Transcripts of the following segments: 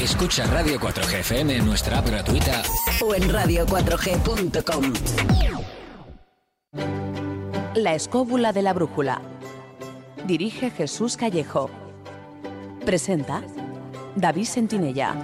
Escucha Radio 4G FM en nuestra app gratuita o en radio4g.com. La escóbula de la brújula. Dirige Jesús Callejo. Presenta David Sentinella.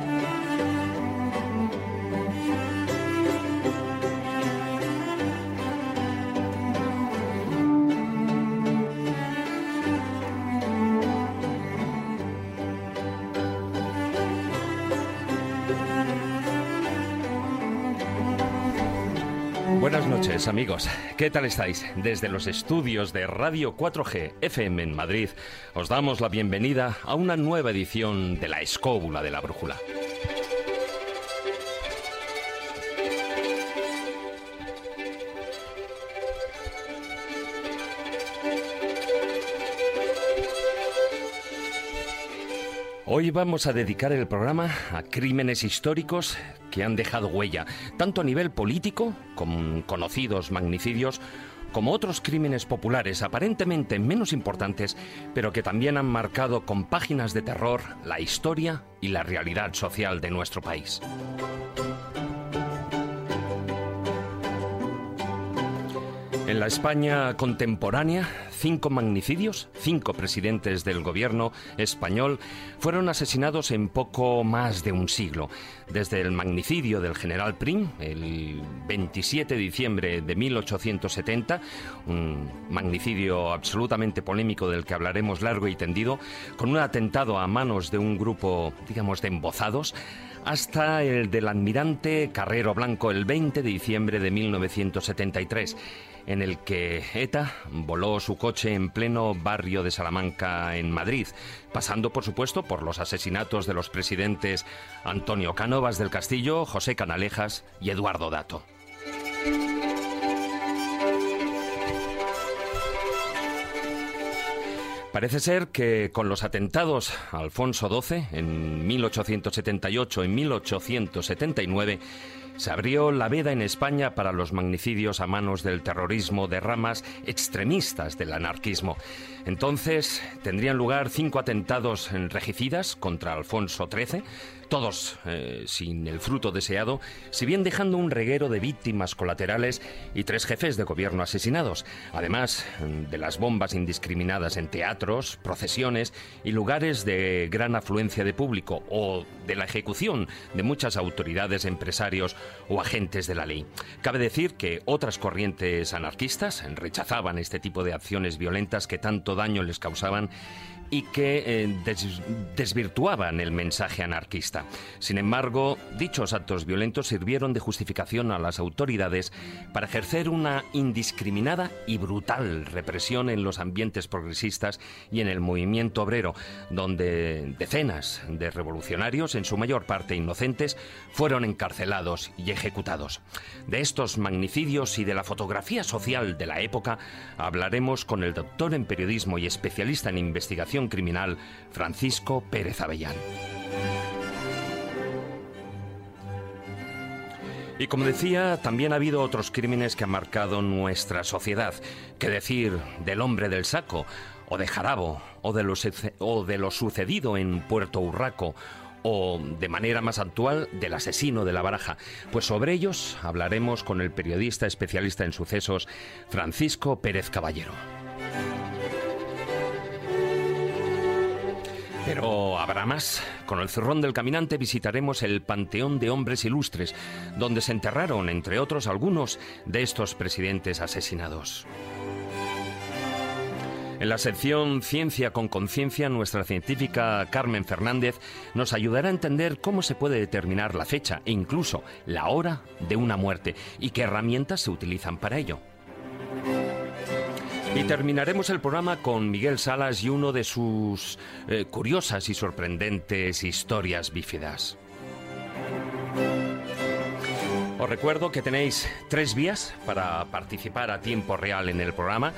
Amigos, ¿qué tal estáis? Desde los estudios de Radio 4G FM en Madrid os damos la bienvenida a una nueva edición de La Escóbula de la Brújula. Hoy vamos a dedicar el programa a crímenes históricos que han dejado huella, tanto a nivel político, como conocidos magnicidios, como otros crímenes populares aparentemente menos importantes, pero que también han marcado con páginas de terror la historia y la realidad social de nuestro país. En la España contemporánea, cinco magnicidios, cinco presidentes del gobierno español fueron asesinados en poco más de un siglo. Desde el magnicidio del general Prim, el 27 de diciembre de 1870, un magnicidio absolutamente polémico del que hablaremos largo y tendido, con un atentado a manos de un grupo, digamos, de embozados, hasta el del almirante Carrero Blanco el 20 de diciembre de 1973 en el que ETA voló su coche en pleno barrio de Salamanca, en Madrid, pasando por supuesto por los asesinatos de los presidentes Antonio Cánovas del Castillo, José Canalejas y Eduardo Dato. Parece ser que con los atentados Alfonso XII en 1878 y 1879 se abrió la veda en España para los magnicidios a manos del terrorismo de ramas extremistas del anarquismo. Entonces tendrían lugar cinco atentados regicidas contra Alfonso XIII, todos eh, sin el fruto deseado, si bien dejando un reguero de víctimas colaterales y tres jefes de gobierno asesinados, además de las bombas indiscriminadas en teatros, procesiones y lugares de gran afluencia de público o de la ejecución de muchas autoridades, empresarios o agentes de la ley. Cabe decir que otras corrientes anarquistas rechazaban este tipo de acciones violentas que tanto daño les causaban y que eh, desvirtuaban el mensaje anarquista. Sin embargo, dichos actos violentos sirvieron de justificación a las autoridades para ejercer una indiscriminada y brutal represión en los ambientes progresistas y en el movimiento obrero, donde decenas de revolucionarios, en su mayor parte inocentes, fueron encarcelados y ejecutados. De estos magnicidios y de la fotografía social de la época hablaremos con el doctor en periodismo y especialista en investigación criminal Francisco Pérez Avellán. Y como decía, también ha habido otros crímenes que han marcado nuestra sociedad. ¿Qué decir del hombre del saco? O de Jarabo, o de lo, o de lo sucedido en Puerto Urraco, o de manera más actual del asesino de la baraja. Pues sobre ellos hablaremos con el periodista especialista en sucesos Francisco Pérez Caballero. Pero habrá más. Con el zurrón del caminante visitaremos el Panteón de Hombres Ilustres, donde se enterraron, entre otros, algunos de estos presidentes asesinados. En la sección Ciencia con Conciencia, nuestra científica Carmen Fernández nos ayudará a entender cómo se puede determinar la fecha e incluso la hora de una muerte y qué herramientas se utilizan para ello. Y terminaremos el programa con Miguel Salas y uno de sus eh, curiosas y sorprendentes historias bífidas. Os recuerdo que tenéis tres vías para participar a tiempo real en el programa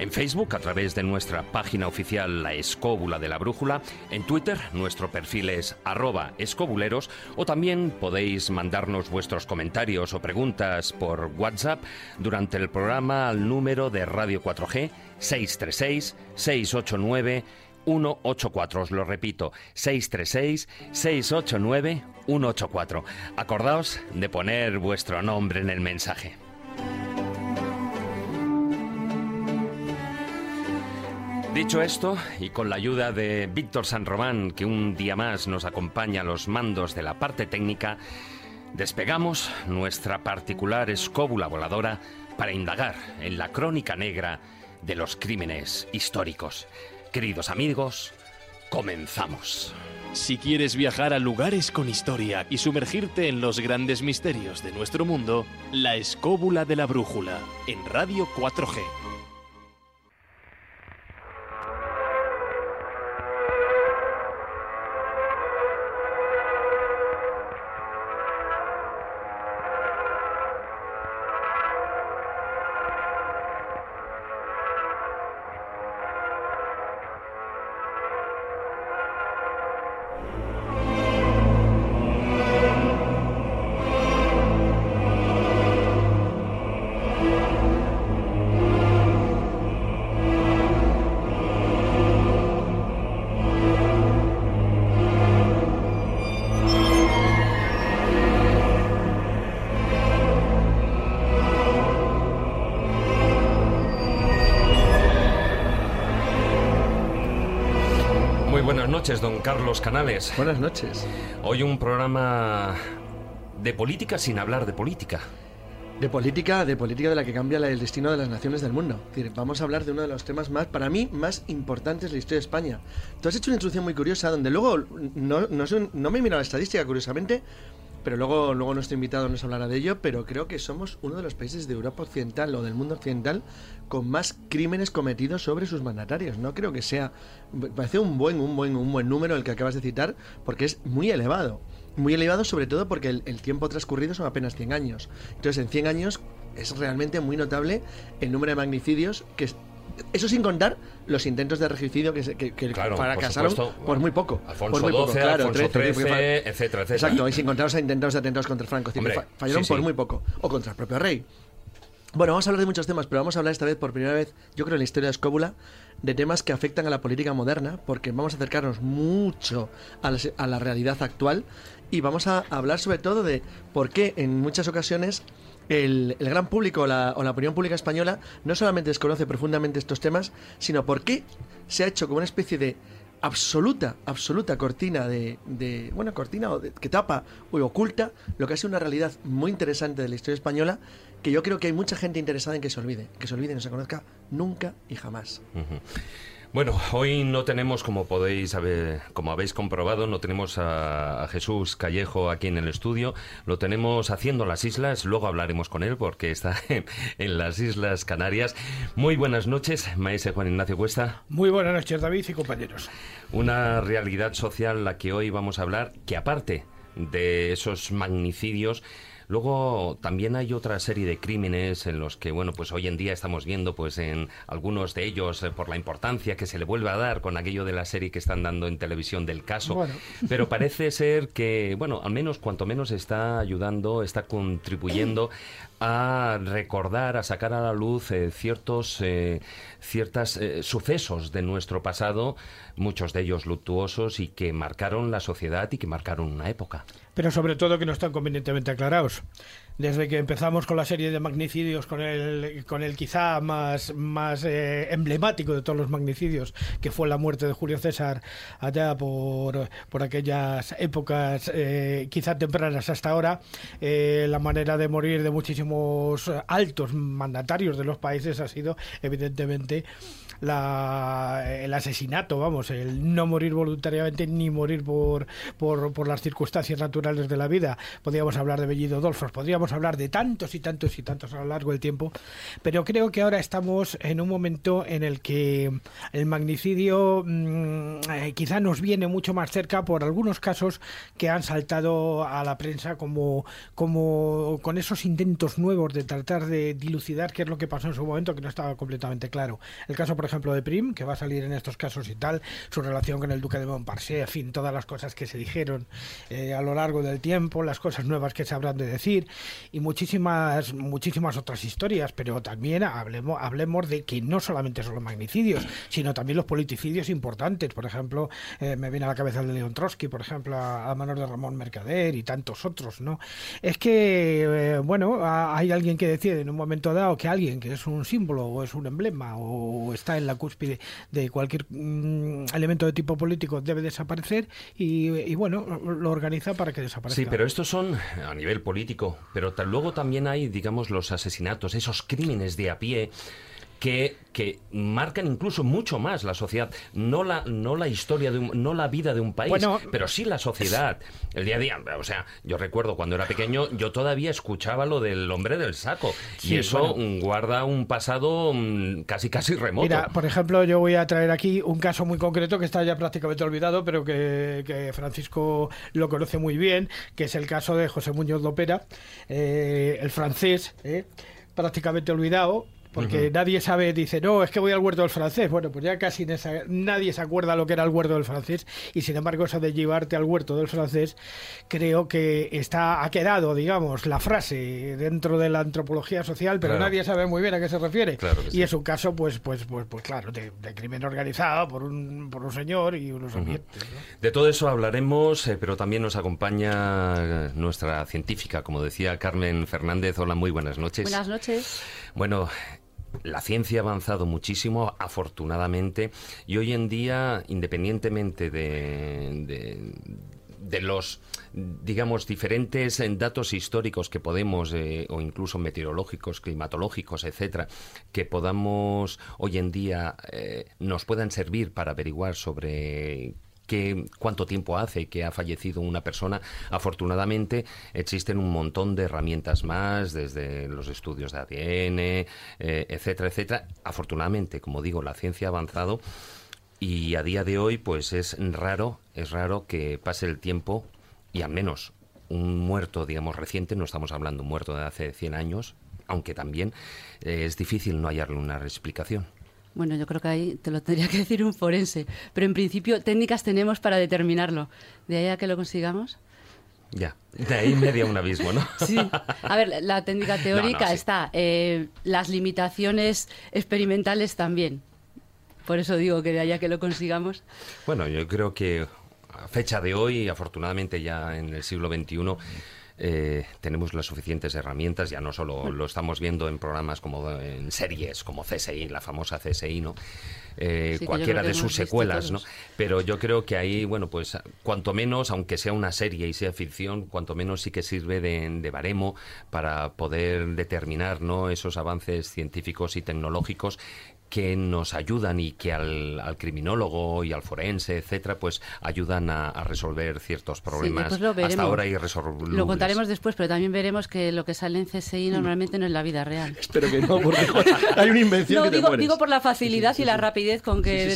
en Facebook a través de nuestra página oficial La Escóbula de la Brújula, en Twitter nuestro perfil es arroba escobuleros o también podéis mandarnos vuestros comentarios o preguntas por WhatsApp durante el programa al número de Radio 4G 636 689 184. Os lo repito, 636-689-184. Acordaos de poner vuestro nombre en el mensaje. Dicho esto, y con la ayuda de Víctor San Román, que un día más nos acompaña a los mandos de la parte técnica, despegamos nuestra particular escóbula voladora para indagar en la crónica negra de los crímenes históricos. Queridos amigos, comenzamos. Si quieres viajar a lugares con historia y sumergirte en los grandes misterios de nuestro mundo, La Escóbula de la Brújula, en Radio 4G. Carlos Canales. Buenas noches. Hoy un programa de política sin hablar de política. De política, de política de la que cambia el destino de las naciones del mundo. vamos a hablar de uno de los temas más, para mí, más importantes de la historia de España. Tú has hecho una introducción muy curiosa, donde luego no, no, no me he mirado la estadística, curiosamente, pero luego, luego nuestro invitado nos hablará de ello, pero creo que somos uno de los países de Europa Occidental o del mundo occidental con más crímenes cometidos sobre sus mandatarios. No creo que sea, parece un buen, un buen, un buen número el que acabas de citar, porque es muy elevado. Muy elevado sobre todo porque el, tiempo transcurrido son apenas 100 años. Entonces en 100 años es realmente muy notable el número de magnicidios que eso sin contar los intentos de regicidio que, que, que fracasaron por, muy poco. Alfonso por muy poco, claro, Alfonso 13, etcétera, etcétera. Exacto, y sin contar los intentos de atentados contra Franco. fallaron por muy poco. O contra el propio rey. Bueno, vamos a hablar de muchos temas, pero vamos a hablar esta vez por primera vez, yo creo en la historia de Escóbula, de temas que afectan a la política moderna, porque vamos a acercarnos mucho a la, a la realidad actual y vamos a hablar sobre todo de por qué en muchas ocasiones el, gran público o la opinión pública española no solamente desconoce profundamente estos temas, sino por qué se ha hecho como una especie de absoluta, absoluta cortina de, de bueno, cortina o que tapa o oculta lo que ha sido una realidad muy interesante de la historia española que yo creo que hay mucha gente interesada en que se olvide, que se olvide y no se conozca nunca y jamás. Bueno, hoy no tenemos, como podéis haber, como habéis comprobado, no tenemos a, Jesús Callejo aquí en el estudio, lo tenemos haciendo las islas, luego hablaremos con él porque está en, las Islas Canarias. Muy buenas noches, maese Juan Ignacio Cuesta. Muy buenas noches, David y compañeros. Una realidad social la que hoy vamos a hablar, que aparte de esos magnicidios, Luego también hay otra serie de crímenes en los que, bueno, pues hoy en día estamos viendo, pues en algunos de ellos, eh, por la importancia que se le vuelve a dar con aquello de la serie que están dando en televisión del caso. Pero parece ser que, bueno, al menos cuanto menos está ayudando, está contribuyendo a recordar, a sacar a la luz eh, ciertos eh, ciertas sucesos de nuestro pasado, muchos de ellos luctuosos y que marcaron la sociedad y que marcaron una época pero sobre todo que no están convenientemente aclarados. Desde que empezamos con la serie de magnicidios, con el, con el quizá más, más eh, emblemático de todos los magnicidios, que fue la muerte de Julio César allá por, por aquellas épocas eh, quizá tempranas hasta ahora, eh, la manera de morir de muchísimos altos mandatarios de los países ha sido evidentemente la, el asesinato, vamos, el no morir voluntariamente ni morir por, por, por las circunstancias naturales de la vida. Podríamos hablar de Bellido Dolfos, podríamos hablar de tantos y tantos y tantos a lo largo del tiempo, pero creo que ahora estamos en un momento en el que el magnicidio mm, eh, quizá nos viene mucho más cerca por algunos casos que han saltado a la prensa como, como con esos intentos nuevos de tratar de dilucidar qué es lo que pasó en su momento que no estaba completamente claro. El caso, por ejemplo, de Prim, que va a salir en estos casos y tal, su relación con el duque de Montparnasse, en fin, todas las cosas que se dijeron eh, a lo largo del tiempo, las cosas nuevas que se habrán de decir y muchísimas, muchísimas otras historias, pero también hablemos, hablemos de que no solamente son los magnicidios, sino también los politicidios importantes. Por ejemplo, eh, me viene a la cabeza el de León Trotsky, por ejemplo, a, manos de Ramón Mercader y tantos otros, ¿no? Es que, eh, bueno, hay alguien que decide en un momento dado que alguien que es un símbolo o es un emblema o está en la cúspide de cualquier mm, elemento de tipo político debe desaparecer y, bueno, lo organiza para que desaparezca. Sí, pero estos son a nivel político, pero luego también hay, digamos, los asesinatos, esos crímenes de a pie que, que, marcan incluso mucho más la sociedad, no la, no la historia, de no la vida de un país, pero sí la sociedad, el día a día. O sea, yo recuerdo cuando era pequeño, yo todavía escuchaba lo del hombre del saco, y eso guarda un pasado mm, casi casi remoto. Mira, por ejemplo, yo voy a traer aquí un caso muy concreto que está ya prácticamente olvidado, pero que, que Francisco lo conoce muy bien, que es el caso de José Muñoz Lopera, eh, el francés, eh, prácticamente olvidado, porque nadie sabe, dice, no, es que voy al huerto del francés. Bueno, pues ya casi nadie se acuerda lo que era el huerto del francés. Y sin embargo, eso de llevarte al huerto del francés, creo que está ha quedado, digamos, la frase dentro de la antropología social, pero nadie sabe muy bien a qué se refiere. y es un caso, pues, pues, pues, pues claro, de, crimen organizado por un, por un señor y unos ambientes. De todo eso hablaremos, eh, pero también nos acompaña nuestra científica, como decía Carmen Fernández. Hola, muy buenas noches. Buenas noches. Bueno, la ciencia ha avanzado muchísimo, afortunadamente, y hoy en día, independientemente de, de, los digamos, diferentes datos históricos que podemos, eh, o incluso meteorológicos, climatológicos, etcétera, que podamos hoy en día eh, nos puedan servir para averiguar sobre cuánto tiempo hace que ha fallecido una persona. Afortunadamente existen un montón de herramientas más, desde los estudios de ADN, eh, etcétera, etcétera. Afortunadamente, como digo, la ciencia ha avanzado y a día de hoy, pues es raro, es raro que pase el tiempo y al menos un muerto, digamos, reciente, no estamos hablando de un muerto de hace 100 años, aunque también eh, es difícil no hallarle una explicación. Bueno, yo creo que ahí te lo tendría que decir un forense, pero en principio técnicas tenemos para determinarlo. De ahí a que lo consigamos. Ya, de ahí media un abismo, ¿no? Sí. A ver, la técnica teórica está, eh, las limitaciones experimentales también. Por eso digo que de ahí a que lo consigamos. Bueno, yo creo que a fecha de hoy, afortunadamente ya en el siglo XXI, eh, tenemos las suficientes herramientas, ya no solo lo estamos viendo en programas como en series como CSI, la famosa CSI, ¿no? Eh, cualquiera de sus secuelas, ¿no? Pero yo creo que ahí, bueno, pues cuanto menos, aunque sea una serie y sea ficción, cuanto menos sí que sirve de, de baremo para poder determinar, ¿no? Esos avances científicos y tecnológicos que nos ayudan y que al, criminólogo y al forense, etcétera, pues ayudan a, resolver ciertos problemas hasta ahora irresolubles. Lo contaremos después, pero también veremos que lo que sale en CSI normalmente no es la vida real. Espero que no, porque hay una invención no, que digo, digo por la facilidad y la rapidez con que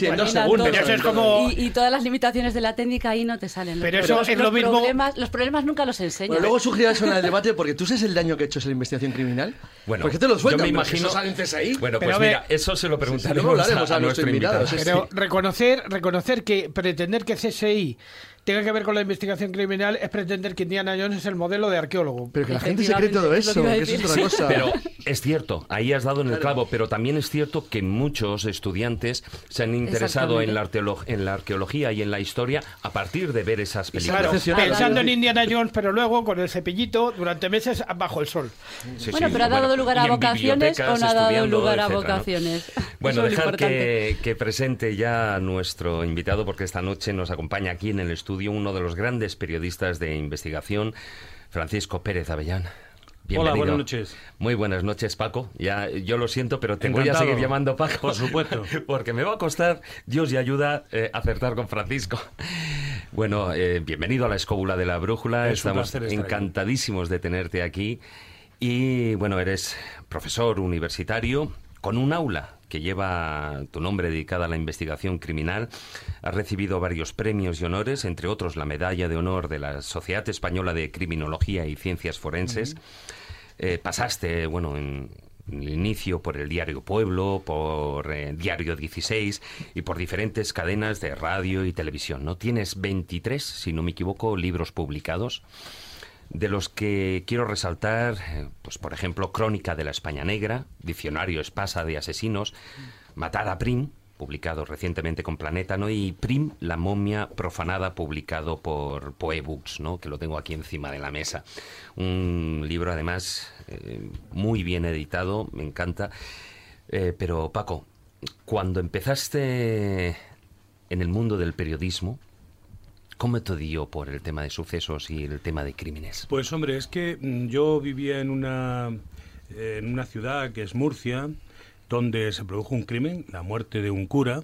y, todas las limitaciones de la técnica ahí no te salen. Pero eso es lo mismo. Problemas, los problemas nunca los enseñan. Bueno, luego sugerirá eso en el debate porque tú sabes el daño que ha hecho esa investigación criminal. Bueno, ¿por qué te lo sueltan? Yo me imagino. Eso en CSI. Bueno, pues mira, eso se lo preguntaremos a, nuestro invitado. Pero reconocer, reconocer que pretender que CSI tenga que ver con la investigación criminal es pretender que Indiana Jones es el modelo de arqueólogo. Pero que la gente se cree todo eso, que, es otra cosa. Pero es cierto, ahí has dado en el clavo, pero también es cierto que muchos estudiantes se han interesado en la, en la arqueología y en la historia a partir de ver esas películas. Claro, pensando en Indiana Jones, pero luego con el cepillito durante meses bajo el sol. bueno, pero ha dado lugar a vocaciones o no ha dado lugar a vocaciones. Bueno, dejar que, que presente ya a nuestro invitado porque esta noche nos acompaña aquí en el estudio uno de los grandes periodistas de investigación, Francisco Pérez Avellán. Bienvenido. Hola, buenas noches. Muy buenas noches, Paco. Ya, yo lo siento, pero te voy a seguir llamando Paco. Por supuesto. Porque me va a costar, Dios y ayuda, eh, acertar con Francisco. Bueno, eh, bienvenido a la escóbula de la brújula. Estamos encantadísimos de tenerte aquí. Y bueno, eres profesor universitario con un aula que lleva tu nombre dedicada a la investigación criminal. Has recibido varios premios y honores, entre otros la Medalla de Honor de la Sociedad Española de Criminología y Ciencias Forenses. Eh, pasaste, bueno, en el inicio por el diario Pueblo, por eh, Diario 16 y por diferentes cadenas de radio y televisión. ¿no? Tienes 23, si no me equivoco, libros publicados, de los que quiero resaltar, eh, pues por ejemplo, Crónica de la España Negra, Diccionario Espasa de Asesinos, Matada Prim, publicado recientemente con Planeta, ¿no? Y Prim, la momia profanada, publicado por Poebooks, ¿no? Que lo tengo aquí encima de la mesa. Un libro, además, eh, muy bien editado, me encanta. Eh, pero, Paco, cuando empezaste en el mundo del periodismo, ¿Cómo te dio por el tema de sucesos y el tema de crímenes? Pues hombre, es que mm, yo vivía en una, en una ciudad que es Murcia, donde se produjo un crimen, la muerte de un cura,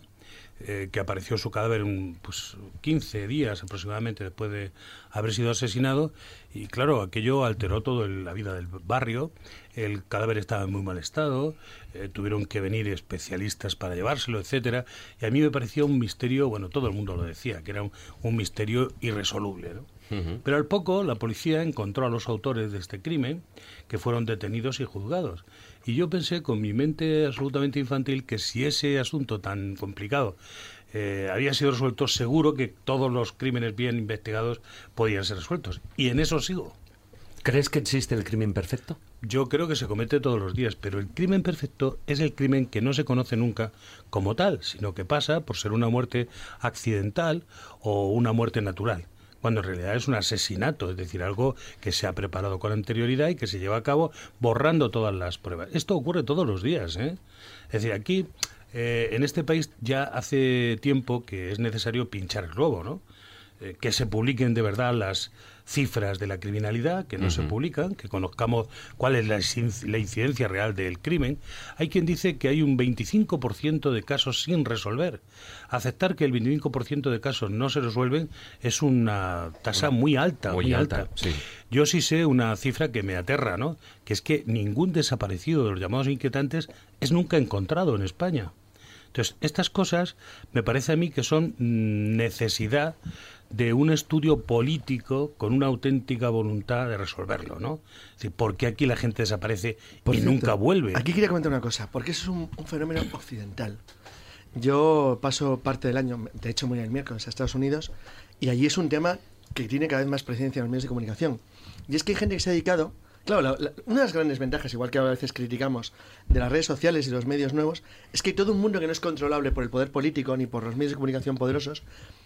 eh, que apareció su cadáver un, pues, 15 días aproximadamente después de haber sido asesinado. Y claro, aquello alteró toda la vida del barrio. El cadáver estaba en muy mal estado, eh, tuvieron que venir especialistas para llevárselo, etcétera. Y a mí me parecía un misterio, bueno, todo el mundo lo decía, que era un, misterio irresoluble. Pero al poco la policía encontró a los autores de este crimen, que fueron detenidos y juzgados. Y yo pensé con mi mente absolutamente infantil que si ese asunto tan complicado eh, había sido resuelto, seguro que todos los crímenes bien investigados podían ser resueltos. Y en eso sigo. ¿Crees que existe el crimen perfecto? Yo creo que se comete todos los días, pero el crimen perfecto es el crimen que no se conoce nunca como tal, sino que pasa por ser una muerte accidental o una muerte natural cuando en realidad es un asesinato, es decir, algo que se ha preparado con anterioridad y que se lleva a cabo borrando todas las pruebas. Esto ocurre todos los días. ¿eh? Es decir, aquí, eh, en este país ya hace tiempo que es necesario pinchar el globo, ¿no? Eh, que se publiquen de verdad las cifras de la criminalidad que no se publican, que conozcamos cuál es la, la, incidencia real del crimen. Hay quien dice que hay un 25% de casos sin resolver. Aceptar que el 25% de casos no se resuelven es una tasa muy alta, muy, alta. Yo sí sé una cifra que me aterra, ¿no? Que es que ningún desaparecido de los llamados inquietantes es nunca encontrado en España. Entonces, estas cosas me parece a mí que son necesidad de un estudio político con una auténtica voluntad de resolverlo, ¿no? Es decir, ¿por qué aquí la gente desaparece y nunca vuelve? Aquí quería comentar una cosa, porque eso es un, fenómeno occidental. Yo paso parte del año, de hecho voy el miércoles a Estados Unidos, y allí es un tema que tiene cada vez más presencia en los medios de comunicación. Y es que hay gente que se ha dedicado Claro, una de las grandes ventajas, igual que a veces criticamos, de las redes sociales y los medios nuevos, es que hay todo un mundo que no es controlable por el poder político ni por los medios de comunicación poderosos,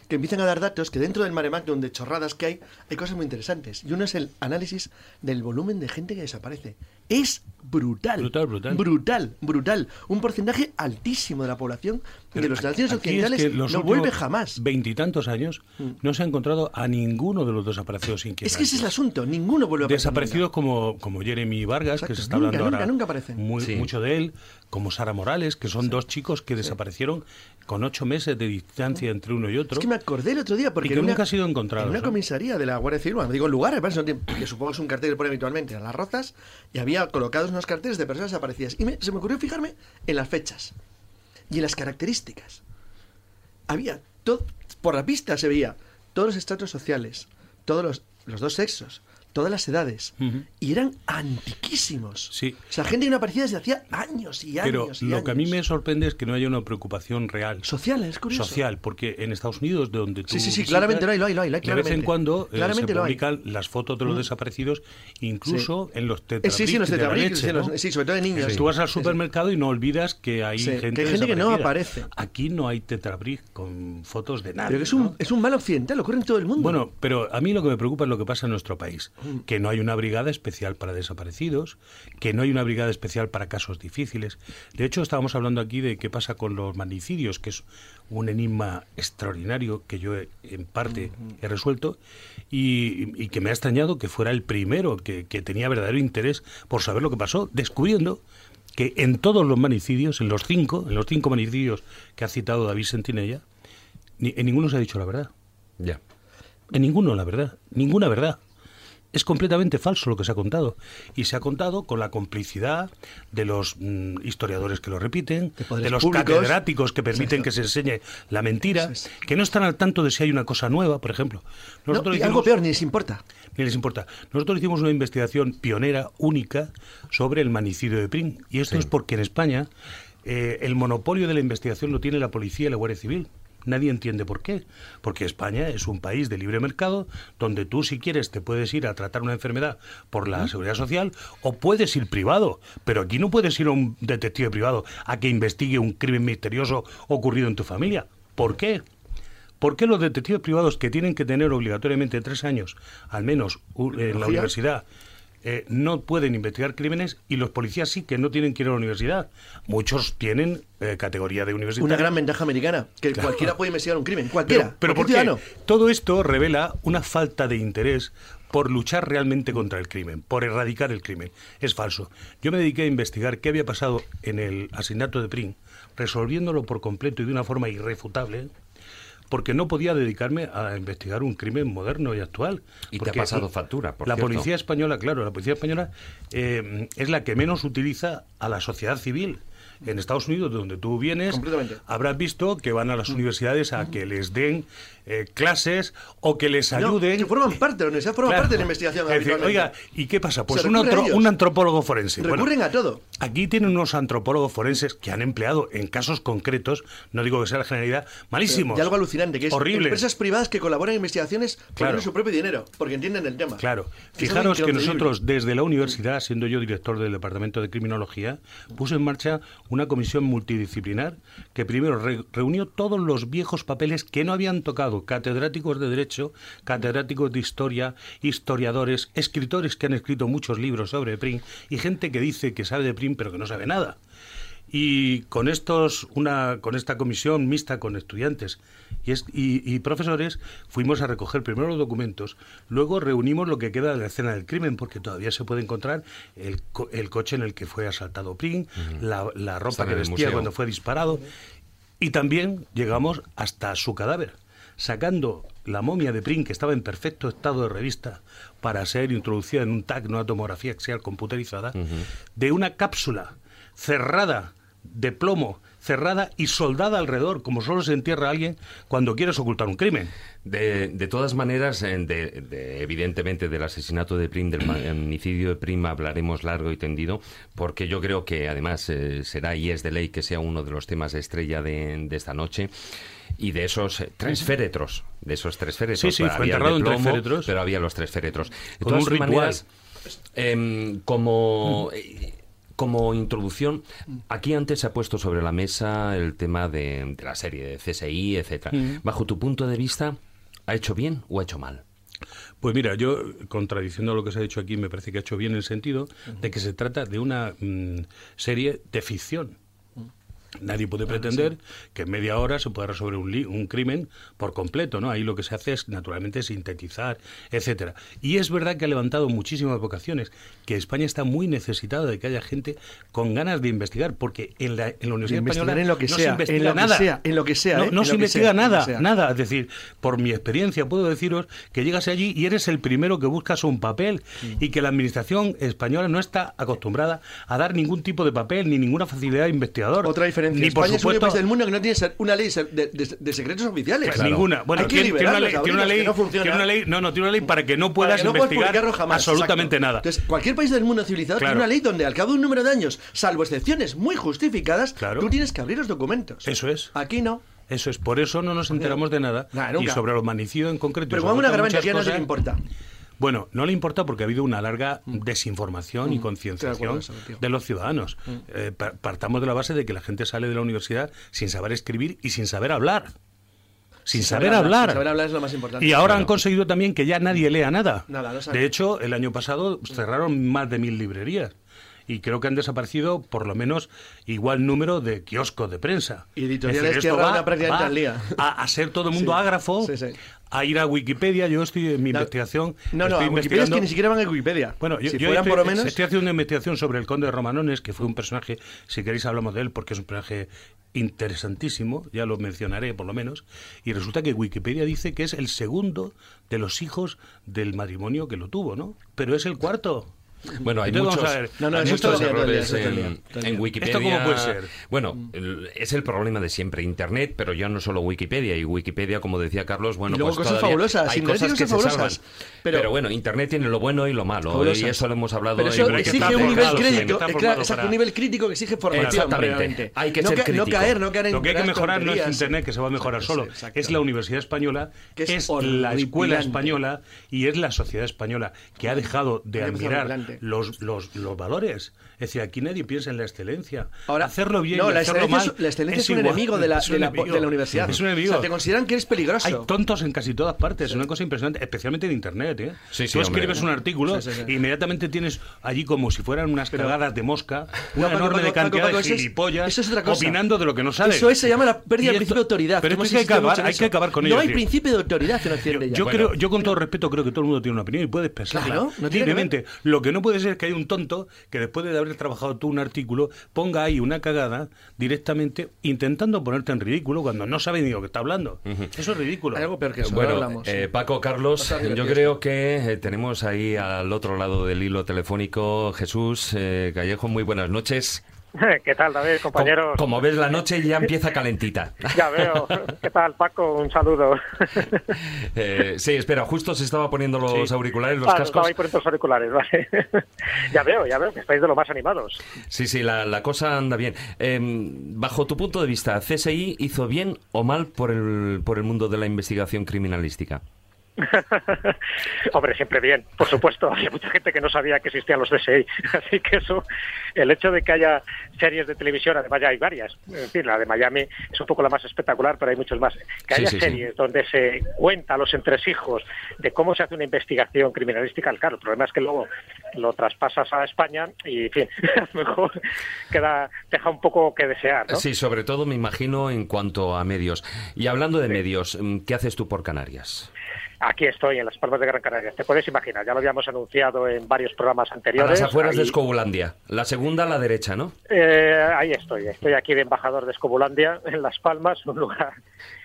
que empiezan a dar datos que dentro del mare magnum de chorradas que hay, hay cosas muy interesantes. Y uno es el análisis del volumen de gente que desaparece. Es brutal. Brutal, brutal. Brutal, brutal. Un porcentaje altísimo de la población de los naciones occidentales no vuelve jamás. Veintitantos años mm. no se ha encontrado a ninguno de los desaparecidos inquietantes. Es que ese es el asunto, ninguno vuelve a aparecer. Desaparecidos como, como Jeremy Vargas, que se está hablando ahora nunca aparece. mucho de él, como Sara Morales, que son dos chicos que desaparecieron con ocho meses de distancia entre uno y otro. Es que me acordé el otro día porque... que nunca ha sido encontrado. En una comisaría de la Guardia Civil, bueno, digo lugares, que supongo que es un cartel que pone habitualmente a las rozas, y había colocados unos carteles de personas desaparecidas. Y se me ocurrió fijarme en las fechas y en las características. Había, todo, por la pista se veía todos los estratos sociales, todos los, los dos sexos, todas las edades. Y eran antiquísimos. Sí. O sea, gente que no aparecía desde hacía años y años. Pero lo que a mí me sorprende es que no haya una preocupación real. Social, es curioso. Social, porque en Estados Unidos, de donde tú. Sí, sí, sí, claramente lo hay, lo hay, lo hay. De vez en cuando eh, se publican las fotos de los mm. desaparecidos, incluso en los tetrabricks. Sí, sí, en los tetrabricks, sí, sobre todo de niños. Tú vas al supermercado y no olvidas que hay gente, que, hay gente que no aparece. Aquí no hay tetrabric con fotos de nada. Pero es un, es un mal occidental, ocurre en todo el mundo. Bueno, pero a mí lo que me preocupa es lo que pasa en nuestro país. Mm. Que no hay una brigada especial para desaparecidos, que no hay una brigada especial para casos difíciles. De hecho, estábamos hablando aquí de qué pasa con los magnicidios, que es un enigma extraordinario que yo en parte he resuelto y, que me ha extrañado que fuera el primero que, tenía verdadero interés por saber lo que pasó, descubriendo que en todos los magnicidios, en los cinco, en los cinco magnicidios que ha citado David Sentinella, ni, en ninguno se ha dicho la verdad. Ya. En ninguno, la verdad. Ninguna verdad. Es completamente falso lo que se ha contado. Y se ha contado con la complicidad de los mm, historiadores que lo repiten, de, los catedráticos que permiten que se enseñe la mentira, que no están al tanto de si hay una cosa nueva, por ejemplo. Nosotros algo peor, ni les importa. Ni les importa. Nosotros hicimos una investigación pionera, única, sobre el manicidio de Prim. Y esto es porque en España eh, el monopolio de la investigación lo tiene la policía y la Guardia Civil. Nadie entiende por qué. Porque España es un país de libre mercado donde tú si quieres te puedes ir a tratar una enfermedad por la seguridad social o puedes ir privado. Pero aquí no puedes ir a un detective privado a que investigue un crimen misterioso ocurrido en tu familia. ¿Por qué? ¿Por qué los detectives privados que tienen que tener obligatoriamente tres años, al menos en la universidad, eh, no pueden investigar crímenes y los policías sí que no tienen que ir a la universidad. Muchos tienen eh, categoría de universidad. Una gran ventaja americana, que cualquiera puede investigar un crimen, cualquiera. Pero, ¿por qué? Todo esto revela una falta de interés por luchar realmente contra el crimen, por erradicar el crimen. Es falso. Yo me dediqué a investigar qué había pasado en el asesinato de Prim, resolviéndolo por completo y de una forma irrefutable, porque no podía dedicarme a investigar un crimen moderno y actual. Y te ha pasado factura, por La policía española, claro, la policía española eh, es la que menos utiliza a la sociedad civil en Estados Unidos, de donde tú vienes, habrás visto que van a las mm. universidades a que les den eh, clases o que les ayuden. que forman parte de la universidad, forman parte de la investigación. oiga, ¿y qué pasa? Pues un, un, antropólogo forense. Recurren a todo. Aquí tienen unos antropólogos forenses que han empleado en casos concretos, no digo que sea la generalidad, malísimos. Y algo alucinante, que es horrible. empresas privadas que colaboran en investigaciones por su propio dinero, porque entienden el tema. Claro. Fijaros que nosotros, desde la universidad, siendo yo director del Departamento de Criminología, puse en marcha una comisión multidisciplinar que primero reunió todos los viejos papeles que no habían tocado catedráticos de Derecho, catedráticos de Historia, historiadores, escritores que han escrito muchos libros sobre Prim y gente que dice que sabe de Prim pero que no sabe nada. Y con estos, una, con esta comisión mixta con estudiantes y, profesores, fuimos a recoger primero los documentos, luego reunimos lo que queda de la escena del crimen, porque todavía se puede encontrar el, el coche en el que fue asaltado Prim, la, ropa que vestía cuando fue disparado, y también llegamos hasta su cadáver, sacando la momia de Prim, que estaba en perfecto estado de revista para ser introducida en un TAC, una tomografía axial computerizada, de una cápsula cerrada de plomo, cerrada y soldada alrededor, como solo se entierra alguien cuando quieres ocultar un crimen. De, de todas maneras, de, evidentemente del asesinato de Prim, del magnicidio de Prim, hablaremos largo y tendido, porque yo creo que además eh, será y es de ley que sea uno de los temas de estrella de, esta noche y de esos tres féretros, de esos tres féretros. Sí, sí, fue enterrado en tres féretros. Pero había los tres féretros. Con un ritual. Em, como... Como introducción, aquí antes se ha puesto sobre la mesa el tema de, la serie de CSI, etcétera. Mm. Bajo tu punto de vista, ¿ha hecho bien o ha hecho mal? Pues mira, yo, contradiciendo lo que se ha dicho aquí, me parece que ha hecho bien en el sentido de que se trata de una mm, serie de ficción Nadie puede pretender que en media hora se pueda resolver un, un, crimen por completo, ¿no? Ahí lo que se hace es, naturalmente, sintetizar, etcétera. Y es verdad que ha levantado muchísimas vocaciones, que España está muy necesitada de que haya gente con ganas de investigar, porque en la, en la Universidad Española en lo que no sea, se investiga en nada. sea, en lo que sea, no, ¿eh? se investiga nada, nada. Es decir, por mi experiencia puedo deciros que llegas allí y eres el primero que buscas un papel mm. y que la Administración española no está acostumbrada a dar ningún tipo de papel ni ninguna facilidad de investigador. Otra diferencia. Ni España es el país del mundo que no tiene una ley de, secretos oficiales. Pues ninguna. Bueno, tiene, una ley, tiene una ley, no tiene una ley, no, no, tiene una ley para que no puedas investigar absolutamente nada. Entonces, cualquier país del mundo civilizado tiene una ley donde al cabo de un número de años, salvo excepciones muy justificadas, tú tienes que abrir los documentos. Eso es. Aquí no. Eso es, por eso no nos enteramos de nada. y sobre los manicidios en concreto. Pero como una gravedad ya no le importa. Bueno, no le importa porque ha habido una larga mm. desinformación y mm. concienciación de los ciudadanos. Mm. Eh, partamos de la base de que la gente sale de la universidad sin saber escribir y sin saber hablar. Sin, saber, hablar. Sin saber hablar es lo más importante. Y ahora han conseguido también que ya nadie lea nada. de hecho, el año pasado cerraron más de mil librerías y creo que han desaparecido por lo menos igual número de kioscos de prensa. Y editoriales que va, prácticamente al día. A, ser todo el mundo ágrafo, a ir a Wikipedia. Yo estoy en mi investigación. No, no, Wikipedia es que ni siquiera van a Wikipedia. Bueno, yo, estoy, por lo menos... estoy haciendo una investigación sobre el conde de Romanones, que fue un personaje, si queréis hablamos de él, porque es un personaje interesantísimo, ya lo mencionaré por lo menos, y resulta que Wikipedia dice que es el segundo de los hijos del matrimonio que lo tuvo, ¿no? Pero es el cuarto. Bueno, hay muchos, errores en, Wikipedia. ¿Esto cómo puede ser? Bueno, es el problema de siempre. Internet, pero ya no solo Wikipedia. Y Wikipedia, como decía Carlos, bueno, pues cosas fabulosas. Hay cosas que se salvan. Pero, bueno, Internet tiene lo bueno y lo malo. Y eso lo hemos hablado. Pero eso exige un nivel crítico. un nivel crítico que exige formación. Exactamente. Hay que ser crítico. No caer, no caer en Lo que hay que mejorar no es Internet, que se va a mejorar solo. Es la Universidad Española, es la escuela española y es la sociedad española que ha dejado de admirar los, los, los valores. Es decir, aquí nadie piensa en la excelencia. Ahora, hacerlo bien no, y la hacerlo mal. Es, la excelencia es, un enemigo de la, de, la, de la, universidad. Es un enemigo. O sea, te consideran que eres peligroso. Hay tontos en casi todas partes. Es una cosa impresionante, especialmente en Internet. ¿eh? Sí, Tú escribes un artículo e inmediatamente tienes allí como si fueran unas cagadas de mosca, una enorme de cantidad de gilipollas eso es otra cosa. opinando de lo que no sale. Eso se llama la pérdida del principio de autoridad. Pero es que hay que acabar, hay que acabar con ello. No hay principio de autoridad en Occidente yo, creo, yo con todo respeto creo que todo el mundo tiene una opinión y puedes pensarla libremente. Lo que no puede ser es que hay un tonto que después de haber trabajado tú un artículo ponga ahí una cagada directamente intentando ponerte en ridículo cuando no sabe ni lo que está hablando. Eso es ridículo. Algo peor que eso. Bueno, eh, Paco, Carlos, yo creo que eh, tenemos ahí al otro lado del hilo telefónico Jesús eh, Callejo. Muy buenas noches. ¿Qué tal, David, compañeros? Como, ves, la noche ya empieza calentita. Ya veo. ¿Qué tal, Paco? Un saludo. Eh, sí, espera, justo se estaba poniendo los auriculares, los ah, cascos. Estaba ahí poniendo los auriculares, vale. ya veo, ya veo que estáis de lo más animados. Sí, sí, la, cosa anda bien. Em, bajo tu punto de vista, ¿CSI hizo bien o mal por el, por el mundo de la investigación criminalística? Hombre, siempre bien, por supuesto. Hay mucha gente que no sabía que existían los DSI. Así que eso, el hecho de que haya series de televisión, además ya hay varias. En fin, la de Miami es un poco la más espectacular, pero hay muchos más. Que haya series donde se cuenta los entresijos de cómo se hace una investigación criminalística, claro, el problema es que luego lo traspasas a España y, en fin, a lo mejor queda, deja un poco que desear. ¿no? Sí, sobre todo me imagino en cuanto a medios. Y hablando de medios, ¿qué haces tú por Canarias? Aquí estoy, en las Palmas de Gran Canaria. Te puedes imaginar, ya lo habíamos anunciado en varios programas anteriores. A las afueras de Escobulandia. La segunda a la derecha, ¿no? Eh, ahí estoy. Estoy aquí de embajador de Escobulandia, en Las Palmas, un lugar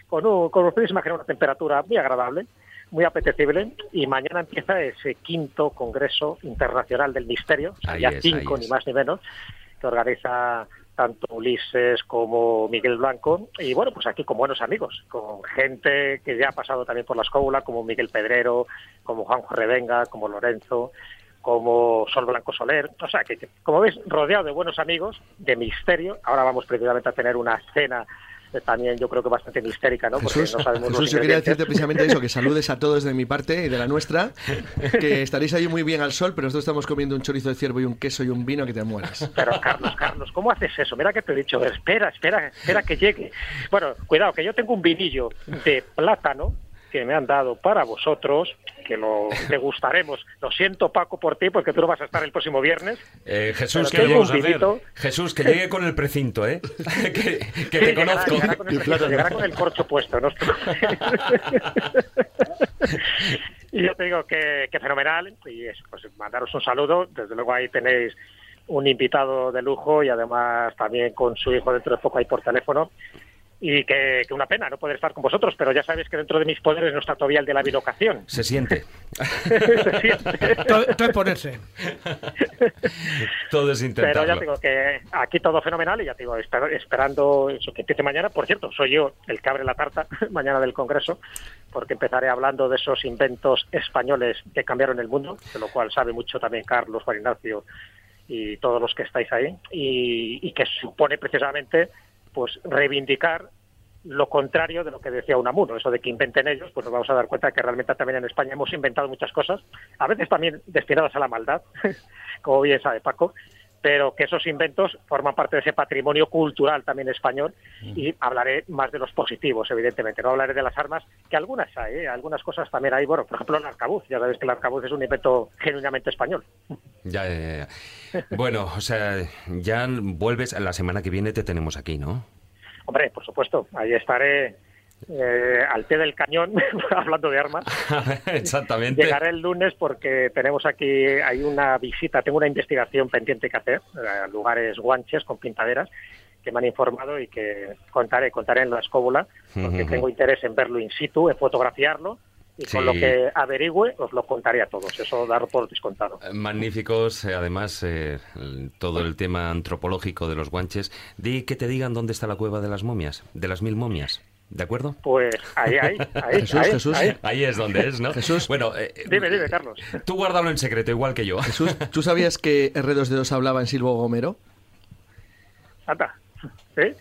con, un, con ustedes imaginan una temperatura muy agradable, muy apetecible. Y mañana empieza ese quinto Congreso Internacional del Misterio, o sea, ya cinco, ni más ni menos, que organiza tanto Ulises como Miguel Blanco, y bueno, pues aquí con buenos amigos, con gente que ya ha pasado también por la escuela, como Miguel Pedrero, como Juanjo Revenga, como Lorenzo, como Sol Blanco Soler, o sea que, como ves, rodeado de buenos amigos, de misterio, ahora vamos precisamente a tener una cena también yo creo que bastante mistérica, ¿no? Porque no sabemos Jesús yo quería decirte precisamente eso, que saludes a todos de mi parte y de la nuestra, que estaréis ahí muy bien al sol, pero nosotros estamos comiendo un chorizo de ciervo y un queso y un vino que te mueres. Pero Carlos, Carlos, ¿cómo haces eso? Mira que te he dicho, espera, espera, espera que llegue. Bueno, cuidado, que yo tengo un vinillo de plátano que me han dado para vosotros, que lo degustaremos. Lo siento, Paco, por ti, porque tú no vas a estar el próximo viernes. Eh, Jesús, que llegue, Jesús, que llegue con el precinto, ¿eh? que, te conozco. Llegará, con el, con el corcho puesto, ¿no? y yo te digo que, que fenomenal. Y es, pues mandaros un saludo. Desde luego ahí tenéis un invitado de lujo y además también con su hijo dentro de poco ahí por teléfono y que, una pena no poder estar con vosotros, pero ya sabéis que dentro de mis poderes no está todavía el de la bilocación. Se siente. Se siente. todo, es ponerse. todo es intentarlo. Pero ya digo que aquí todo fenomenal y ya digo, esperando eso que empiece mañana. Por cierto, soy yo el que abre la tarta mañana del Congreso, porque empezaré hablando de esos inventos españoles que cambiaron el mundo, de lo cual sabe mucho también Carlos, Juan Ignacio y todos los que estáis ahí, y, y que supone precisamente pues reivindicar lo contrario de lo que decía Unamuno, eso de que inventen ellos, pues nos vamos a dar cuenta que realmente también en España hemos inventado muchas cosas, a veces también destinadas a la maldad, como bien sabe Paco, pero que esos inventos forman parte de ese patrimonio cultural también español y hablaré más de los positivos, evidentemente, no hablaré de las armas, que algunas hay, ¿eh? algunas cosas también hay, bueno, por ejemplo el arcabuz, ya sabéis que el arcabuz es un invento genuinamente español. Ya, ya, ya. Bueno, o sea, ya vuelves, la semana que viene te tenemos aquí, ¿no? Hombre, por supuesto, ahí estaré eh, al pie del cañón, hablando de armas. Exactamente. Llegaré el lunes porque tenemos aquí, hay una visita, tengo una investigación pendiente que hacer, a lugares guanches con pintaderas, que me han informado y que contaré, contaré en la escóbula, porque tengo interés en verlo in situ, en fotografiarlo y con lo que averigüe os lo contaré a todos. Eso dar por descontado. Eh, magníficos, eh, además, eh, todo el tema antropológico de los guanches. Di que te digan dónde está la cueva de las momias, de las mil momias. ¿De acuerdo? Pues ahí, ahí, ahí. Jesús, ahí, Jesús. ahí. Ahí es donde es, ¿no? Jesús. Bueno, eh, Dime, dime, Carlos. tú guárdalo en secreto, igual que yo. Jesús, ¿tú sabías que R2D2 hablaba en Silvo Gomero? Anda. ¿Sí?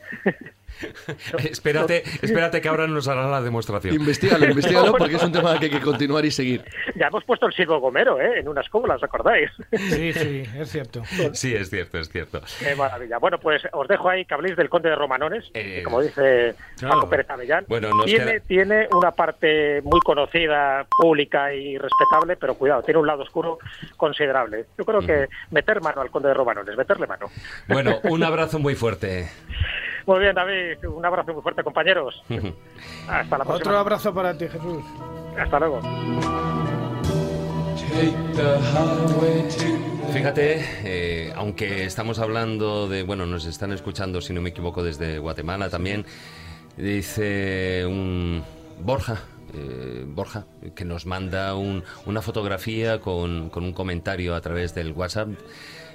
espérate, espérate que ahora nos hará la demostración. Investígalo, investigalo porque es un tema que hay que continuar y seguir. Ya hemos puesto el Silvo Gomero, ¿eh? En una escóbula, ¿os acordáis? Sí, sí, es cierto. Sí, es cierto, es cierto. Qué maravilla. Bueno, pues os dejo ahí que habléis del Conde de Romanones, Eh, que como dice claro. Paco Pérez Avellán. Bueno, tiene, queda- tiene una parte muy conocida, pública y respetable, pero cuidado, tiene un lado oscuro considerable. Yo creo que meter mano al Conde de Romanones, meterle mano. Bueno, un abrazo muy fuerte. Muy bien, David. Un abrazo muy fuerte, compañeros. Hasta la Otro próxima. abrazo para ti, Jesús. Hasta luego. Fíjate, eh, aunque estamos hablando de, bueno, nos están escuchando, si no me equivoco, desde Guatemala también, dice un Borja, eh, Borja, que nos manda un- una fotografía con, con un comentario a través del WhatsApp.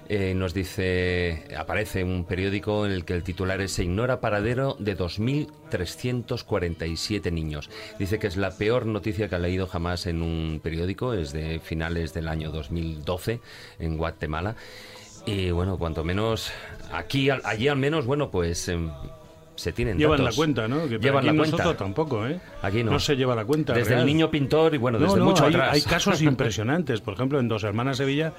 Eh, nos dice, aparece un periódico en el que el titular es Se ignora paradero de 2.347 niños. Dice que es la peor noticia que ha leído jamás en un periódico, es de finales del año 2012 en Guatemala. Y bueno, cuanto menos, aquí, al- allí al menos, bueno, pues em, se tienen Llevan datos. la cuenta, ¿no? Que Llevan aquí la nosotros cuenta. tampoco, ¿eh? Aquí no. No se lleva la cuenta. Desde real. el niño pintor y bueno, No, desde no, mucho hay, atrás. hay casos impresionantes. Por ejemplo, en Dos Hermanas Sevilla,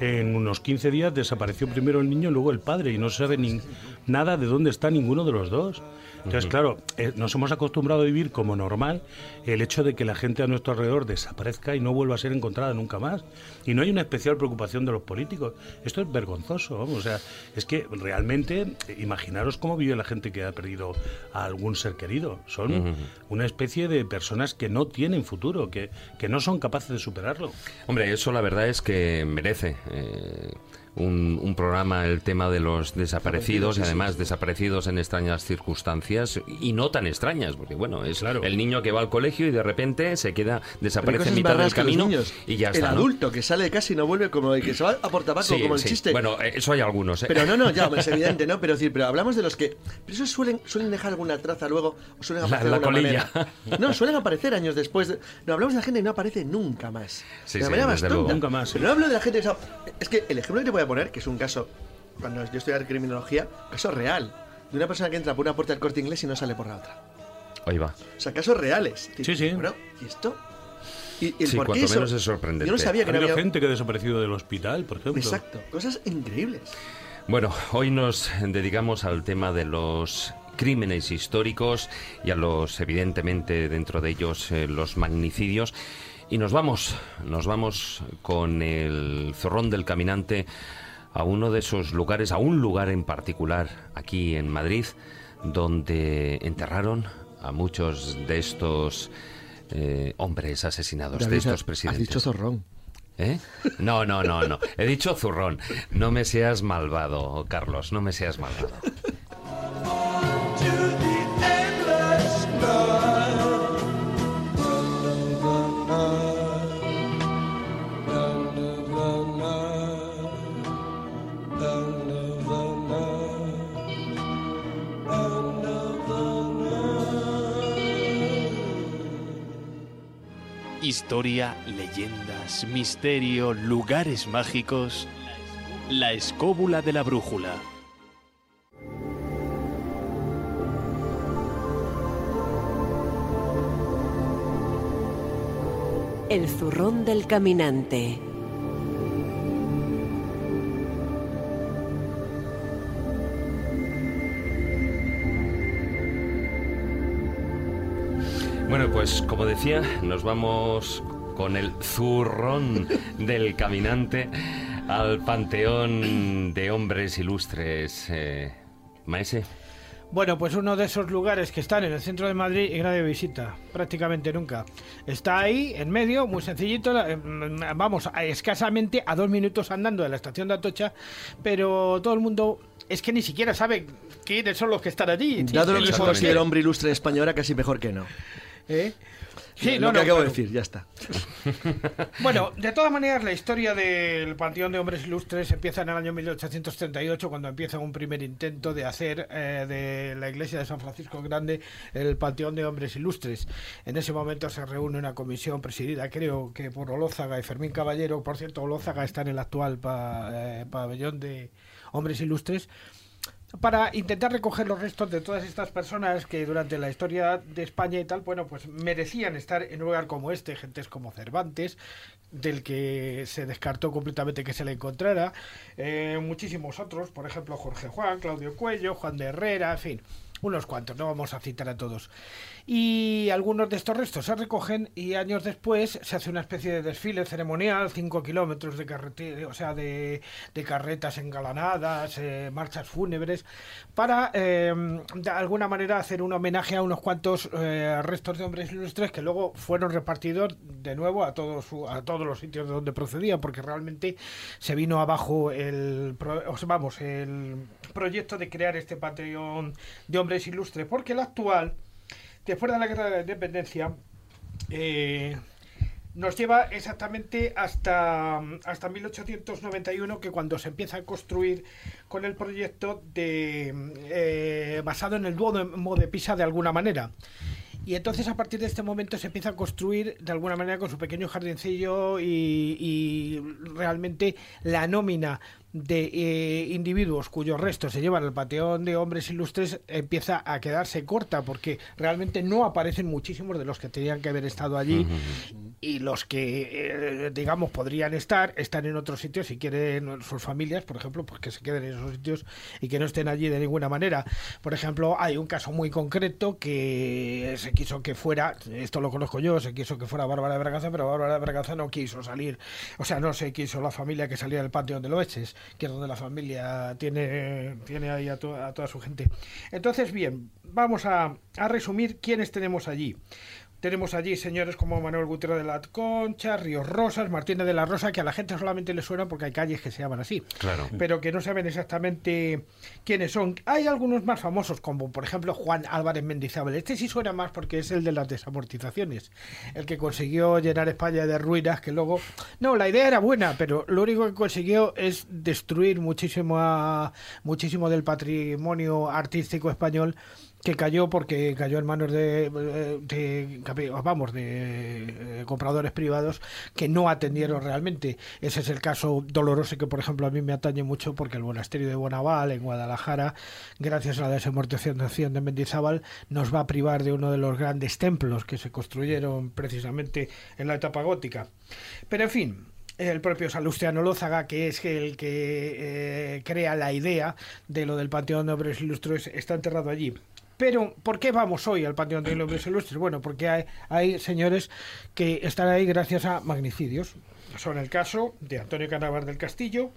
en unos 15 días desapareció primero el niño y luego el padre, y no se sabe ni nada de dónde está ninguno de los dos. Entonces, claro, eh, nos hemos acostumbrado a vivir como normal el hecho de que la gente a nuestro alrededor desaparezca y no vuelva a ser encontrada nunca más. Y no hay una especial preocupación de los políticos. Esto es vergonzoso. O sea, es que realmente, eh, imaginaros cómo vive la gente que ha perdido a algún ser querido. Son una especie de personas que no tienen futuro, que, que no son capaces de superarlo. Hombre, eso la verdad es que merece eh, un, un programa el tema de los desaparecidos y además desaparecidos en extrañas circunstancias y no tan extrañas, porque bueno, es Claro. el niño que va al colegio y de repente se queda, desaparece en mitad del camino niños. y ya El está. ¿no? adulto que sale de casa y no vuelve como el que se va a por tabaco, Sí, como el sí. chiste. Bueno, eso hay algunos. ¿eh? Pero no, no, ya, es evidente, ¿no? Pero decir, pero hablamos de los que. Pero esos suelen, suelen dejar alguna traza luego, o suelen La- aparecer la de alguna colilla. manera. No, suelen aparecer años después. de- No, hablamos de la gente que no aparece nunca más. Sí, de sí, manera. Nunca más, sí. Pero no hablo de la gente que. Es que el ejemplo que te voy a poner, que es un caso, cuando yo estudiaba criminología, caso real. De una persona que entra por una puerta del corte inglés y no sale por la otra. Ahí va. O sea, casos reales. Sí, sí. Bueno, ¿y esto? ¿Y, y el Sí, por qué menos es sorprendente. Yo no sabía que había. gente que ha desaparecido del hospital, por ejemplo. Exacto, cosas increíbles. Bueno, hoy nos dedicamos al tema de los crímenes históricos y a los, evidentemente, dentro de ellos, eh, los magnicidios. Y nos vamos, nos vamos con el zorrón del caminante a uno de esos lugares, a un lugar en particular aquí en Madrid, donde enterraron a muchos de estos eh, hombres asesinados, de estos has presidentes. dicho zorrón. ¿Eh? No, no, no, no. He dicho zurrón. No me seas malvado, Carlos. No me seas malvado. Historia, leyendas, misterio, lugares mágicos. La escóbula de la brújula. El zurrón del caminante. Bueno, pues como decía, nos vamos con el zurrón del caminante al panteón de hombres ilustres. Eh, Maese. Bueno, pues uno de esos lugares que están en el centro de Madrid y nadie visita, prácticamente nunca. Está ahí, en medio, muy sencillito, eh, mm, vamos, escasamente a dos minutos andando de la estación de Atocha, pero todo el mundo es que ni siquiera sabe quiénes son los que están allí. Dado lo que somos el hombre ilustre español, casi mejor que no. ¿Eh? Sí, lo que acabo de decir, ya está. Bueno, de todas maneras, la historia del Panteón de Hombres Ilustres empieza en el año 1838, cuando empieza un primer intento de hacer eh, de la iglesia de San Francisco Grande el Panteón de Hombres Ilustres. En ese momento se reúne una comisión presidida, creo que por Olózaga y Fermín Caballero. Por cierto, Olózaga está en el actual eh, pabellón de Hombres Ilustres para intentar recoger los restos de todas estas personas que durante la historia de España y tal, bueno, pues merecían estar en un lugar como este, gentes como Cervantes, del que se descartó completamente que se le encontrara, eh, muchísimos otros, por ejemplo Jorge Juan, Claudio Cuello, Juan de Herrera, en fin, unos cuantos, no vamos a citar a todos. Y algunos de estos restos se recogen y años después se hace una especie de desfile ceremonial, 5 kilómetros de carretera, o sea, de, carretas engalanadas, eh, marchas fúnebres, para eh, de alguna manera hacer un homenaje a unos cuantos eh, restos de hombres ilustres que luego fueron repartidos de nuevo a todos, a todos los sitios de donde procedían, porque realmente se vino abajo el, vamos, el proyecto de crear este panteón de hombres ilustres, porque el actual después de la Guerra de la Independencia, eh, nos lleva exactamente hasta, hasta 1891, que cuando se empieza a construir con el proyecto eh, basado en el Duomo de Pisa de alguna manera. Y entonces a partir de este momento se empieza a construir de alguna manera con su pequeño jardincillo y realmente la nómina de eh, individuos cuyos restos se llevan al panteón de hombres ilustres empieza a quedarse corta porque realmente no aparecen muchísimos de los que tenían que haber estado allí y los que eh, digamos podrían estar están en otros sitios si quieren sus familias por ejemplo pues que se queden en esos sitios y que no estén allí de ninguna manera por ejemplo hay un caso muy concreto que se quiso que fuera esto lo conozco yo se quiso que fuera Bárbara de Braganza pero Bárbara de Braganza no quiso salir o sea no se quiso la familia que saliera del panteón de Loeches que es donde la familia tiene, tiene ahí a, toda su gente. Entonces, bien, vamos a, a resumir quiénes tenemos allí. Tenemos allí señores como Manuel Gutiérrez de la Concha, Ríos Rosas, Martínez de la Rosa, que a la gente solamente le suena porque hay calles que se llaman así. Claro. Pero que no saben exactamente quiénes son. Hay algunos más famosos, como por ejemplo Juan Álvarez Mendizábal. Este sí suena más porque es el de las desamortizaciones. El que consiguió llenar España de ruinas que luego. No, la idea era buena, pero lo único que consiguió es destruir muchísimo, muchísimo del patrimonio artístico español que cayó porque cayó en manos de, vamos de eh, compradores privados que no atendieron realmente ese es el caso doloroso que por ejemplo a mí me atañe mucho porque el monasterio de Bonaval en Guadalajara gracias a la desamortización de Mendizábal nos va a privar de uno de los grandes templos que se construyeron precisamente en la etapa gótica pero en fin el propio Salustiano Lózaga, que es el que eh, crea la idea de lo del Panteón de Hombres Ilustres, está enterrado allí. Pero, ¿por qué vamos hoy al Panteón de los Ilustres? Bueno, porque hay, hay señores que están ahí gracias a magnicidios. Son el caso de Antonio Canavar del Castillo,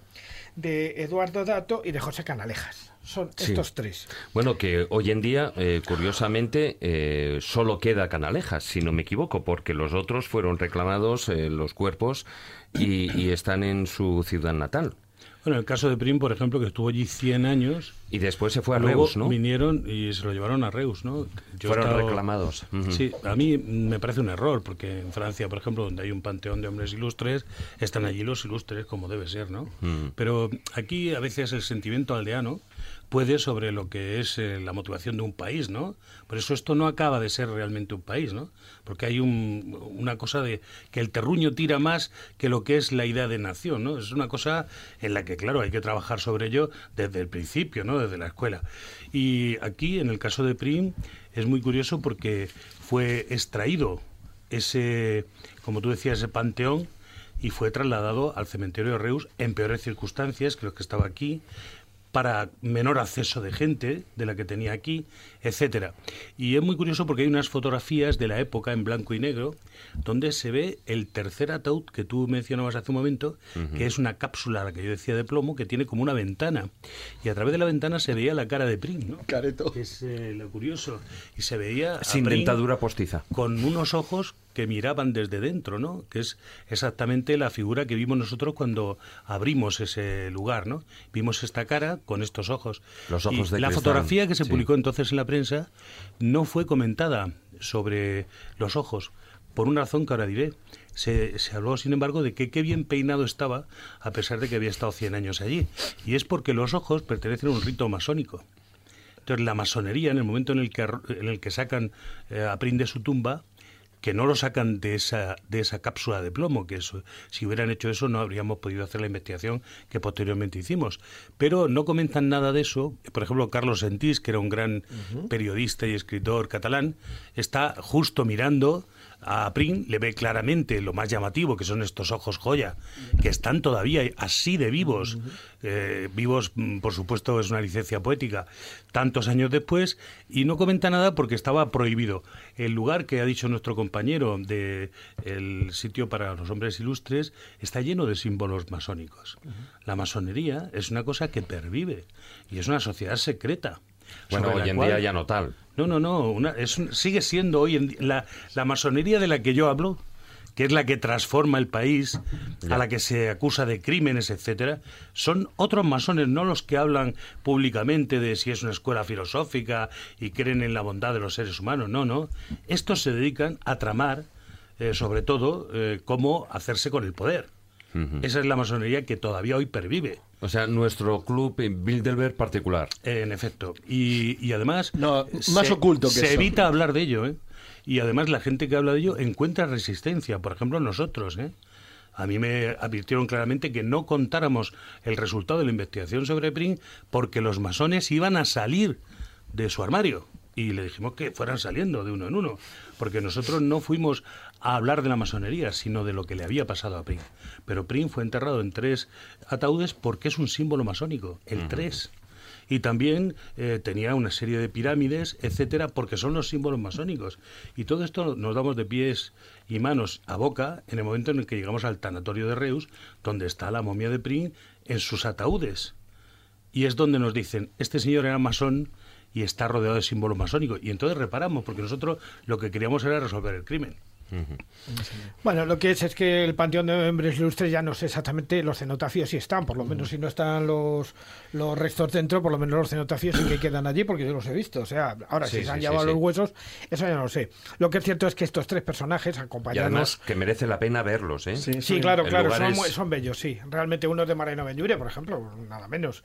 de Eduardo Dato y de José Canalejas. Son estos tres. Bueno, que hoy en día, eh, curiosamente, eh, solo queda Canalejas, si no me equivoco, porque los otros fueron reclamados, eh, los cuerpos, y están en su ciudad natal. Bueno, el caso de Prim, por ejemplo, que estuvo allí 100 años. Y después se fue a Reus, ¿no? vinieron y se lo llevaron a Reus, ¿no? Fueron reclamados. Sí, a mí me parece un error, porque en Francia, por ejemplo, donde hay un panteón de hombres ilustres, están allí los ilustres, como debe ser, ¿no? Pero aquí a veces el sentimiento aldeano puede sobre lo que es eh, la motivación de un país, ¿no? Por eso esto no acaba de ser realmente un país, ¿no? Porque hay una cosa de que el terruño tira más que lo que es la idea de nación, ¿no? Es una cosa en la que, claro, hay que trabajar sobre ello desde el principio, ¿no? Desde la escuela. Y aquí, en el caso de Prim, es muy curioso porque fue extraído ese, como tú decías, ese panteón y fue trasladado al cementerio de Reus en peores circunstancias, creo que estaba aquí, para menor acceso de gente de la que tenía aquí, etcétera. Y es muy curioso porque hay unas fotografías de la época en blanco y negro donde se ve el tercer ataúd que tú mencionabas hace un momento, que es una cápsula, la que yo decía de plomo, que tiene como una ventana. Y a través de la ventana se veía la cara de Pring, ¿no? Careto. es eh, lo curioso. Y se veía Sin dentadura postiza. con unos ojos que miraban desde dentro, ¿no? Que es exactamente la figura que vimos nosotros cuando abrimos ese lugar, ¿no? Vimos esta cara con estos ojos. Los ojos Y de La cristal, fotografía que se sí. publicó entonces en la prensa no fue comentada sobre los ojos, por una razón que ahora diré. Se, se habló, sin embargo, de que qué bien peinado estaba, a pesar de que había estado 100 años allí. Y es porque los ojos pertenecen a un rito masónico. Entonces, la masonería, en el momento en el que, en el que sacan eh, a Prim de su tumba, que no lo sacan de esa, de esa cápsula de plomo, que eso, si hubieran hecho eso no habríamos podido hacer la investigación que posteriormente hicimos. Pero no comentan nada de eso. Por ejemplo, Carlos Sentís, que era un gran periodista y escritor catalán, está justo mirando a Prim, le ve claramente lo más llamativo, que son estos ojos joya, que están todavía así de vivos. Eh, vivos, mm, por supuesto, es una licencia poética, tantos años después, y no comenta nada porque estaba prohibido. El lugar que ha dicho nuestro compañero de el sitio para los hombres ilustres está lleno de símbolos masónicos. La masonería es una cosa que pervive y es una sociedad secreta. Bueno, hoy en cual- día ya no tal. no, no, no. una- es un- sigue siendo hoy en día la, la masonería de la que yo hablo, que es la que transforma el país, a la que se acusa de crímenes, etcétera, son otros masones, no los que hablan públicamente de si es una escuela filosófica y creen en la bondad de los seres humanos. No, no. Estos se dedican a tramar, eh, sobre todo, eh, cómo hacerse con el poder. Esa es la masonería que todavía hoy pervive. O sea, nuestro club en Bilderberg particular. En efecto. Y, y además... No, más oculto que Se eso. evita hablar de ello, ¿eh? Y además la gente que habla de ello encuentra resistencia. Por ejemplo, nosotros, ¿eh? A mí me advirtieron claramente que no contáramos el resultado de la investigación sobre Pring porque los masones iban a salir de su armario. Y le dijimos que fueran saliendo de uno en uno. Porque nosotros no fuimos a hablar de la masonería, sino de lo que le había pasado a Pring. Pero Pring fue enterrado en tres ataúdes porque es un símbolo masónico, el tres y también eh, tenía una serie de pirámides, etcétera, porque son los símbolos masónicos. Y todo esto nos damos de pies y manos a boca en el momento en el que llegamos al tanatorio de Reus, donde está la momia de Pring en sus ataúdes. Y es donde nos dicen, este señor era masón y está rodeado de símbolos masónicos. Y entonces reparamos, porque nosotros lo que queríamos era resolver el crimen. Bueno, lo que es es que el Panteón de Hombres Ilustres ya no sé exactamente los cenotafios si están, por lo menos si no están los, los restos dentro, por lo menos los cenotafios sí que quedan allí porque yo los he visto. O sea, ahora Sí, si se han sí, llevado los huesos, eso ya no lo sé. Lo que es cierto es que estos tres personajes Y acompañados... además que merece la pena verlos, ¿eh? Sí, Sí, claro, El claro, son, es- muy- son bellos, sí. Realmente uno es de Marino Benllubre, por ejemplo, nada menos.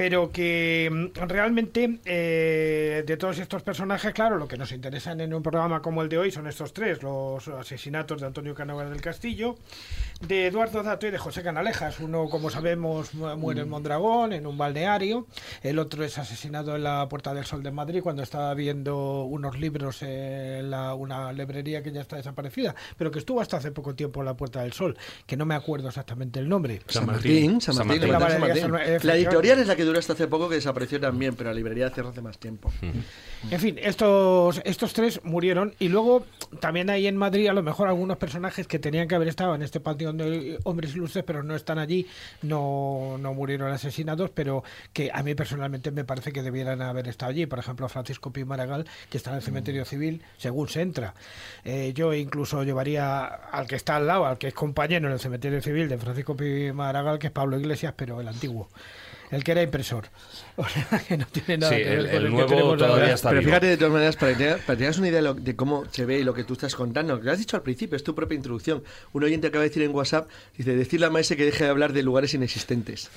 Pero que mm, realmente eh, de todos estos personajes, claro, lo que nos interesa en un programa como el de hoy son estos tres, los asesinatos de Antonio Canovas del Castillo, de Eduardo Dato y de José Canalejas. Uno, como sabemos, mu- muere en Mondragón, en un balneario. El otro es asesinado en la Puerta del Sol de Madrid cuando estaba viendo unos libros en la- una librería que ya está desaparecida, pero que estuvo hasta hace poco tiempo en la Puerta del Sol, que no me acuerdo exactamente el nombre. San Martín, San San Martín, San La editorial es la que hasta hace poco, que desapareció también, pero la librería cerró hace más tiempo. En fin, estos, estos tres murieron y luego también hay en Madrid a lo mejor algunos personajes que tenían que haber estado en este panteón de hombres ilustres pero no están allí, no, no murieron asesinados, pero que a mí personalmente me parece que debieran haber estado allí. Por ejemplo, Francisco Pi Maragall, que está en el cementerio civil, según se entra. Eh, yo incluso llevaría al que está al lado, al que es compañero en el cementerio civil de Francisco Pi Maragall, que es Pablo Iglesias, pero el antiguo. El que era impresor. O sea, que no tiene nada Sí, que ver el- con el que nuevo tenemos todavía ahora. está Pero vivo. fíjate, de todas maneras, para que, tengas, para que tengas una idea de, lo- de cómo se ve y lo que tú estás contando, que lo has dicho al principio, es tu propia introducción. Un oyente acaba de decir en WhatsApp, dice, decirle a Maese que deje de hablar de lugares inexistentes.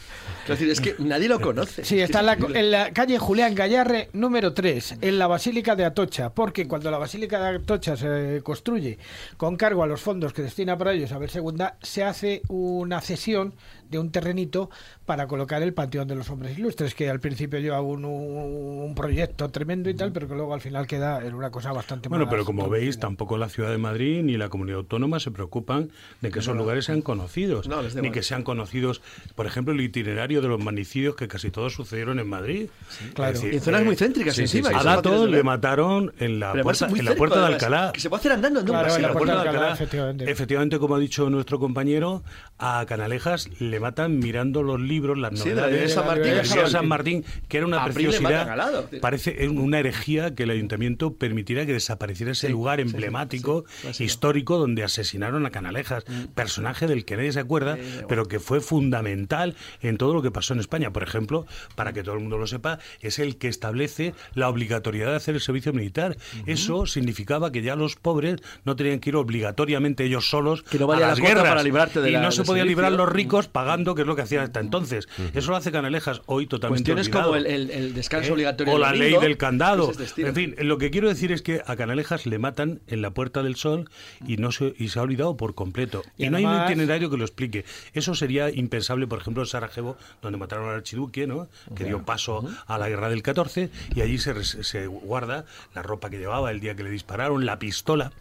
Es decir, es que nadie lo conoce. Sí, está en la, en la calle Julián Gallarre número 3, en la Basílica de Atocha, porque cuando la Basílica de Atocha se construye con cargo a los fondos que destina para ello Isabel II, se hace una cesión de un terrenito para colocar el Panteón de los Hombres Ilustres, que al principio lleva un, un proyecto tremendo y tal, pero que luego al final queda en una cosa bastante Bueno, pero como veis, tampoco la ciudad de Madrid ni la comunidad autónoma se preocupan de que esos lugares sean conocidos, ni que sean conocidos, por ejemplo, el itinerario de los magnicidios que casi todos sucedieron en Madrid. claro. y zonas muy céntricas encima. a Dato le mataron en la puerta, en la puerta de Alcalá. Que se puede hacer andando, en la puerta de Alcalá. Efectivamente. efectivamente, como ha dicho nuestro compañero, a Canalejas le matan mirando los libros, las novedades de San Martín, San Martín, que era una preciosidad. Parece una herejía que el ayuntamiento permitiera que desapareciera ese lugar emblemático, histórico, donde asesinaron a Canalejas, mm. personaje del que nadie se acuerda, pero que fue fundamental en todo lo que pasó en España. Por ejemplo, para que todo el mundo lo sepa, es el que establece la obligatoriedad de hacer el servicio militar. Eso significaba que ya los pobres no tenían que ir obligatoriamente ellos solos que no vaya a las guerras para librarte de y no se podían librar los ricos pagando, que es lo que hacían hasta entonces. Eso lo hace Canalejas hoy totalmente Cuestiones como el, descanso ¿Eh? obligatorio o la ley del candado. En fin, lo que quiero decir es que a Canalejas le matan en la Puerta del Sol y no se, y se ha olvidado por completo. Y, no hay un itinerario que lo explique. Eso sería impensable, por ejemplo, en Sarajevo, donde mataron al archiduque, ¿no? que dio paso a la guerra del 14, y allí se, se guarda la ropa que llevaba el día que le dispararon, la pistola.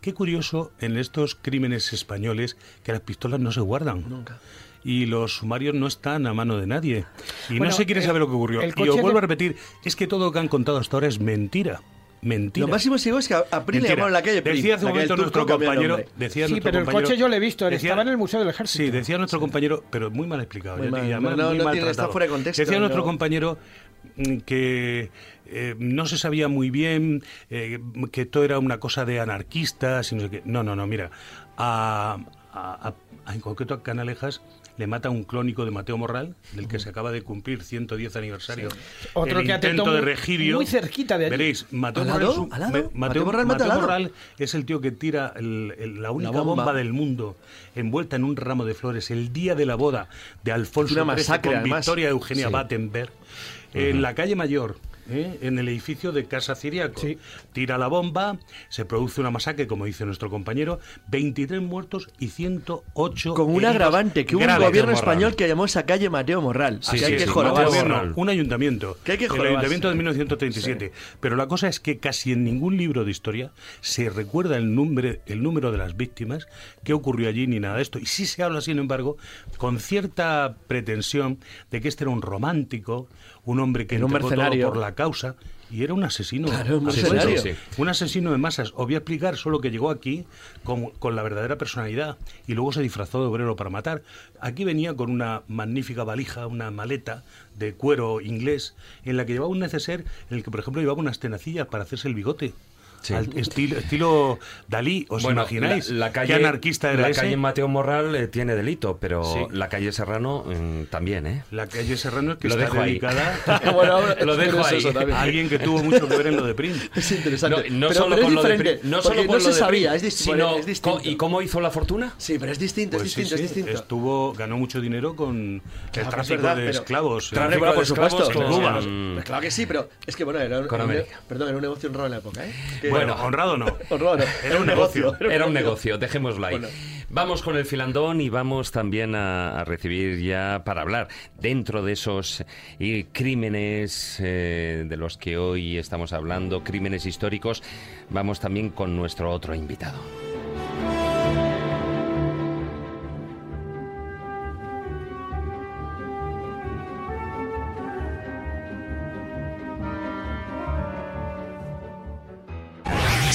Qué curioso en estos crímenes españoles que las pistolas no se guardan. Nunca y los sumarios no están a mano de nadie. Y no se quiere saber lo que ocurrió. Y os vuelvo a repetir, es que todo lo que han contado hasta ahora es mentira. Mentira. Lo máximo sigo es que a Prim le llamaron la calle Decía hace un momento nuestro compañero. Decía sí, pero el coche yo lo he visto, estaba en el Museo del Ejército. Sí, decía nuestro compañero, pero muy mal explicado. Muy mal, no, no, tiene, está fuera de contexto. Decía nuestro compañero mm, que eh, no se sabía muy bien eh, que todo era una cosa de anarquistas. no, no, no, no, mira. A, a, a, en concreto a Canalejas le mata un clónico de Mateo Morral, del que se acaba de cumplir 100 aniversario. Otro el que intento de Regirio. Muy cerquita de allí. Veréis, Mateo, Morral, Mateo, Morral, es el tío que tira la única bomba. del mundo envuelta en un ramo de flores el día de la boda de Alfonso una masacre, con Victoria Eugenia Battenberg en la calle Mayor ¿eh? en el edificio de Casa Ciriaco. Tira la bomba, se produce una masacre, como dice nuestro compañero, 23 muertos y 108 Como un agravante, que hubo un gobierno español que llamó esa calle Mateo Morral. que hay que un ayuntamiento. Que hay que el ayuntamiento de 1937. Pero la cosa es que casi en ningún libro de historia se recuerda el, número, el número de las víctimas, qué ocurrió allí ni nada de esto. Y sí se habla, sin embargo, con cierta pretensión de que este era un romántico, un hombre que un mercenario por la causa y era un asesino. un, asesino un asesino de masas. Os voy a explicar solo que llegó aquí con, con, la verdadera personalidad y luego se disfrazó de obrero para matar. Aquí venía con una magnífica valija, una maleta de cuero inglés en la que llevaba un neceser en el que, por ejemplo, llevaba unas tenacillas para hacerse el bigote estilo, estilo Dalí, ¿os imagináis? La, calle, ¿Qué anarquista era La calle Mateo Morral eh, tiene delito, pero la calle Serrano mm, también, ¿eh? La calle Serrano es que lo está dejo dedicada bueno, lo dejo ahí. a alguien que tuvo mucho que ver en lo de Prim. Es interesante. No, pero, solo con lo de Prim, no solo con no se sabía, es, sino, es distinto. ¿Y cómo hizo la fortuna? Sí, pero es distinto, es pues distinto, es distinto. Estuvo, ganó mucho dinero con el tráfico de esclavos. Tráfico por supuesto. Claro que sí, pero es que bueno, era perdón, era un negocio honrado en la época, ¿eh? Bueno, honrado no. Era un negocio. Era un negocio, dejémoslo ahí. Vamos con el filandón y vamos también a, recibir ya para hablar dentro de esos eh, crímenes eh, de los que hoy estamos hablando, crímenes históricos, vamos también con nuestro otro invitado.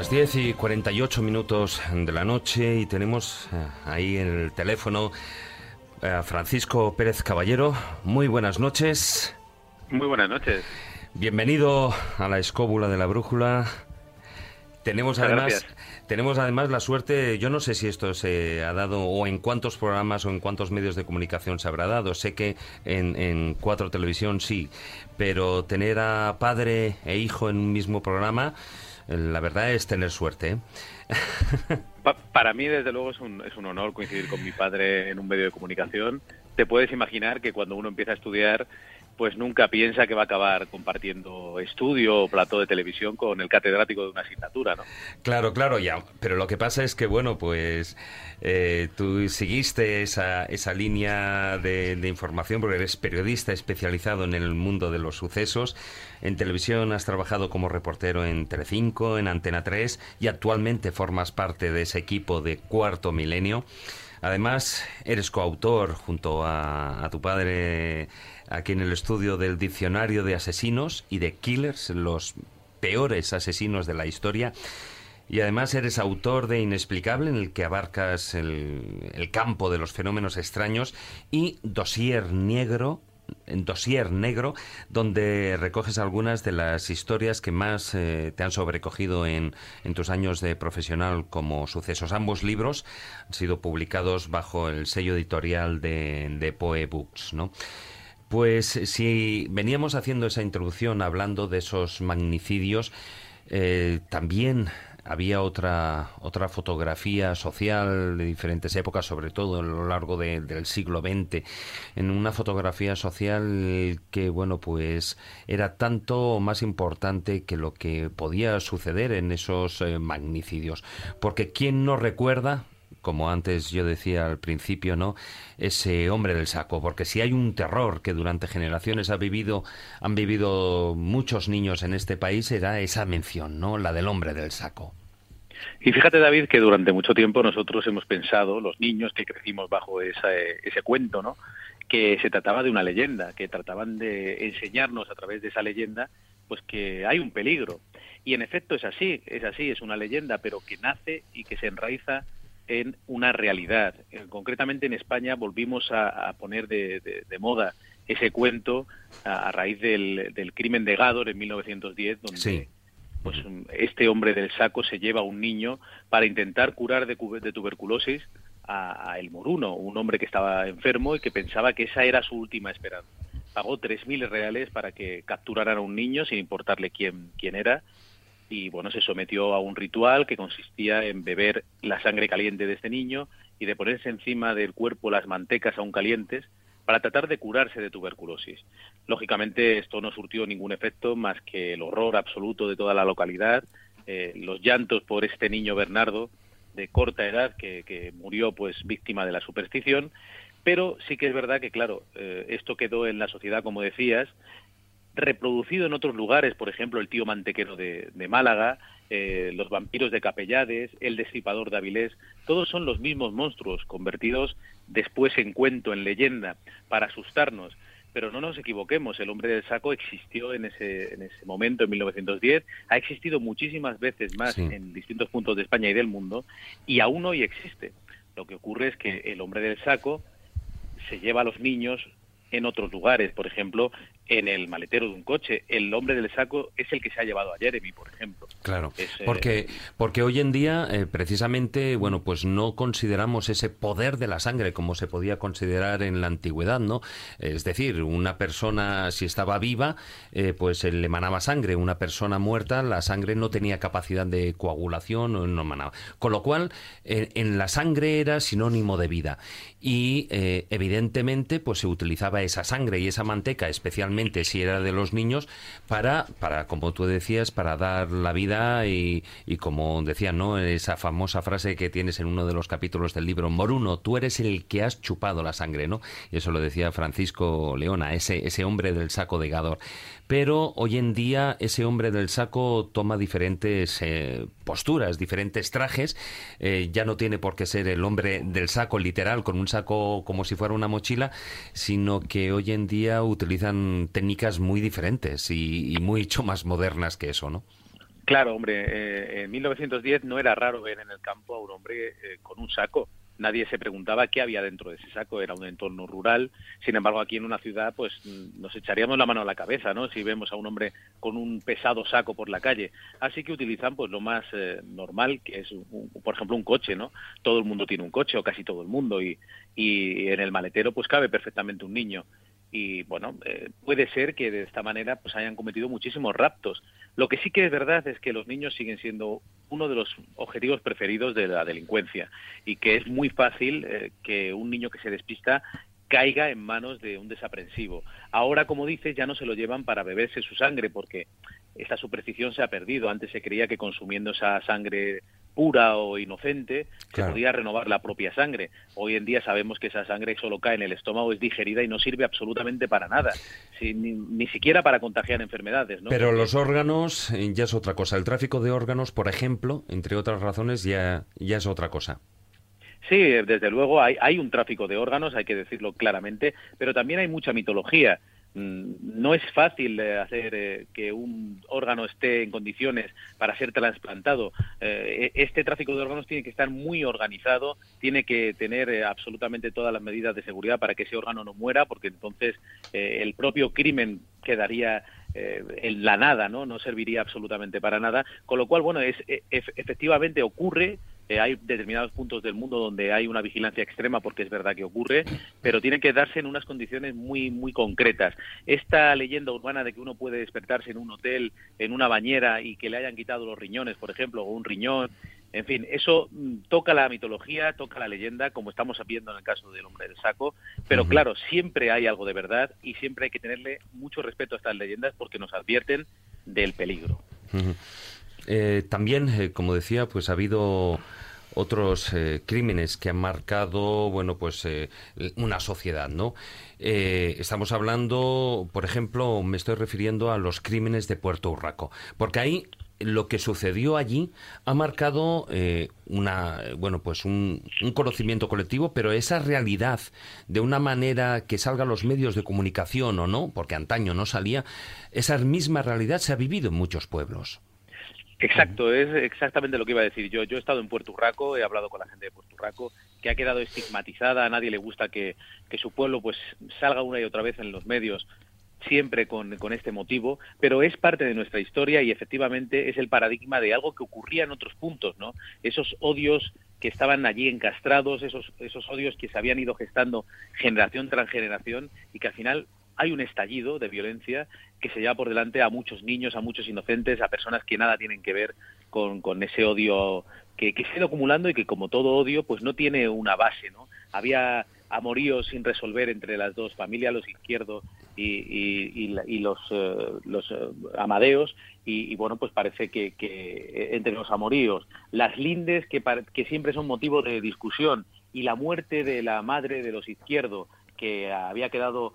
Las 10 y 48 minutos de la noche y tenemos eh, ahí en el teléfono a Francisco Pérez Caballero. Muy buenas noches. Muy buenas noches. Bienvenido a la escóbula de la brújula. Tenemos Muchas además, gracias. tenemos además la suerte, yo no sé si esto se ha dado o en cuántos programas o en cuántos medios de comunicación se habrá dado. Sé que en, en Cuatro Televisión sí, pero tener a padre e hijo en un mismo programa, eh, la verdad es tener suerte. ¿eh? Pa- para mí, desde luego, es un, es un honor coincidir con mi padre en un medio de comunicación. Te puedes imaginar que cuando uno empieza a estudiar, pues nunca piensa que va a acabar compartiendo estudio o plató de televisión con el catedrático de una asignatura, ¿no? Claro, claro, ya. Pero lo que pasa es que, bueno, pues eh, tú seguiste esa, esa línea de, de información porque eres periodista especializado en el mundo de los sucesos. En televisión has trabajado como reportero en Telecinco, en Antena 3 y actualmente formas parte de ese equipo de Cuarto Milenio. Además, eres coautor junto a, tu padre aquí en el estudio del Diccionario de Asesinos y de Killers, los peores asesinos de la historia. Y además eres autor de Inexplicable, en el que abarcas el, el campo de los fenómenos extraños, y Dossier Negro, en Dossier Negro, donde recoges algunas de las historias que más eh, te han sobrecogido en, en tus años de profesional como sucesos. Ambos libros han sido publicados bajo el sello editorial de, de Poe Books, ¿no? Pues si veníamos haciendo esa introducción hablando de esos magnicidios, eh, también había otra otra fotografía social de diferentes épocas, sobre todo a lo largo de- del siglo XX, en una fotografía social que bueno pues era tanto más importante que lo que podía suceder en esos eh, magnicidios, porque quién no recuerda como antes yo decía al principio, ¿no? Ese hombre del saco, porque si hay un terror que durante generaciones ha vivido, han vivido muchos niños en este país, era esa mención, ¿no? La del hombre del saco. Y fíjate, David, que durante mucho tiempo nosotros hemos pensado, los niños que crecimos bajo esa, ese cuento, ¿no? que se trataba de una leyenda, que trataban de enseñarnos a través de esa leyenda, pues que hay un peligro. Y en efecto es así, es así, es una leyenda, pero que nace y que se enraiza en una realidad. Eh, Concretamente en España volvimos a, a poner de, de- de moda ese cuento a, a raíz del, del crimen de Gádor en 1910, donde Sí. pues este hombre del saco se lleva a un niño para intentar curar de, de tuberculosis a, a El Moruno, un hombre que estaba enfermo y que pensaba que esa era su última esperanza. Pagó 3.000 reales para que capturaran a un niño sin importarle quién, quién era y bueno, se sometió a un ritual que consistía en beber la sangre caliente de este niño y de ponerse encima del cuerpo las mantecas aún calientes para tratar de curarse de tuberculosis. Lógicamente esto no surtió ningún efecto más que el horror absoluto de toda la localidad, eh, los llantos por este niño Bernardo de corta edad que, que murió pues víctima de la superstición, pero sí que es verdad que claro, eh, esto quedó en la sociedad como decías, reproducido en otros lugares, por ejemplo, el tío mantequero de, de Málaga, eh, los vampiros de Capellades, el destripador de Avilés, todos son los mismos monstruos convertidos después en cuento, en leyenda, para asustarnos. Pero no nos equivoquemos, el hombre del saco existió en ese, en ese momento, en 1910, ha existido muchísimas veces más Sí. en distintos puntos de España y del mundo, y aún hoy existe. Lo que ocurre es que el hombre del saco se lleva a los niños en otros lugares, por ejemplo, en el maletero de un coche. El hombre del saco es el que se ha llevado a Jeremy, por ejemplo. Claro, Es, eh, porque, porque hoy en día, eh, precisamente, bueno, pues no consideramos ese poder de la sangre como se podía considerar en la antigüedad, ¿no? Es decir, una persona, si estaba viva, eh, pues le emanaba sangre. Una persona muerta, la sangre no tenía capacidad de coagulación, o no emanaba. Con lo cual, en la sangre era sinónimo de vida. Y, evidentemente, pues se utilizaba esa sangre y esa manteca, especialmente si era de los niños, para, para como tú decías, para dar la vida y, y como decía, ¿no? Esa famosa frase que tienes en uno de los capítulos del libro, Moruno, tú eres el que has chupado la sangre, ¿no? Y eso lo decía Francisco Leona, ese, ese hombre del saco de Gador pero hoy en día ese hombre del saco toma diferentes eh, posturas, diferentes trajes, eh, ya no tiene por qué ser el hombre del saco literal, con un saco como si fuera una mochila, sino que hoy en día utilizan técnicas muy diferentes y, mucho más modernas que eso, ¿no? Claro, hombre, eh, en 1910 no era raro ver en el campo a un hombre con un saco nadie se preguntaba qué había dentro de ese saco, era un entorno rural, sin embargo aquí en una ciudad pues nos echaríamos la mano a la cabeza, ¿no? Si vemos a un hombre con un pesado saco por la calle, así que utilizan pues lo más eh, normal que es por ejemplo un coche, ¿no? Todo el mundo tiene un coche o casi todo el mundo y, y en el maletero pues cabe perfectamente un niño y bueno, eh, puede ser que de esta manera pues hayan cometido muchísimos raptos. Lo que sí que es verdad es que los niños siguen siendo uno de los objetivos preferidos de la delincuencia y que es muy fácil eh, que un niño que se despista caiga en manos de un desaprensivo. Ahora, como dices, ya no se lo llevan para beberse su sangre porque esta superstición se ha perdido. Antes se creía que consumiendo esa sangre pura o inocente, se podía renovar la propia sangre. Hoy en día sabemos que esa sangre solo cae en el estómago, es digerida y no sirve absolutamente para nada, ni, siquiera para contagiar enfermedades. Pero los órganos eh, ya es otra cosa. El tráfico de órganos, por ejemplo, entre otras razones, ya, ya es otra cosa. Sí, desde luego hay, hay un tráfico de órganos, hay que decirlo claramente, pero también hay mucha mitología. Mm, no es fácil eh, hacer eh, que un órgano esté en condiciones para ser trasplantado. Eh, e, este tráfico de órganos tiene que estar muy organizado, tiene que tener absolutamente todas las medidas de seguridad para que ese órgano no muera, porque entonces el propio crimen quedaría en la nada, ¿no? No serviría absolutamente para nada. Con lo cual, bueno, es, e, efectivamente ocurre eh, hay determinados puntos del mundo donde hay una vigilancia extrema porque es verdad que ocurre, pero tiene que darse en unas condiciones muy muy concretas. Esta leyenda urbana de que uno puede despertarse en un hotel, en una bañera y que le hayan quitado los riñones, por ejemplo, o un riñón, en fin, eso mm, toca la mitología, toca la leyenda, como estamos viendo en el caso del hombre del saco, pero claro, siempre hay algo de verdad y siempre hay que tenerle mucho respeto a estas leyendas porque nos advierten del peligro. Eh, también, eh, como decía, pues ha habido otros eh, crímenes que han marcado, bueno, pues una sociedad, ¿no? estamos hablando, por ejemplo, me estoy refiriendo a los crímenes de Puerto Urraco, porque ahí lo que sucedió allí ha marcado una bueno pues un, un, conocimiento colectivo pero esa realidad de una manera que salga a los medios de comunicación o no porque antaño no salía esa misma realidad se ha vivido en muchos pueblos Exacto, es exactamente lo que iba a decir yo. Yo he estado en Puerto Urraco, he hablado con la gente de Puerto Urraco, que ha quedado estigmatizada, a nadie le gusta que, que su pueblo pues salga una y otra vez en los medios siempre con, con, este motivo, pero es parte de nuestra historia y efectivamente es el paradigma de algo que ocurría en otros puntos, ¿no? Esos odios que estaban allí encastrados, esos, esos odios que se habían ido gestando generación tras generación y que al final hay un estallido de violencia que se lleva por delante a muchos niños, a muchos inocentes, a personas que nada tienen que ver con, con ese odio que, que se ha acumulando y que como todo odio pues no tiene una base, ¿no? Había amoríos sin resolver entre las dos familias, los izquierdos y, y, los, eh, los eh, amadeos, y, bueno, pues parece que, que, entre los amoríos, las lindes que, que siempre son motivo de discusión, y la muerte de la madre de los izquierdos, que había quedado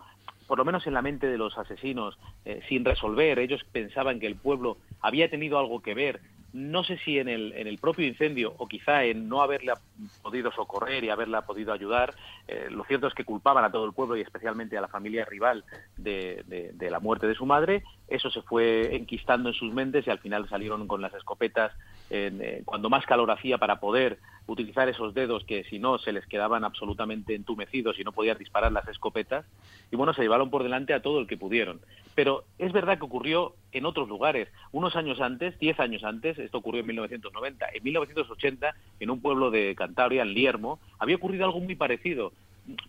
por lo menos en la mente de los asesinos, eh, sin resolver. Ellos pensaban que el pueblo había tenido algo que ver, no sé si en el, en el propio incendio o quizá en no haberla podido socorrer y haberla podido ayudar. Eh, lo cierto es que culpaban a todo el pueblo y especialmente a la familia rival de, de, la muerte de su madre. Eso se fue enquistando en sus mentes y al final salieron con las escopetas eh, cuando más calor hacía para poder utilizar esos dedos que si no se les quedaban absolutamente entumecidos y no podían disparar las escopetas. Y bueno, se llevaron por delante a todo el que pudieron. Pero es verdad que ocurrió en otros lugares. Unos años antes, diez años antes, esto ocurrió en 1990, en 1980, en un pueblo de Cantabria, en Liermo, había ocurrido algo muy parecido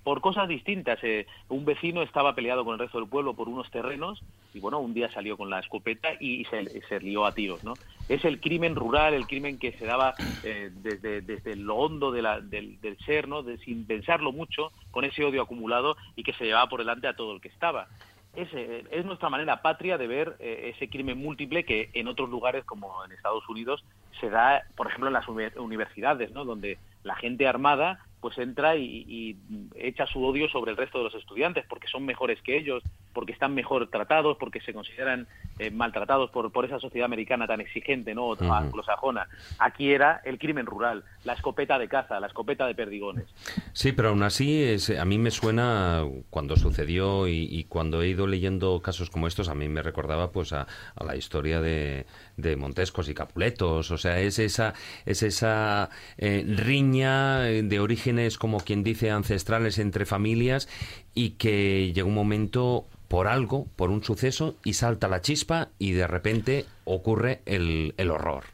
por cosas distintas. Eh, un vecino estaba peleado con el resto del pueblo por unos terrenos y bueno, un día salió con la escopeta y se, se lió a tiros, ¿no? Es el crimen rural, el crimen que se daba eh, desde, desde lo hondo de la, del, del, ser, ¿no? De, sin pensarlo mucho, con ese odio acumulado y que se llevaba por delante a todo el que estaba. es, eh, es nuestra manera patria de ver eh, ese crimen múltiple que en otros lugares como en Estados Unidos se da, por ejemplo, en las universidades, ¿no? donde la gente armada pues entra y, echa su odio sobre el resto de los estudiantes porque son mejores que ellos, porque están mejor tratados, porque se consideran eh, maltratados por, por esa sociedad americana tan exigente, ¿no? anglosajona. Aquí era el crimen rural, la escopeta de caza, la escopeta de perdigones. Sí, pero aún así es, a mí me suena cuando sucedió y, cuando he ido leyendo casos como estos, a mí me recordaba pues a, la historia de, de, Montescos y Capuletos, o sea, es esa, es esa eh, riña de origen como quien dice, ancestrales entre familias y que llega un momento por algo, por un suceso, y salta la chispa y de repente ocurre el, el horror.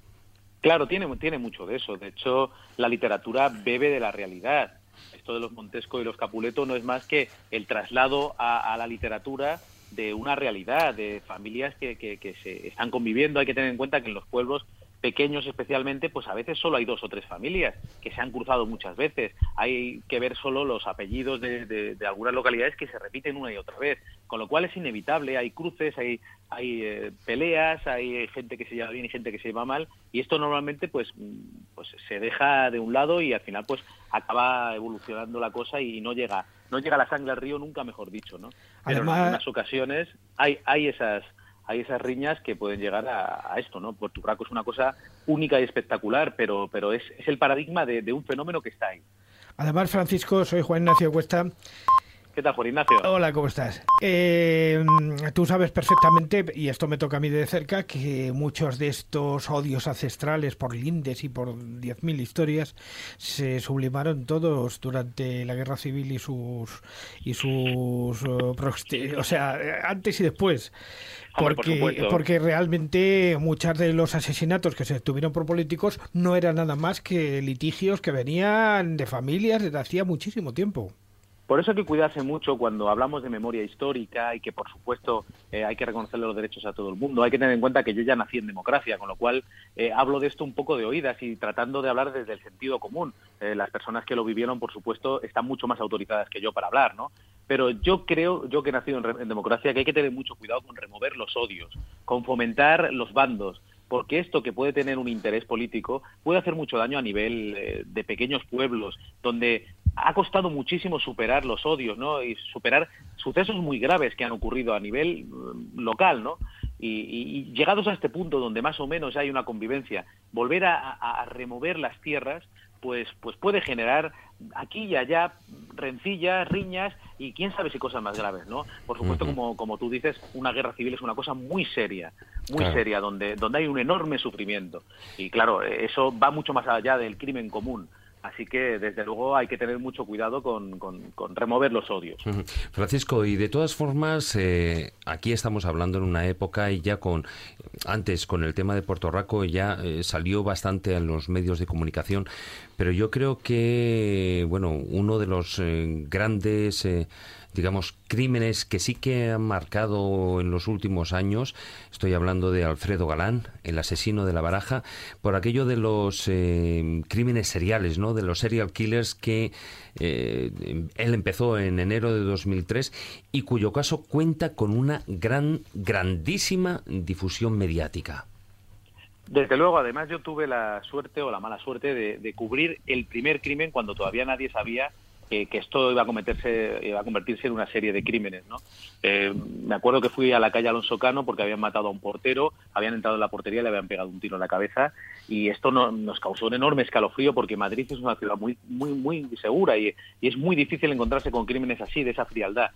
Claro, tiene, tiene mucho de eso. De hecho, la literatura bebe de la realidad. Esto de los Montesco y los Capuleto no es más que el traslado a, a la literatura de una realidad, de familias que, que, que, se están conviviendo. Hay que tener en cuenta que en los pueblos pequeños especialmente, pues a veces solo hay dos o tres familias que se han cruzado muchas veces. Hay que ver solo los apellidos de, algunas localidades que se repiten una y otra vez, con lo cual es inevitable, hay cruces, hay, hay eh, peleas, hay gente que se lleva bien y gente que se lleva mal, y esto normalmente pues, pues se deja de un lado y al final pues acaba evolucionando la cosa y no llega, no llega la sangre al río nunca mejor dicho, ¿no? Pero en algunas ocasiones hay, hay esas hay esas riñas que pueden llegar a, esto, ¿no? Puerto Rico es una cosa única y espectacular, pero, pero es, el paradigma de, de, un fenómeno que está ahí. Además, Francisco, soy Juan Ignacio Cuesta ¿Qué tal, Juan Ignacio? Hola, ¿cómo estás? Eh, tú sabes perfectamente, y esto me toca a mí de cerca, que muchos de estos odios ancestrales por lindes y por 10.000 historias se sublimaron todos durante la guerra civil y sus. y sus. Eh, o sea, antes y después. Porque, porque realmente muchos de los asesinatos que se tuvieron por políticos no eran nada más que litigios que venían de familias desde hacía muchísimo tiempo. Por eso hay que cuidarse mucho cuando hablamos de memoria histórica y que, por supuesto, eh, hay que reconocer los derechos a todo el mundo. Hay que tener en cuenta que yo ya nací en democracia, con lo cual eh, hablo de esto un poco de oídas y tratando de hablar desde el sentido común. Eh, las personas que lo vivieron, por supuesto, están mucho más autorizadas que yo para hablar, ¿no? Pero yo creo, yo que he nacido en, en democracia, que hay que tener mucho cuidado con remover los odios, con fomentar los bandos, porque esto que puede tener un interés político puede hacer mucho daño a nivel de pequeños pueblos, donde ha costado muchísimo superar los odios, ¿no? Y superar sucesos muy graves que han ocurrido a nivel mm, local, ¿no? Y, llegados a este punto donde más o menos hay una convivencia, volver a, remover las tierras, pues, pues puede generar aquí y allá rencillas, riñas y quién sabe si cosas más graves, ¿no? Por supuesto, como, como tú dices, una guerra civil es una cosa muy seria, muy seria, donde, donde hay un enorme sufrimiento. Y claro, eso va mucho más allá del crimen común. Así que, desde luego, hay que tener mucho cuidado con, remover los odios. Francisco, y de todas formas, eh, aquí estamos hablando en una época y ya con, antes con el tema de Puerto Rico ya eh, salió bastante en los medios de comunicación, pero yo creo que, bueno, uno de los eh, grandes digamos, crímenes que sí que han marcado en los últimos años. Estoy hablando de Alfredo Galán, el asesino de la baraja, por aquello de los eh, crímenes seriales, ¿no? De los serial killers que eh, él empezó en enero de 2003 y cuyo caso cuenta con una gran, grandísima difusión mediática. Desde luego, además yo tuve la suerte o la mala suerte de, de cubrir el primer crimen cuando todavía nadie sabía que, esto iba a, cometerse, iba a convertirse en una serie de crímenes. ¿no? Eh, me acuerdo que fui a la calle Alonso Cano porque habían matado a un portero, habían entrado en la portería y le habían pegado un tiro en la cabeza y esto nos causó un enorme escalofrío porque Madrid es una ciudad muy, muy, muy segura y, y es muy difícil encontrarse con crímenes así, de esa frialdad.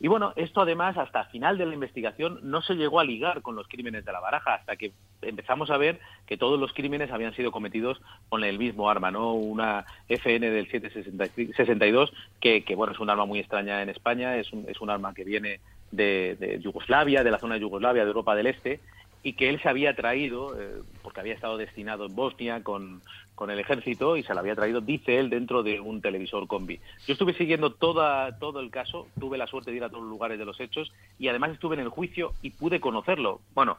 Y bueno, esto además hasta final de la investigación no se llegó a ligar con los crímenes de la baraja, hasta que empezamos a ver que todos los crímenes habían sido cometidos con el mismo arma, ¿no? Una FN del 762, que, que bueno, es un arma muy extraña en España, es un, es un arma que viene de, de Yugoslavia, de la zona de Yugoslavia, de Europa del Este, y que él se había traído, eh, porque había estado destinado en Bosnia con, con el ejército y se lo había traído, dice él, dentro de un televisor combi. Yo estuve siguiendo toda, todo el caso, tuve la suerte de ir a todos los lugares de los hechos y además estuve en el juicio y pude conocerlo. Bueno,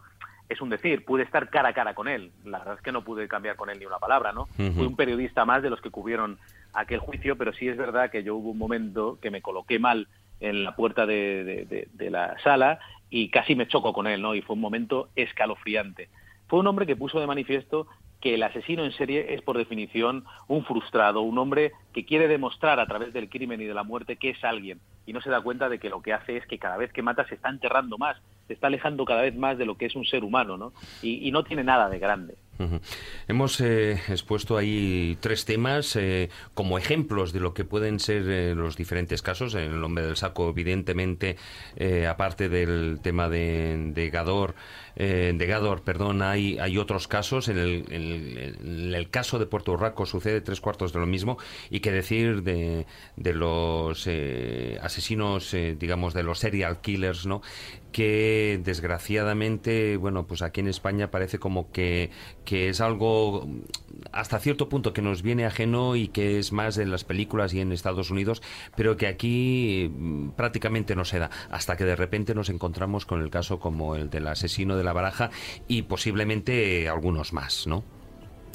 es un decir, pude estar cara a cara con él. La verdad es que no pude cambiar con él ni una palabra, ¿no? Fui un periodista más de los que cubrieron aquel juicio, pero sí es verdad que yo hubo un momento que me coloqué mal en la puerta de, de, la sala y casi me choco con él, ¿no? Y fue un momento escalofriante. Fue un hombre que puso de manifiesto que el asesino en serie es por definición un frustrado, un hombre que quiere demostrar a través del crimen y de la muerte que es alguien y no se da cuenta de que lo que hace es que cada vez que mata se está enterrando más, se está alejando cada vez más de lo que es un ser humano, ¿no? Y, no tiene nada de grande. Hemos eh, expuesto ahí tres temas eh, como ejemplos de lo que pueden ser eh, los diferentes casos. En el hombre del saco, evidentemente, aparte del tema de, de Gador, de Gador, perdón, hay, hay otros casos. En el, en el, caso de Puerto Rico sucede tres cuartos de lo mismo. Y qué decir de, de los asesinos, digamos, de los serial killers, ¿no? que desgraciadamente, bueno, pues aquí en España parece como que, que es algo hasta cierto punto que nos viene ajeno y que es más en las películas y en Estados Unidos, pero que aquí mm, prácticamente no se da, hasta que de repente nos encontramos con el caso como el del asesino de la baraja y posiblemente algunos más, ¿no?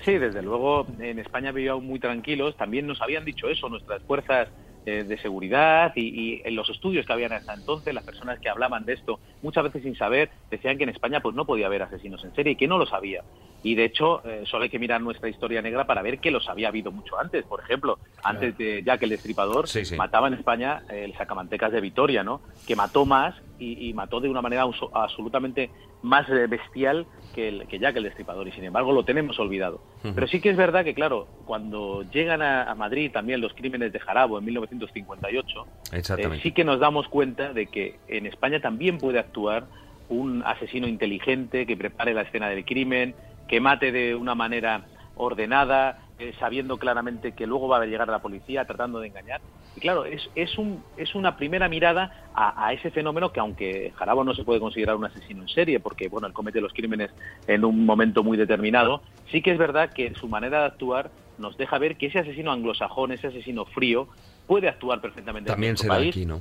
Sí, desde luego en España vivíamos muy tranquilos, también nos habían dicho eso nuestras fuerzas eh, de seguridad y, en los estudios que habían hasta entonces, las personas que hablaban de esto, muchas veces sin saber, decían que en España pues no podía haber asesinos en serie y que no lo sabía. Y de hecho, eh, solo hay que mirar nuestra historia negra para ver que los había habido mucho antes. Por ejemplo, antes de Jack el Destripador, mataba en España el sacamantecas de Vitoria, ¿no? Que mató más y, mató de una manera absolutamente más bestial que, el, que Jack el Destripador. Y sin embargo, lo tenemos olvidado. Pero sí que es verdad que, claro, cuando llegan a, Madrid también los crímenes de Jarabo en 1958, eh, sí que nos damos cuenta de que en España también puede actuar un asesino inteligente que prepare la escena del crimen, que mate de una manera ordenada, eh, sabiendo claramente que luego va a llegar la policía tratando de engañar. Y claro, es, es, un, es una primera mirada a, ese fenómeno que aunque Jarabo no se puede considerar un asesino en serie, porque bueno, él comete los crímenes en un momento muy determinado, sí que es verdad que su manera de actuar nos deja ver que ese asesino anglosajón, ese asesino frío, puede actuar perfectamente También en se da aquí, ¿no?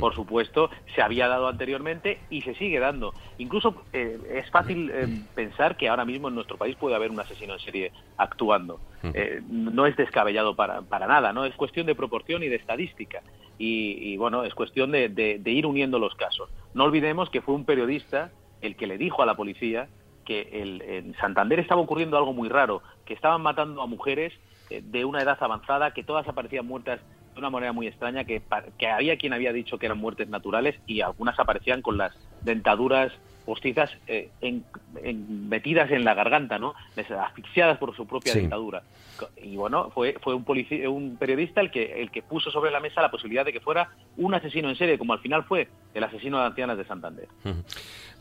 Por supuesto, se había dado anteriormente y se sigue dando. Incluso eh, es fácil eh, pensar que ahora mismo en nuestro país puede haber un asesino en serie actuando. Eh, no es descabellado para, para nada, ¿no? Es cuestión de proporción y de estadística. Y, bueno, es cuestión de, de, ir uniendo los casos. No olvidemos que fue un periodista el que le dijo a la policía que el, en Santander estaba ocurriendo algo muy raro, que estaban matando a mujeres de una edad avanzada, que todas aparecían muertas de una manera muy extraña que, que había quien había dicho que eran muertes naturales y algunas aparecían con las dentaduras postizas eh, en, metidas en la garganta, ¿no? asfixiadas por su propia dentadura. Y bueno, fue, fue un, un periodista el que, el que puso sobre la mesa la posibilidad de que fuera un asesino en serie, como al final fue el asesino de ancianas de Santander.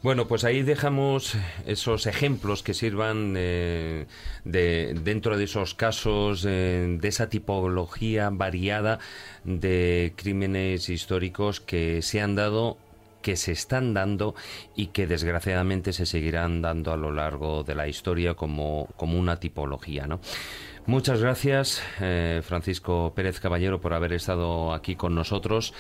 Bueno, pues ahí dejamos esos ejemplos que sirvan eh, de, dentro de esos casos, eh, de esa tipología variada de crímenes históricos que se han dado que se están dando y que desgraciadamente se seguirán dando a lo largo de la historia como, como una tipología. Muchas gracias, eh, Francisco Pérez Caballero, por haber estado aquí con nosotros.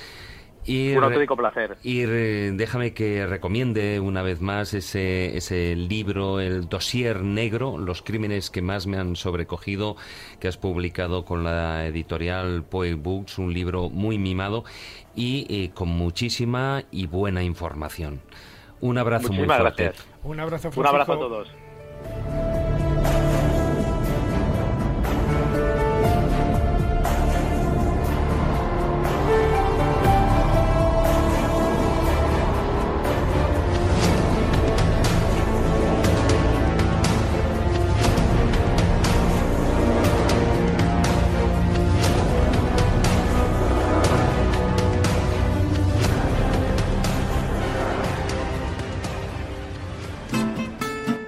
Y un auténtico placer. Y déjame que recomiende una vez más ese, ese libro, el dossier negro, los crímenes que más me han sobrecogido, que has publicado con la editorial Poe Books, un libro muy mimado y eh, con muchísima y buena información. Un abrazo muy fuerte. Un abrazo, Un abrazo a todos.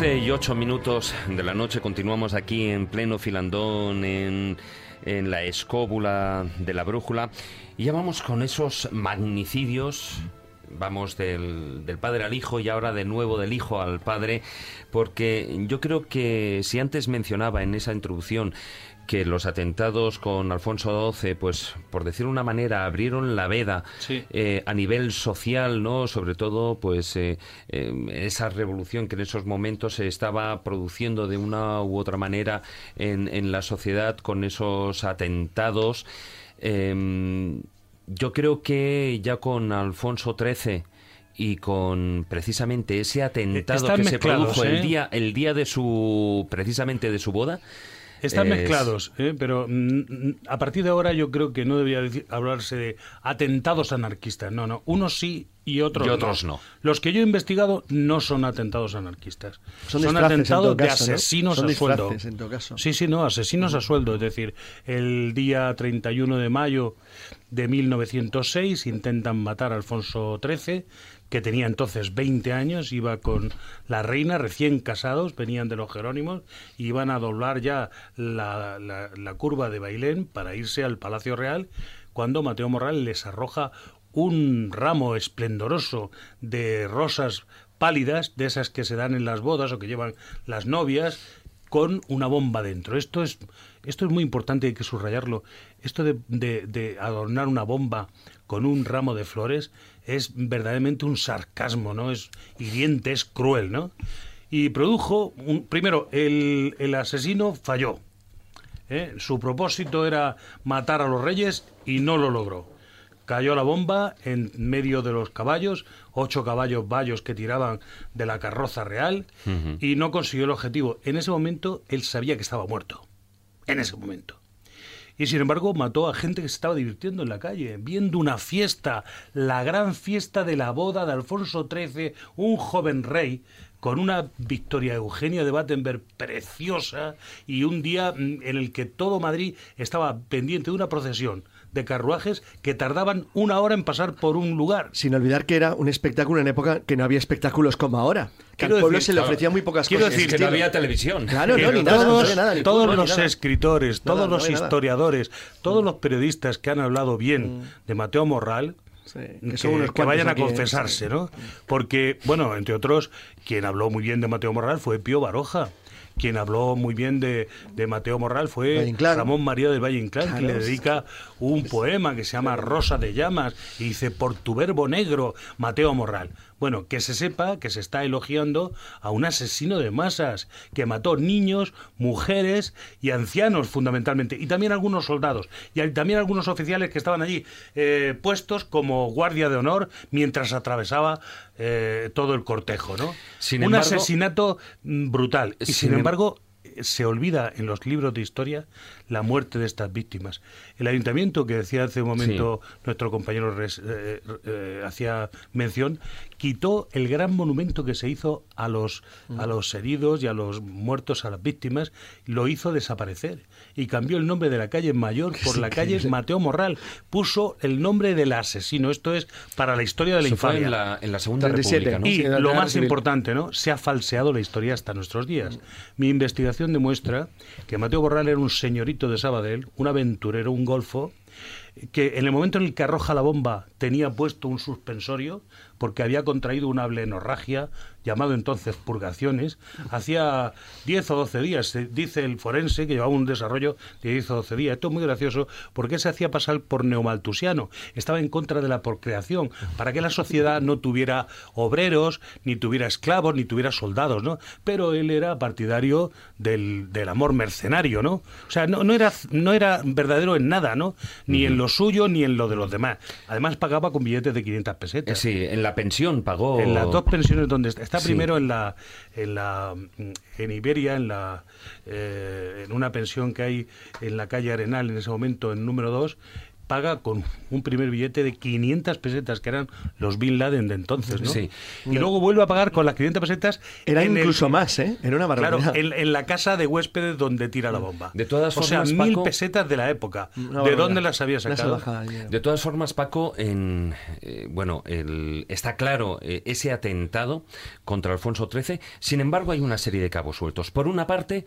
11 y 8 minutos de la noche continuamos aquí en pleno filandón en, en la escóbula de la brújula y ya vamos con esos magnicidios. Vamos del, del, padre al hijo y ahora de nuevo del hijo al padre, porque yo creo que si antes mencionaba en esa introducción que los atentados con Alfonso XII, pues por decir una manera, abrieron la veda eh, a nivel social, ¿no? Sobre todo, pues eh, eh, esa revolución que en esos momentos se estaba produciendo de una u otra manera en, en la sociedad con esos atentados. Em, yo creo que ya con Alfonso XIII y con precisamente ese atentado que se produjo el día el día de su precisamente de su boda están mezclados, ¿eh? pero mm, a partir de ahora yo creo que no debería hablarse de atentados anarquistas. No, no. Unos sí y otros, y otros no. Los que yo he investigado no son atentados anarquistas. Son, atentados de asesinos a sueldo. Sí, sí, no, asesinos a sueldo. Es decir, el día 31 de mayo de 1906 intentan matar a Alfonso XIII que tenía entonces 20 años, iba con la reina, recién casados, venían de los Jerónimos, iban a doblar ya la, la, curva de Bailén para irse al Palacio Real, cuando Mateo Morral les arroja un ramo esplendoroso de rosas pálidas, de esas que se dan en las bodas o que llevan las novias, con una bomba dentro. Esto es, esto es muy importante, hay que subrayarlo. Esto de, de adornar una bomba con un ramo de flores es verdaderamente un sarcasmo, ¿no? Es hiriente, es cruel, ¿no? Y produjo, un, primero, el, el asesino falló. ¿eh? Su propósito era matar a los reyes y no lo logró. Cayó la bomba en medio de los caballos, ocho caballos vallos que tiraban de la carroza real y no consiguió el objetivo. En ese momento él sabía que estaba muerto. En ese momento y sin embargo mató a gente que se estaba divirtiendo en la calle, viendo una fiesta, la gran fiesta de la boda de Alfonso XIII, un joven rey, con una Victoria Eugenia de Battenberg preciosa y un día mm, en el que todo Madrid estaba pendiente de una procesión de carruajes que tardaban una hora en pasar por un lugar. Sin olvidar que era un espectáculo en época que no había espectáculos como ahora. Que al pueblo se le ofrecía muy pocas quiero cosas. Decir, que no había televisión. Claro, no, ni nada, todos, nada, todos los escritores, todos los historiadores, todos los periodistas que han hablado bien mm. de Mateo Morral, que, vayan a confesarse, ¿no? Porque, bueno, entre otros, quien habló muy bien de Mateo Morral fue Pío Baroja quien habló muy bien de, de Mateo Morral fue Ramón María del Valle Inclán, que le dedica un poema que se llama Rosa de Llamas y dice, por tu verbo negro, Mateo Morral. Bueno, que se sepa que se está elogiando a un asesino de masas que mató niños, mujeres y ancianos fundamentalmente, y también algunos soldados, y también algunos oficiales que estaban allí eh, puestos como guardia de honor mientras atravesaba eh, todo el cortejo, ¿no? un asesinato mm, brutal. Y sin, em- embargo, se olvida en los libros de historia la muerte de estas víctimas. El ayuntamiento, que decía hace un momento nuestro compañero eh, eh, hacía mención, quitó el gran monumento que se hizo a los, a los heridos y a los muertos, a las víctimas, lo hizo desaparecer y cambió el nombre de la calle Mayor por la calle Mateo Morral. Puso el nombre del asesino. Esto es para la historia de la infamia. en, la, en la Segunda República, Y lo más importante, ¿no? Se ha falseado la historia hasta nuestros días. Mi investigación demuestra que Mateo Morral era un señorito de Sabadell, un aventurero, un golfo, que en el momento en el que arroja la bomba tenía puesto un suspensorio porque había contraído una blenorragia llamado entonces purgaciones, hacía 10 o 12 días, dice el forense que llevaba un desarrollo de 10 o 12 días. Esto es muy gracioso porque se hacía pasar por neomaltusiano, estaba en contra de la procreación, para que la sociedad no tuviera obreros, ni tuviera esclavos, ni tuviera soldados, ¿no? Pero él era partidario del, del amor mercenario, ¿no? O sea, no, no, era, no era verdadero en nada, ¿no? Ni en lo suyo, ni en lo de los demás. Además pagaba con billetes de 500 pesetas. Sí, en la pensión pagó... En las dos pensiones donde está primero en la, en la en Iberia, en la eh, en una pensión que hay en la calle Arenal en ese momento, en número 2, paga con un primer billete de 500 pesetas, que eran los Bin Laden de entonces, ¿no? Sí. Y luego vuelve a pagar con las 500 pesetas. Era el- incluso más, ¿eh? Era una Claro, barbaridad. en, en la casa de huéspedes donde tira la bomba. De todas o sea, formas, mil pesetas de la época. ¿De dónde las había sacado? De todas formas, Paco, en, eh, bueno, el- está claro eh, ese atentado contra Alfonso XIII. Sin embargo, hay una serie de cabos sueltos. Por una parte,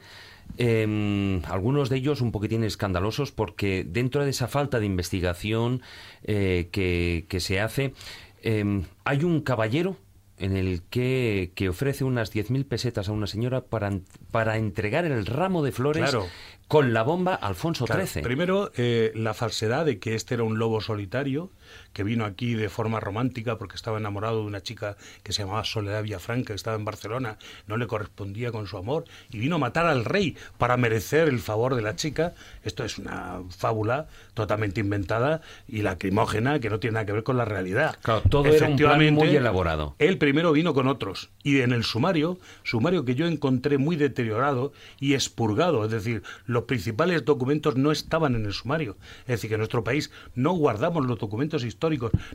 eh, algunos de ellos un poquitín escandalosos porque dentro de esa falta de investigación eh, que, que se hace, eh, hay un caballero en el que, que ofrece unas 10.000 pesetas a una señora para, para entregar el ramo de flores Claro. con la bomba Alfonso Claro, XIII. Primero, eh, la falsedad de que este era un lobo solitario que vino aquí de forma romántica porque estaba enamorado de una chica que se llamaba Soledad Villafranca, que estaba en Barcelona, no le correspondía con su amor y vino a matar al rey para merecer el favor de la chica. Esto es una fábula totalmente inventada y lacrimógena que no tiene nada que ver con la realidad. Claro, todo era un plan muy elaborado. él primero vino con otros y en el sumario, sumario que yo encontré muy deteriorado y expurgado, es decir, los principales documentos no estaban en el sumario. Es decir, que en nuestro país no guardamos los documentos históricos,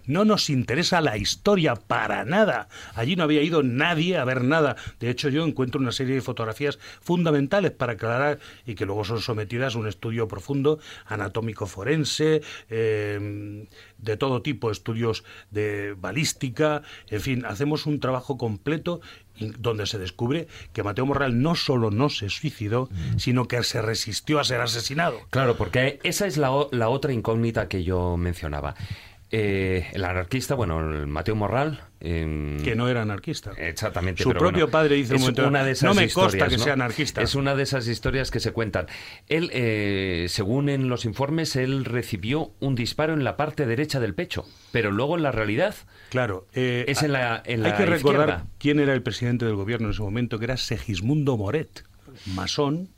no nos interesa la historia para nada. Allí no había ido nadie a ver nada. De hecho, yo encuentro una serie de fotografías fundamentales para aclarar y que luego son sometidas a un estudio profundo, anatómico forense, eh, de todo tipo, estudios de balística, en fin, hacemos un trabajo completo donde se descubre que Mateo Morral no solo no se suicidó, sino que se resistió a ser asesinado. Claro, porque esa es la otra incógnita que yo mencionaba. Eh, el anarquista, bueno, el Mateo Morral. em, Que no era anarquista. Exactamente. Su pero propio bueno, padre dice un momento, una de esas "No me consta que ¿no? sea anarquista". Es una de esas historias que se cuentan. Él, eh, según en los informes, él recibió un disparo en la parte derecha del pecho, pero luego en la realidad Claro. eh, es en la, en Hay la que recordar izquierda. quién era el presidente del gobierno en ese momento, que era Segismundo Moret, masón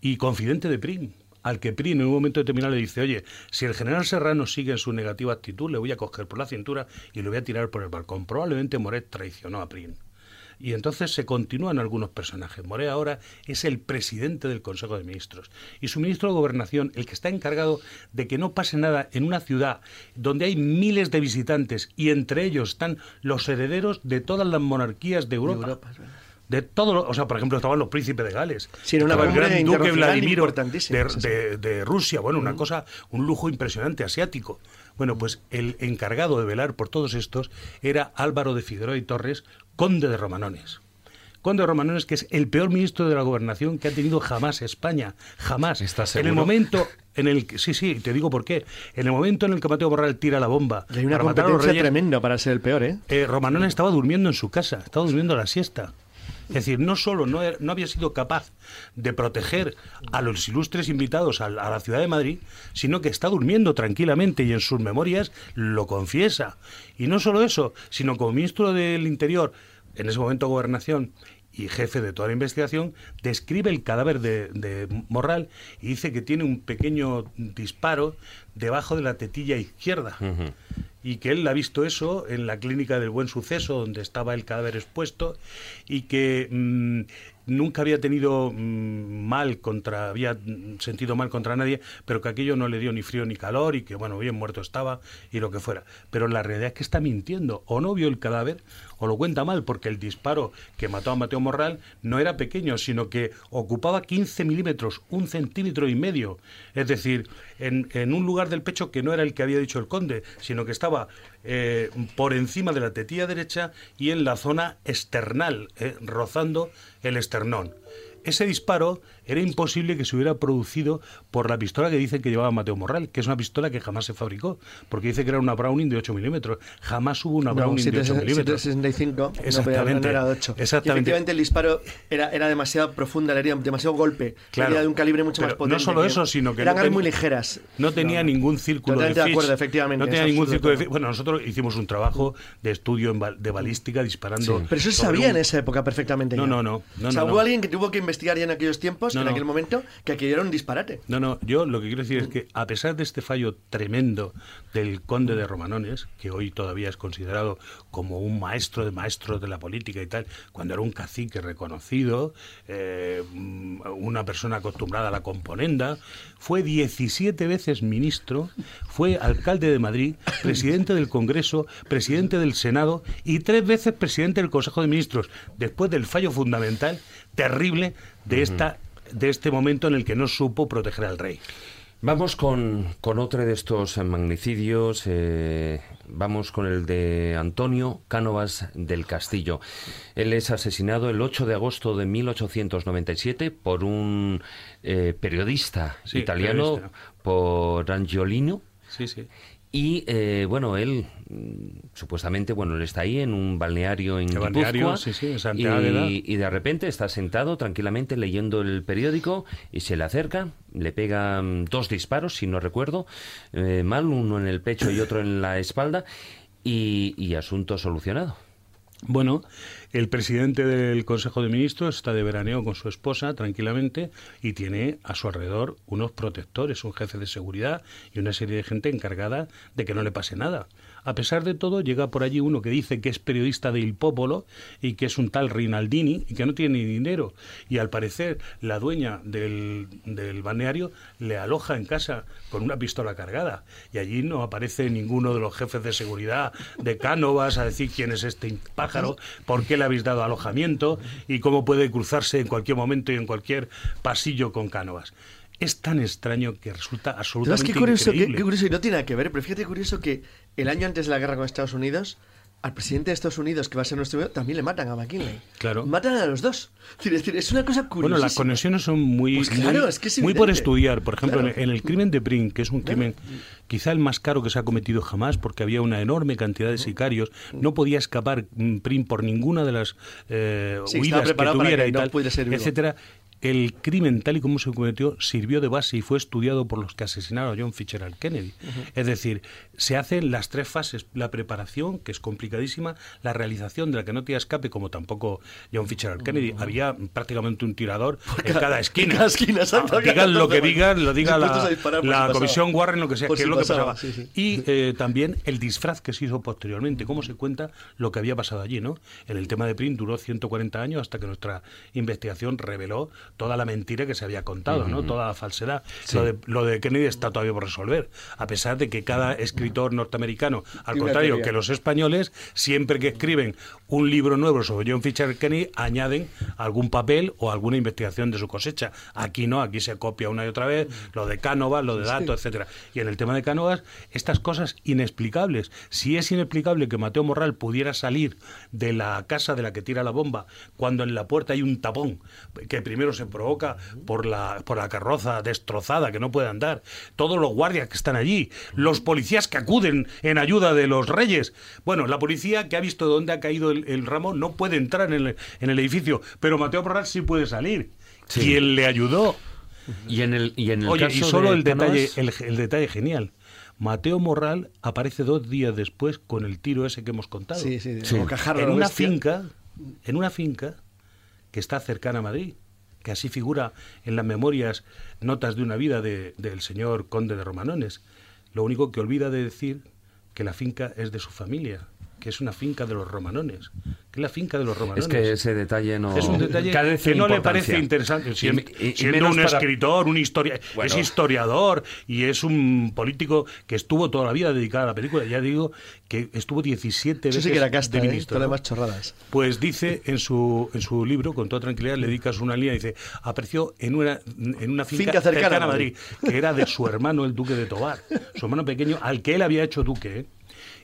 y confidente de Prim, al que Prim en un momento determinado le dice, oye, si el general Serrano sigue en su negativa actitud, le voy a coger por la cintura y le voy a tirar por el balcón. Probablemente Moret traicionó a Prim. Y entonces se continúan algunos personajes. Moret ahora es el presidente del Consejo de Ministros. Y su ministro de Gobernación, el que está encargado de que no pase nada en una ciudad donde hay miles de visitantes y entre ellos están los herederos de todas las monarquías de Europa. De todo, lo- o sea, por ejemplo, estaban los príncipes de Gales. Sí, era una el gran duque Vladimiro de, de- de Rusia. Bueno, una cosa, un lujo impresionante asiático. Bueno, pues el encargado de velar por todos estos era Álvaro de Figueroa y Torres, conde de Romanones. Conde de Romanones, que es el peor ministro de la gobernación que ha tenido jamás España. Jamás. ¿Estás En el seguro? momento en el que, sí, sí, te digo por qué. En el momento en el que Mateo Borral tira la bomba Y hay una para matar a los competencia reyes, tremenda para ser el peor, ¿eh? eh, Romanones estaba durmiendo en su casa, estaba durmiendo la siesta. Es decir, no solo no, er- no había sido capaz de proteger a los ilustres invitados a, la- ciudad de Madrid, sino que está durmiendo tranquilamente y en sus memorias lo confiesa. Y no solo eso, sino como ministro del Interior, en ese momento gobernación, y jefe de toda la investigación, describe el cadáver de Morral y dice que tiene un pequeño disparo debajo de la tetilla izquierda y que él ha visto eso en la clínica del Buen Suceso, donde estaba el cadáver expuesto, y que mm, nunca había tenido mm, mal contra, había sentido mal contra nadie, pero que aquello no le dio ni frío ni calor y que, bueno, bien muerto estaba y lo que fuera. Pero la realidad es que está mintiendo, o no vio el cadáver, o lo cuenta mal, porque el disparo que mató a Mateo Morral no era pequeño, sino que ocupaba 15 milímetros, un centímetro y medio. Es decir, en, un lugar del pecho que no era el que había dicho el conde, sino que estaba eh, por encima de la tetilla derecha y en la zona external, eh, rozando el esternón. Ese disparo era imposible que se hubiera producido por la pistola que dicen que llevaba Mateo Morral, que es una pistola que jamás se fabricó, porque dice que era una Browning de 8 milímetros. Jamás hubo una No, Browning de 8 milímetros. 765, no, podía- Exactamente. no era de 8. Exactamente. Y efectivamente el disparo era, era demasiado profunda, le haría demasiado golpe. Claro. Era de un calibre mucho más potente. No solo eso, sino que Eran no armas muy ligeras. No tenía ningún círculo Totalmente de de acuerdo, Fitch, efectivamente, No tenía ningún círculo de. Fitch. Bueno, nosotros hicimos un trabajo de estudio de balística disparando. Pero eso se sabía un- en esa época perfectamente. No, ya. no, no, no, o sea, hubo alguien que tuvo que investigar investigar ya en aquellos tiempos, No, en no. aquel momento, que aquello era un disparate. No, no, yo lo que quiero decir es que a pesar de este fallo tremendo del conde de Romanones, que hoy todavía es considerado como un maestro de maestros de la política y tal, cuando era un cacique reconocido, eh, una persona acostumbrada a la componenda, fue 17 veces ministro, fue alcalde de Madrid, presidente del Congreso, presidente del Senado y tres veces presidente del Consejo de Ministros, después del fallo fundamental terrible de esta de este momento en el que no supo proteger al rey. Vamos con, con otro de estos magnicidios. eh, vamos con el de Antonio Cánovas del Castillo. Él es asesinado el 8 de agosto de 1897 por un eh, periodista Sí, italiano, periodista. por Angiolino. Sí, sí. Y eh, bueno, él mm, supuestamente, bueno, él está ahí en un balneario en Guipúzcoa, sí, sí, y, y de repente está sentado tranquilamente leyendo el periódico y se le acerca, le pega mm, dos disparos, si no recuerdo eh, mal, uno en el pecho y otro en la espalda, y, y asunto solucionado. Bueno, el presidente del Consejo de Ministros está de veraneo con su esposa tranquilamente y tiene a su alrededor unos protectores, un jefe de seguridad y una serie de gente encargada de que no le pase nada. A pesar de todo, llega por allí uno que dice que es periodista de Il Popolo y que es un tal Rinaldini y que no tiene dinero. Y al parecer, la dueña del, del balneario le aloja en casa con una pistola cargada. Y allí no aparece ninguno de los jefes de seguridad de Cánovas a decir quién es este pájaro, por qué le habéis dado alojamiento y cómo puede cruzarse en cualquier momento y en cualquier pasillo con Cánovas. Es tan extraño que resulta ¿Sabes absolutamente qué curioso, qué, increíble. qué curioso? Y no tiene nada que ver, pero fíjate curioso que el año antes de la guerra con Estados Unidos, al presidente de Estados Unidos, que va a ser nuestro amigo, también le matan a McKinley. Claro. Matan a los dos. Es decir, es una cosa curiosa. Bueno, las conexiones son muy, Pues claro, muy, es que es muy por estudiar. Por ejemplo, Claro. en, el crimen de Pring, que es un crimen quizá el más caro que se ha cometido jamás, porque había una enorme cantidad de sicarios, no podía escapar mm, Pring por ninguna de las eh, Sí, huidas que tuviera que y no tal, etcétera. El crimen, tal y como se cometió, sirvió de base y fue estudiado por los que asesinaron a John Fitzgerald Kennedy. Es decir, se hacen las tres fases: la preparación, que es complicadísima, la realización de la que no te escape, como tampoco John Fitzgerald Kennedy. Había prácticamente un tirador en cada esquina. cada esquina. Ah, digan lo que digan, lo diga la, si comisión Warren, lo que sea, que si es lo que pasaba, pasaba. sí, sí. Y eh, también el disfraz que se hizo posteriormente, cómo se cuenta lo que había pasado allí, ¿no? En el tema de Print duró 140 años hasta que nuestra investigación reveló toda la mentira que se había contado, ¿no? Toda la falsedad. Sí. Lo, de, lo de Kennedy está todavía por resolver, a pesar de que cada escritor norteamericano, al contrario que los españoles, siempre que escriben un libro nuevo sobre John Fitzgerald Kennedy, añaden algún papel o alguna investigación de su cosecha. Aquí no, aquí se copia una y otra vez lo de Cánovas, lo de Dato, etcétera. Y en el tema de Cánovas, estas cosas inexplicables. Si es inexplicable que Mateo Morral pudiera salir de la casa de la que tira la bomba cuando en la puerta hay un tapón que primero se provoca por la, por la carroza destrozada que no puede andar, todos los guardias que están allí, los policías que acuden en ayuda de los reyes. Bueno, la policía que ha visto dónde ha caído el, el ramo no puede entrar en el, en el edificio, pero Mateo Morral sí puede salir. Sí. ¿Quién le ayudó? Y en el, y en el Oye, caso y solo de el detalle, el, el detalle genial. Mateo Morral aparece dos días después con el tiro ese que hemos contado. Sí, sí, Sí. en una finca, en una finca que está cercana a Madrid, que así figura en las memorias notas de una vida de- del señor conde de Romanones. Lo único que olvida de decir que la finca es de su familia, que es una finca de los Romanones, que es la finca de los Romanones. Es que ese detalle no... Es un detalle que no le parece interesante. Siendo, y- y siendo menos un para- escritor, un historia, Bueno. es historiador y es un político que estuvo toda la vida dedicado a la película. Ya digo que estuvo 17 Eso veces sí que era casta, de ¿eh? ministro. Demás chorradas. Pues dice en su, en su libro, con toda tranquilidad, le dedicas una línea, dice, apareció en una, en una finca, Finca cercana cercana a a Madrid, que era de su hermano, el duque de Tobar, su hermano pequeño, al que él había hecho duque, ¿eh?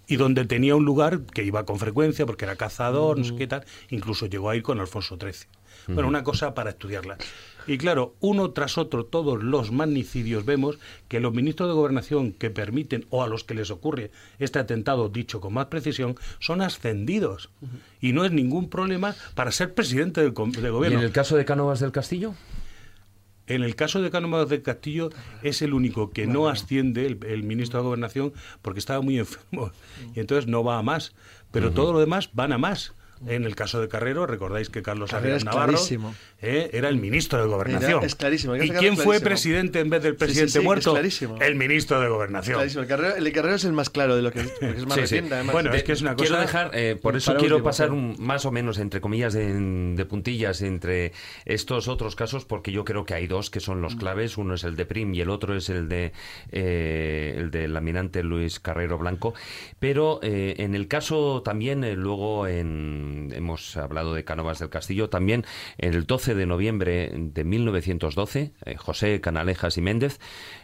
Y donde tenía un lugar que iba con frecuencia, porque era cazador, no sé qué tal, incluso llegó a ir con Alfonso XIII. Bueno, una cosa para estudiarla. Y claro, uno tras otro, todos los magnicidios vemos que los ministros de gobernación que permiten o a los que les ocurre este atentado, dicho con más precisión, son ascendidos. Y no es ningún problema para ser presidente del, com- del ¿Y gobierno. en el caso de Cánovas del Castillo? En el caso de Cánovas del Castillo es el único que no asciende el, el ministro de Gobernación porque estaba muy enfermo y entonces no va a más. Pero todo lo demás van a más. En el caso de Carrero, recordáis que Carlos Carrero Arias es Navarro eh, era el ministro de Gobernación. Era- es clarísimo, ¿Y quién fue presidente en vez del Sí, sí, presidente sí, muerto? clarísimo. El ministro de Gobernación. Clarísimo, el, carrero, el Carrero es el más claro de lo que es, más reciente, además. Bueno, De- es que es una Quiero cosa- dejar, eh, por eso quiero último, pasar sí. un- más o menos, entre comillas, de, de puntillas entre estos otros casos, porque yo creo que hay dos que son Mm. los claves. Uno es el de Prim y el otro es el de eh, el del almirante Luis Carrero Blanco. Pero eh, en el caso también, eh, luego en- hemos hablado de Cánovas del Castillo, también el 12 de noviembre de 1912, eh, José Canalejas y Méndez,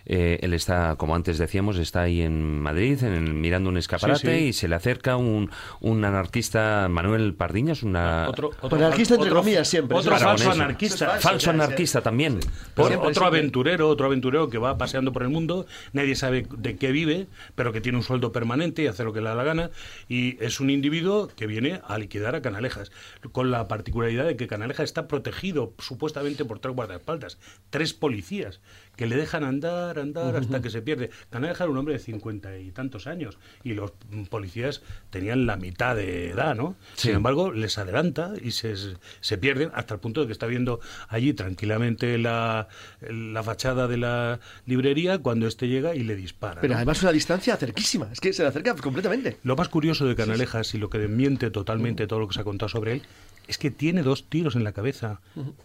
eh, él está, como antes decíamos, está ahí en Madrid, en el- mirando un escaparate Sí, sí. y se le acerca un, un anarquista, Manuel Pardiñas, una... Otro, Pero anarquista entre otro- comillas siempre. Otro falso anarquista. Falso anarquista también. Por Siempre, otro siempre. aventurero, otro aventurero que va paseando por el mundo, nadie sabe de qué vive, pero que tiene un sueldo permanente y hace lo que le da la gana, y es un individuo que viene a liquidar a Canalejas, con la particularidad de que Canalejas está protegido supuestamente por tres guardaespaldas, tres policías, que le dejan andar, andar hasta que se pierde. Canalejas era un hombre de cincuenta y tantos años, y los policías tenían la mitad de edad, ¿no? Sí. Sin embargo, les adelanta y se, se pierden hasta el punto de que está viendo allí tranquilamente la, la fachada de la librería cuando éste llega y le dispara. Pero ¿no? además una distancia cerquísima, es que se le acerca completamente. Lo más curioso de Canalejas y lo que desmiente totalmente todo lo que se ha contado sobre él es que tiene dos tiros en la cabeza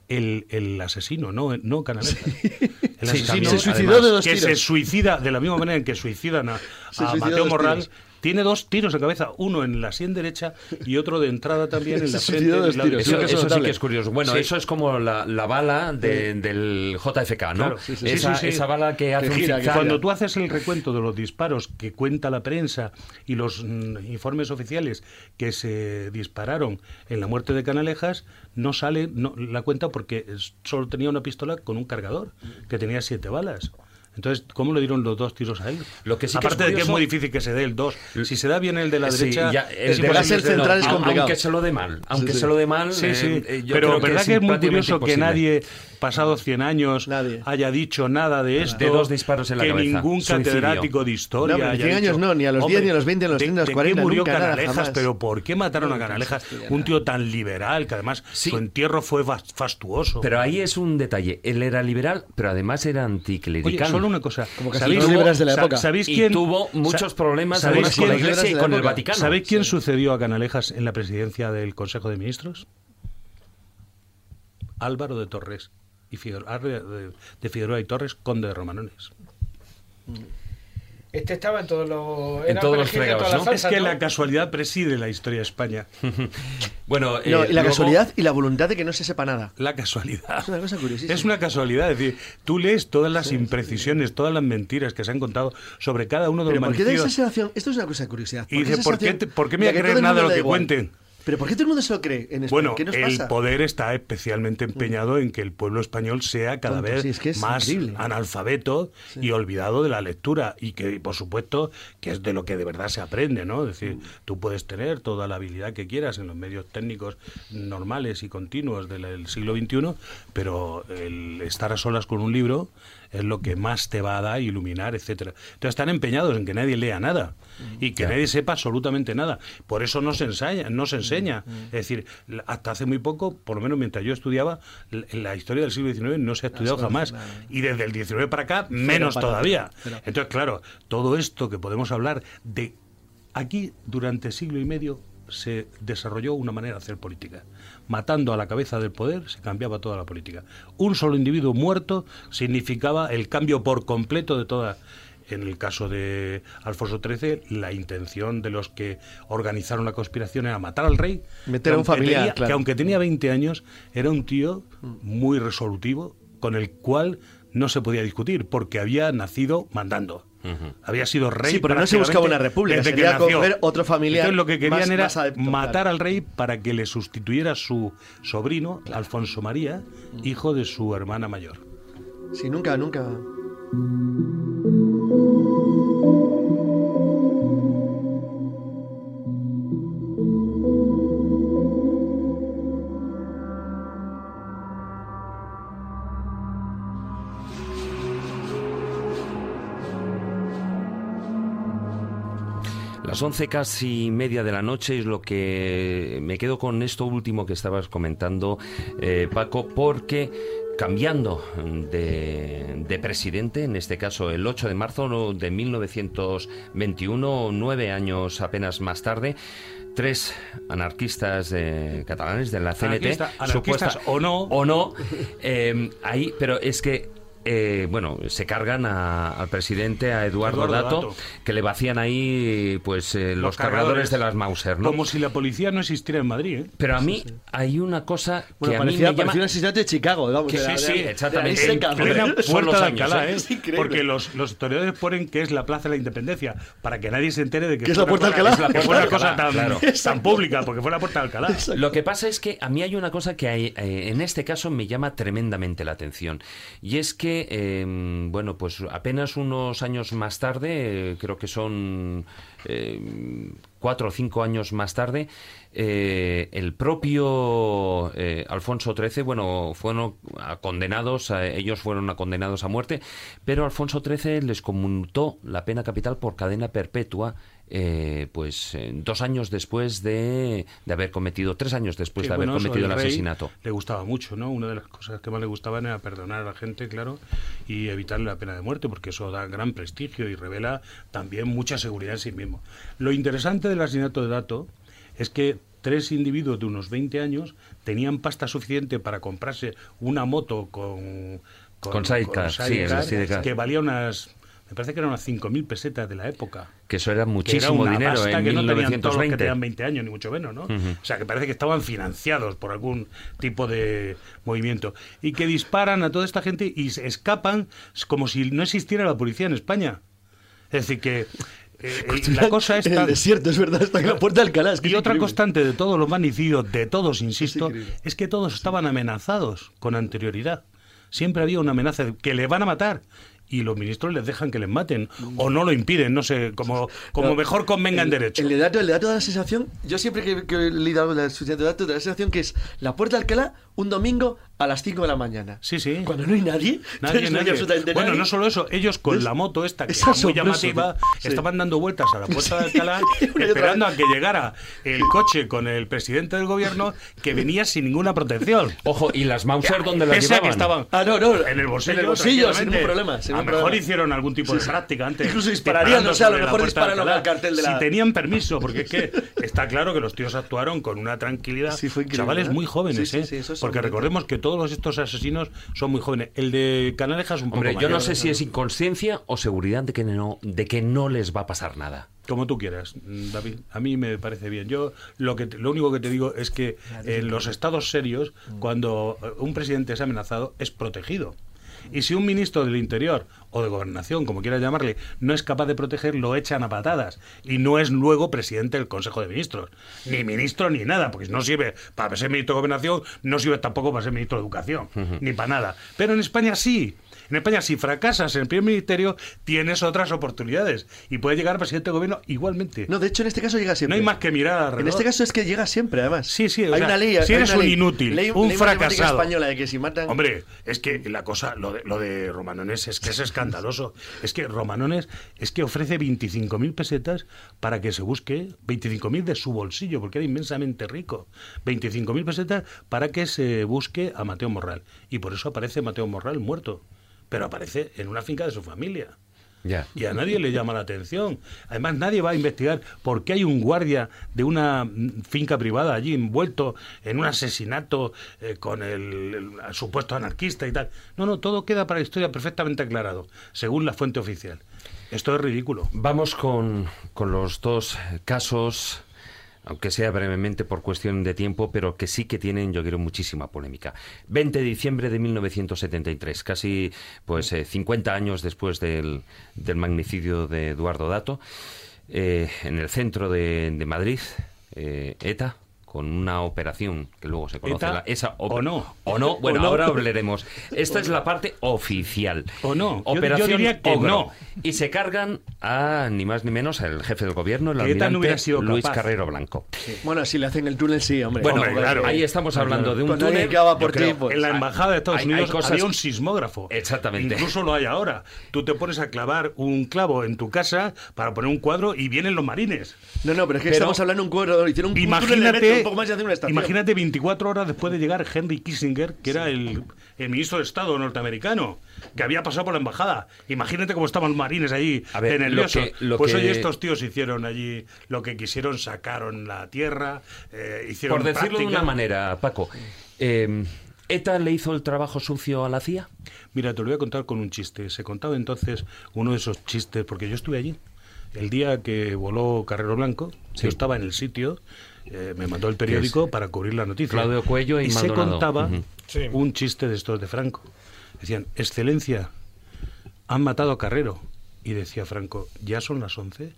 el, el asesino, no, no Canalejas. El Sí, asesino, se suicidó además, de dos que tiros. se suicida de la misma manera en que suicidan a, Mateo Morral. tiros. Tiene dos tiros en cabeza, uno en la sien derecha y otro de entrada también en la frente. de dos en la- tiros. Eso, eso es sí que es curioso. Bueno, Sí. eso es como la, la bala de- del JFK, ¿no? Claro, sí, sí, sí, esa, sí, sí. esa bala que hace un gira, que. Cuando tú haces el recuento de los disparos que cuenta la prensa y los mm, informes oficiales que se dispararon en la muerte de Canalejas, no sale no, la cuenta porque solo tenía una pistola con un cargador que tenía siete balas. Entonces, ¿cómo le dieron los dos tiros a él? Lo que sí que es Aparte de que es muy difícil que se dé el dos. Si se da bien el de la Sí, derecha, ya, el es de láser que se- central es complicado. Aunque se lo dé mal. Aunque sí. se lo dé mal. Sí, sí. eh, eh, yo pero creo verdad que es, muy prácticamente curioso que nadie, pasados 100 años, Nadie. haya dicho nada de esto. De dos disparos en la que cabeza. ningún Suicidio. catedrático de historia. No, pero haya 100 años dicho, no, ni a los 10, ni a los 20, ni a los ¿de- 30, a los de qué 40, murió nunca, Canalejas? jamás. pero ¿por qué mataron a Canalejas? Un tío tan liberal, que además Sí. su entierro fue fas- fastuoso. Pero ahí es un detalle. Él era liberal, pero además era Oye, anticlerical. solo una cosa. Como casi ¿Sabéis- liberales de la época. ¿Sabéis y quién tuvo muchos problemas ¿sabéis además, con la quién- Iglesia y con el? Vaticano. ¿Sabéis quién sucedió a Canalejas en la presidencia del Consejo de Ministros? Álvaro de Torres y Figueroa, de, de Figueroa y Torres, conde de Romanones. Este estaba en todos los. En todos los fregados, ¿no? Es que ¿no? la casualidad preside la historia de España. Bueno, eh, No, y la luego- casualidad y la voluntad de que no se sepa nada. La casualidad. Es una cosa curiosísima. Es una casualidad, es decir, tú lees todas las imprecisiones, todas las mentiras que se han contado sobre cada uno de Pero los ¿por qué da esa sensación? Esto es una cosa de curiosidad. Y dice, ¿por qué, te- por qué me voy a creer nada de lo que igual? cuenten? Pero ¿por qué todo el mundo se lo cree en España? Bueno, ¿Qué nos el pasa? poder está especialmente empeñado en que el pueblo español sea cada Tonto, vez sí, es que es más increíble. analfabeto y olvidado de la lectura y que, por supuesto, que es de lo que de verdad se aprende, ¿no? Es decir, tú puedes tener toda la habilidad que quieras en los medios técnicos normales y continuos del del siglo XXI, pero el estar a solas con un libro es lo que más te va a dar, iluminar, etcétera. Entonces están empeñados en que nadie lea nada y que nadie sepa absolutamente nada. Por eso no se enseña, no se enseña. Es decir, hasta hace muy poco, por lo menos mientras yo estudiaba, la historia del siglo XIX no se ha estudiado jamás. Y desde el XIX para acá, menos todavía. Entonces, claro, todo esto que podemos hablar de aquí durante siglo y medio se desarrolló una manera de hacer política. Matando a la cabeza del poder se cambiaba toda la política. Un solo individuo muerto significaba el cambio por completo de toda. En el caso de Alfonso XIII, la intención de los que organizaron la conspiración era matar al rey. Meter a un familiar, tenía- claro. Que aunque tenía 20 años, era un tío muy resolutivo, con el cual no se podía discutir, porque había nacido mandando. Había sido rey. Sí, pero no se buscaba una república, desde que sería nació. coger otro familiar Entonces lo que querían más- era más adepto, matar claro. al rey para que le sustituyera su sobrino, Alfonso María, hijo de su hermana mayor. Sí, nunca, nunca. Las once casi media de la noche es lo que me quedo con esto último que estabas comentando, eh, Paco, porque cambiando de, de, presidente, en este caso el 8 de marzo de 1921, nueve años apenas más tarde, tres anarquistas eh, catalanes de la CNT, Anarquista, anarquistas o no, o no, eh, ahí, pero es que eh, bueno, se cargan a- al presidente, a Eduardo, Eduardo Dato, Dato. que le vacían ahí pues eh, los, cargadores de las Mauser, ¿no? Como si la policía no existiera en Madrid. ¿eh? Pero a mí hay una cosa que Bueno, a mí parecía, me llama... parecía de Chicago, vamos. Que de sí, la- sí, de- de exactamente. En. Plena puerta los de Alcalá. Es increíble. Porque los, los historiadores ponen que es la Plaza de la Independencia, para que nadie se entere de que, es la Puerta de Alcalá. que fue una cosa Alcalá, tan, claro. tan pública, porque fue la Puerta de Alcalá. Lo que pasa es que a mí hay una cosa que hay, eh, en este caso me llama tremendamente la atención. Y es que, eh, bueno, pues apenas unos años más tarde, eh, creo que son eh, cuatro o cinco años más tarde, el propio Alfonso XIII, bueno, fueron condenados, a- ellos fueron condenados a muerte, pero Alfonso XIII les conmutó la pena capital por cadena perpetua. Eh, pues eh, dos años después de, de haber cometido, tres años después Sí, de haber bueno, cometido el asesinato. Le gustaba mucho, ¿no? Una de las cosas que más le gustaban era perdonar a la gente, claro, y evitarle la pena de muerte, porque eso da gran prestigio y revela también mucha seguridad en sí mismo. Lo interesante del asesinato de Dato es que tres individuos de unos 20 años tenían pasta suficiente para comprarse una moto con... Con sidecar, sí, que valía unas... Me parece que eran unas 5.000 pesetas de la época Que eso era que era muchísimo dinero pasta en que no tenían todos los que 1920. tenían 20 años, ni mucho menos, ¿no? O sea, que parece que estaban financiados por algún tipo de movimiento. Y que disparan a toda esta gente y se escapan como si no existiera la policía en España. Es decir, que eh, la cosa En está... el desierto, es verdad, está en la Puerta de Alcalá. es que Y es otra increíble. constante de todos los magnicidios, de todos, insisto, increíble. es que todos estaban amenazados con anterioridad. Siempre había una amenaza de que le van a matar. Y los ministros les dejan que les maten. O no lo impiden, no sé, como, como No, mejor convenga en derecho. El dato, el de dato da la sensación, yo siempre que, que he leído del suficiente dato, da la sensación que es la Puerta de Alcalá un domingo a las 5 de la mañana. Sí, sí. Cuando no hay nadie, Nadie, no nadie. absolutamente Bueno, nadie. no solo eso, ellos con la moto esta, que es era muy llamativa. Sí. estaban dando vueltas a la puerta de Alcalá, esperando a que llegara el coche con el presidente del gobierno, que venía sin ninguna protección. Ojo, ¿y las Mauser dónde las a que llevaban? estaban Ah, no, no. en el bolsillo, En el bolsillo, sin ningún problema. sin a lo mejor problema. hicieron algún tipo de Sí, práctica antes. Incluso dispararían, disparando o sea, a lo mejor disparan al cartel de la- Si tenían permiso, porque es que está claro que los tíos actuaron con una tranquilidad. Sí, fue increíble, Chavales muy jóvenes, ¿eh? sí, eso es porque recordemos que todos estos asesinos son muy jóvenes. El de Canaleja es un poco Hombre, yo no sé si es inconsciencia o seguridad de que no, de que no les va a pasar nada. Como tú quieras, mm, David. A mí me parece bien. Yo lo que lo único que te digo es que en los estados serios, cuando eh, un presidente es amenazado, es protegido. Y si un ministro del Interior o de Gobernación, como quieras llamarle, no es capaz de proteger, lo echan a patadas. Y no es luego presidente del Consejo de Ministros. Ni ministro ni nada, porque no sirve para ser ministro de Gobernación, no sirve tampoco para ser ministro de Educación, ni para nada. Pero en España sí. En España, si fracasas en el primer ministerio, tienes otras oportunidades. Y puedes llegar a presidente de gobierno igualmente. No, de hecho, en este caso llega No siempre. hay más que mirar. En este caso es que llega siempre, además. Sí, sí, o hay sea, una ley. si eres un ley- inútil, ley- un ley fracasado. española de que si matan. Hombre, es que la cosa, lo de, lo de Romanones es que es escandaloso. Es que Romanones es que ofrece 25.000 pesetas para que se busque 25.000 de su bolsillo, porque era inmensamente rico. 25.000 pesetas para que se busque a Mateo Morral. Y por eso aparece Mateo Morral muerto. Pero aparece en una finca de su familia. Y a nadie le llama la atención. Además, nadie va a investigar por qué hay un guardia de una mm, finca privada allí envuelto en un asesinato eh, con el, el supuesto anarquista y tal. No, no, todo queda para la historia perfectamente aclarado, según la fuente oficial. Esto es ridículo. Vamos con, con los dos casos, aunque sea brevemente por cuestión de tiempo, pero que sí que tienen, yo creo, muchísima polémica. 20 de diciembre de 1973, casi pues eh, 50 años después del, del magnicidio de Eduardo Dato, eh, en el centro de, de Madrid, eh, ETA, con una operación que luego se conoce. La- esa ¿O no? O no, bueno, ¿O no? ahora hablaremos. Esta es la parte oficial. ¿O no? Yo- yo Operación diría que Ogro. no. Y se cargan a ni más ni menos al jefe del gobierno, el ETA no hubiera almirante sido Luis capaz. Carrero Blanco. Bueno, si le hacen el túnel, sí, hombre. Bueno, Hombre, claro, ahí estamos hablando de un Cuando túnel. por yo creo- ti, pues- en la embajada de Estados Hay- hay Unidos cosas- había un sismógrafo. Exactamente. Incluso lo hay ahora. Tú te pones a clavar un clavo en tu casa para poner un cuadro y vienen los marines. No, no, pero es que Pero- estamos hablando de un cuadro. Hicieron un, un túnel de metro, Imagínate, poco más y hacen una estación. imagínate 24 horas después de llegar Henry Kissinger, que era el, el ministro de Estado norteamericano, que había pasado por la embajada. Imagínate cómo estaban los marines allí, A ver, de nerviosos. lo que- lo pues que- oye, estos tíos hicieron allí lo que quisieron, sacaron la tierra, eh, hicieron Por decirlo de una manera, Paco, eh, ¿ETA le hizo el trabajo sucio a la CIA? Mira, te lo voy a contar con un chiste. Se contaba entonces uno de esos chistes, porque yo estuve allí. El día que voló Carrero Blanco, yo estaba en el sitio, eh, me mandó el periódico para cubrir la noticia. Claudio Cuello y se Maldonado. contaba. Sí. un chiste de estos de Franco. Decían, Excelencia, han matado a Carrero. Y decía Franco, ¿ya son las 11?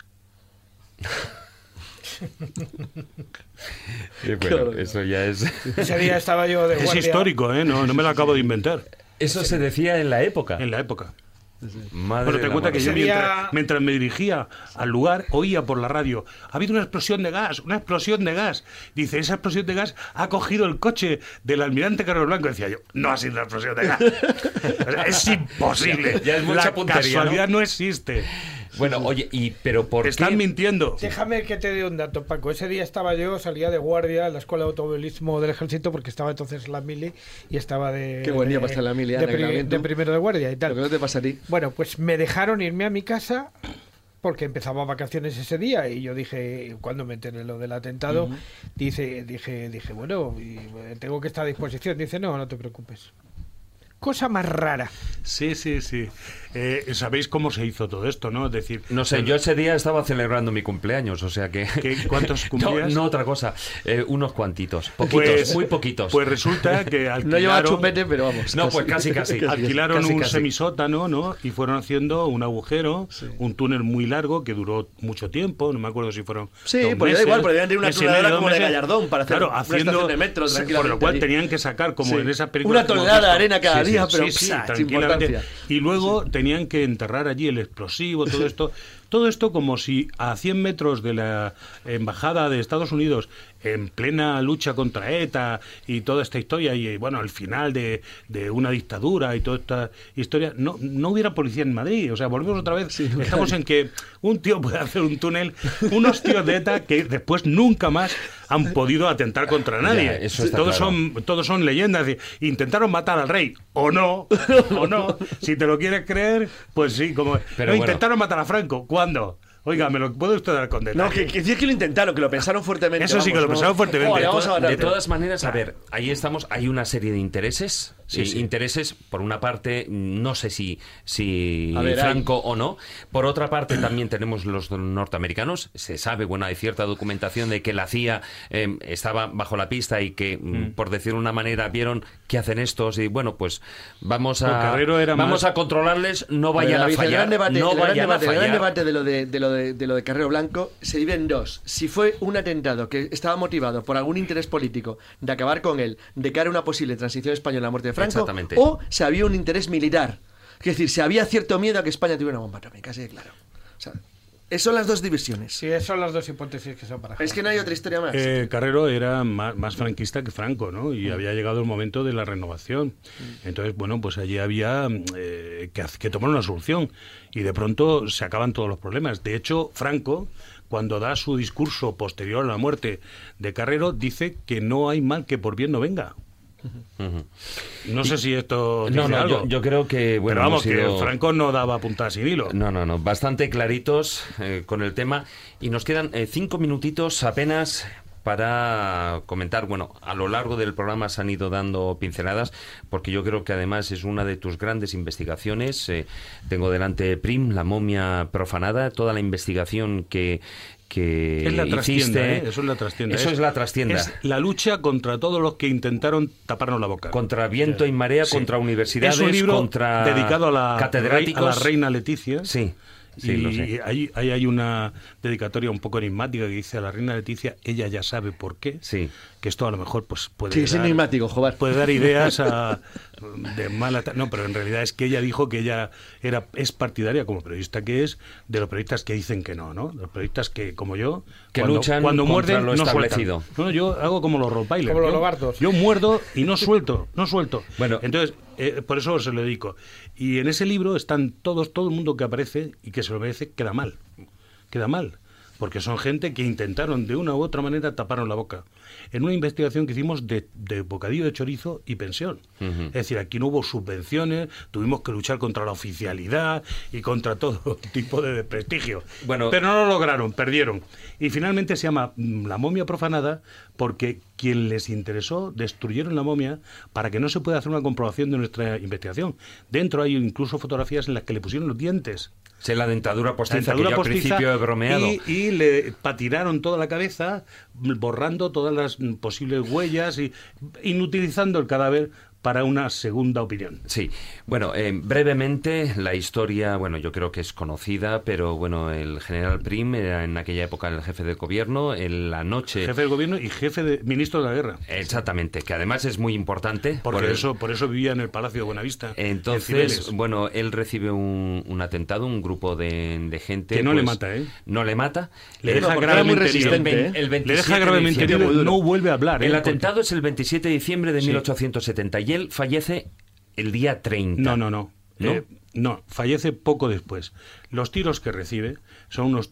bueno, eso ya es... Ese día estaba yo de Es guardia. histórico, ¿eh? No, no me lo acabo de inventar. Eso se decía en la época. En la época. Madre Bueno, te cuenta que yo mientras, mientras me dirigía al lugar oía por la radio, ha habido una explosión de gas, una explosión de gas. Dice, esa explosión de gas ha cogido el coche del almirante Carlos Blanco. Decía yo, no ha sido una explosión de gas. O sea, es imposible. Ya es mucha la puntería, casualidad ¿no? existe. Bueno, oye, y pero por Están qué? mintiendo. Déjame que te dé un dato, Paco. Ese día estaba yo, salía de guardia en la Escuela de Automovilismo del Ejército porque estaba entonces en la mili y estaba de... Qué buen día para estar la mili, de, Ana, pri- Gravento. de primero de guardia y Lo tal. que no te pasa a ti. Bueno, pues me dejaron irme a mi casa porque empezaba vacaciones ese día y yo dije, cuando me enteré lo del atentado, dice, dije, dije, bueno, y, eh, tengo que estar a disposición. Dice, no, no te preocupes. Cosa más rara. Sí, sí, sí. Eh, Sabéis cómo se hizo todo esto, ¿no? Es decir, No sé, yo ese día estaba celebrando mi cumpleaños, o sea que... ¿Qué- cuántos No, cumplías? No, otra cosa. Eh, unos cuantitos. Poquitos, Pues- muy poquitos. Pues resulta que No lleva alquilaron- chupete, pero vamos. No, pues casi, casi. Alquilaron Casi, un casi. semisótano, ¿no? Y fueron haciendo un agujero, un túnel muy largo que duró mucho tiempo, no me acuerdo si fueron. Sí, dos pues da meses, igual, podrían tener una tuneladora como la de. Gallardón para hacer claro, una haciendo, estación de metro Por lo cual allí. tenían que sacar, como Sí. en esa película. Una tonelada de arena cada Sí, día, pero sí, sí, psa, tranquilamente. Y luego tenían que enterrar allí el explosivo, todo esto. Todo esto como si a 100 metros de la embajada de Estados Unidos, en plena lucha contra ETA y toda esta historia, y bueno, al final de, de una dictadura y toda esta historia, no, no hubiera policía en Madrid. O sea, volvemos otra vez. Estamos en que un tío puede hacer un túnel, unos tíos de ETA que después nunca más han podido atentar contra nadie. Ya, eso está todos, claro. son, todos son leyendas. Intentaron matar al rey, o no, o no. Si te lo quieres creer, pues sí. Como, Pero no, bueno. intentaron matar a Franco. ¿Cuándo? Oiga, ¿me lo puede usted dar con No, detalle? que, que decir que lo intentaron, que lo pensaron fuertemente. Eso sí, que lo ¿no? pensaron fuertemente. Joder, vamos a de todas maneras, a ver, ahí estamos, hay una serie de intereses. Sí, sí. Intereses, por una parte, no sé si, si ver, Franco o no. Por otra parte, también tenemos los norteamericanos. Se sabe, bueno, hay cierta documentación de que la CIA eh, estaba bajo la pista y que, mm, por decir una manera, vieron qué hacen estos y, bueno, pues vamos a, vamos más- a controlarles, no A ver, vayan a David, el fallar. gran debate, no el gran vayan debate, a el gran fallar. debate de lo de, de lo de, de lo de Carrero Blanco se divide en dos. Si fue un atentado que estaba motivado por algún interés político de acabar con él, de cara a una posible transición española a muerte de Franco, Exactamente. o si había un interés militar. Es decir, si había cierto miedo a que España tuviera una bomba atómica, sí, claro. O sea, esas son las dos divisiones. Sí, esas son las dos hipótesis que son para Es que no hay otra historia más. Eh, Carrero era más, más franquista que Franco, ¿no? Y había llegado el momento de la renovación. Entonces, bueno, pues allí había eh, que, que tomar una solución. Y de pronto se acaban todos los problemas. De hecho, Franco, cuando da su discurso posterior a la muerte de Carrero, dice que no hay mal que por bien no venga. No sé si esto No, dice no, algo. yo, yo creo que, bueno, Pero vamos, hemos que Franco no daba puntadas sin hilo. No, no, no. Bastante claritos eh, con el tema. Y nos quedan eh, cinco minutitos apenas para comentar. Bueno, a lo largo del programa se han ido dando pinceladas, porque yo creo que además es una de tus grandes investigaciones. Eh, tengo delante Prim, la momia profanada, toda la investigación que que Es la trastienda, hiciste. ¿eh? Eso es la trastienda. Eso es, la trastienda. Es la lucha contra todos los que intentaron taparnos la boca. Contra viento y marea, Sí. contra universidades, es un libro contra dedicado a la, catedráticos. a la reina Leticia Sí. Sí, y lo sé. Ahí, ahí hay una dedicatoria un poco enigmática que dice a la reina Leticia, ella ya sabe por qué. Sí. Que esto a lo mejor pues puede Sí, es dar- enigmático, puede dar ideas a- de mala no pero en realidad es que ella dijo que ella era es partidaria como periodista que es de los periodistas que dicen que no no de los periodistas que como yo Que cuando, luchan cuando muerden lo no establecido. sueltan. no yo hago como los rottweilers Como los yo- lobardos. yo muerdo y no suelto no suelto Bueno. entonces eh, por eso se lo dedico y en ese libro están todos todo el mundo que aparece y que se lo merece queda mal queda mal, porque son gente que intentaron de una u otra manera taparon la boca. En una investigación que hicimos de, de bocadillo de chorizo y pensión. Es decir, aquí no hubo subvenciones, tuvimos que luchar contra la oficialidad y contra todo tipo de desprestigio. Bueno- Pero no lo lograron, perdieron. Y finalmente se llama mm, La momia profanada porque quien les interesó destruyeron la momia para que no se pueda hacer una comprobación de nuestra investigación. Dentro hay incluso fotografías en las que le pusieron los dientes. Sé la dentadura postiza Dentadura que yo al principio he bromeado. Y, y le patinaron toda la cabeza, borrando todas las posibles huellas y inutilizando el cadáver para una segunda opinión. Sí, bueno, eh, brevemente la historia, bueno, yo creo que es conocida, pero bueno, el general Prim era en aquella época el jefe de gobierno, en la noche... Jefe del gobierno y jefe de ministro de la guerra. Exactamente, que además es muy importante. Porque por el- eso, por eso vivía en el Palacio de Buenavista. en Entonces, Cibeles. bueno, él recibe un, un atentado, un grupo de, de gente... Que no le pues, mata, ¿eh? No le mata. Le deja gravemente resistente, ¿eh? Le 27 deja de gravemente herido, no vuelve a hablar. ¿eh? El Porque- atentado es el 27 de diciembre de Sí. 1870 fallece el día 30. No, no, no. ¿No? Eh, no, fallece poco después. Los tiros que recibe son unos,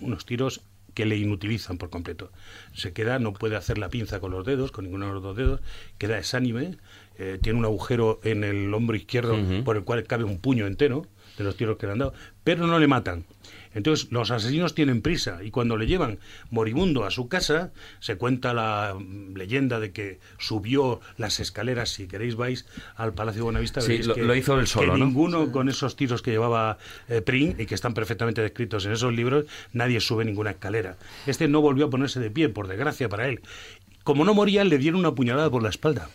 unos tiros que le inutilizan por completo. Se queda, no puede hacer la pinza con los dedos, con ninguno de los dos dedos, queda exánime, eh, tiene un agujero en el hombro izquierdo por el cual cabe un puño entero de los tiros que le han dado, pero no le matan. Entonces los asesinos tienen prisa y cuando le llevan moribundo a su casa, se cuenta la leyenda de que subió las escaleras, si queréis vais al Palacio de Buenavista, Sí, lo- que, lo hizo él solo, que ¿no? ninguno con esos tiros que llevaba eh, Pring y que están perfectamente descritos en esos libros, nadie sube ninguna escalera. Este no volvió a ponerse de pie, por desgracia para él. Como no moría, le dieron una puñalada por la espalda.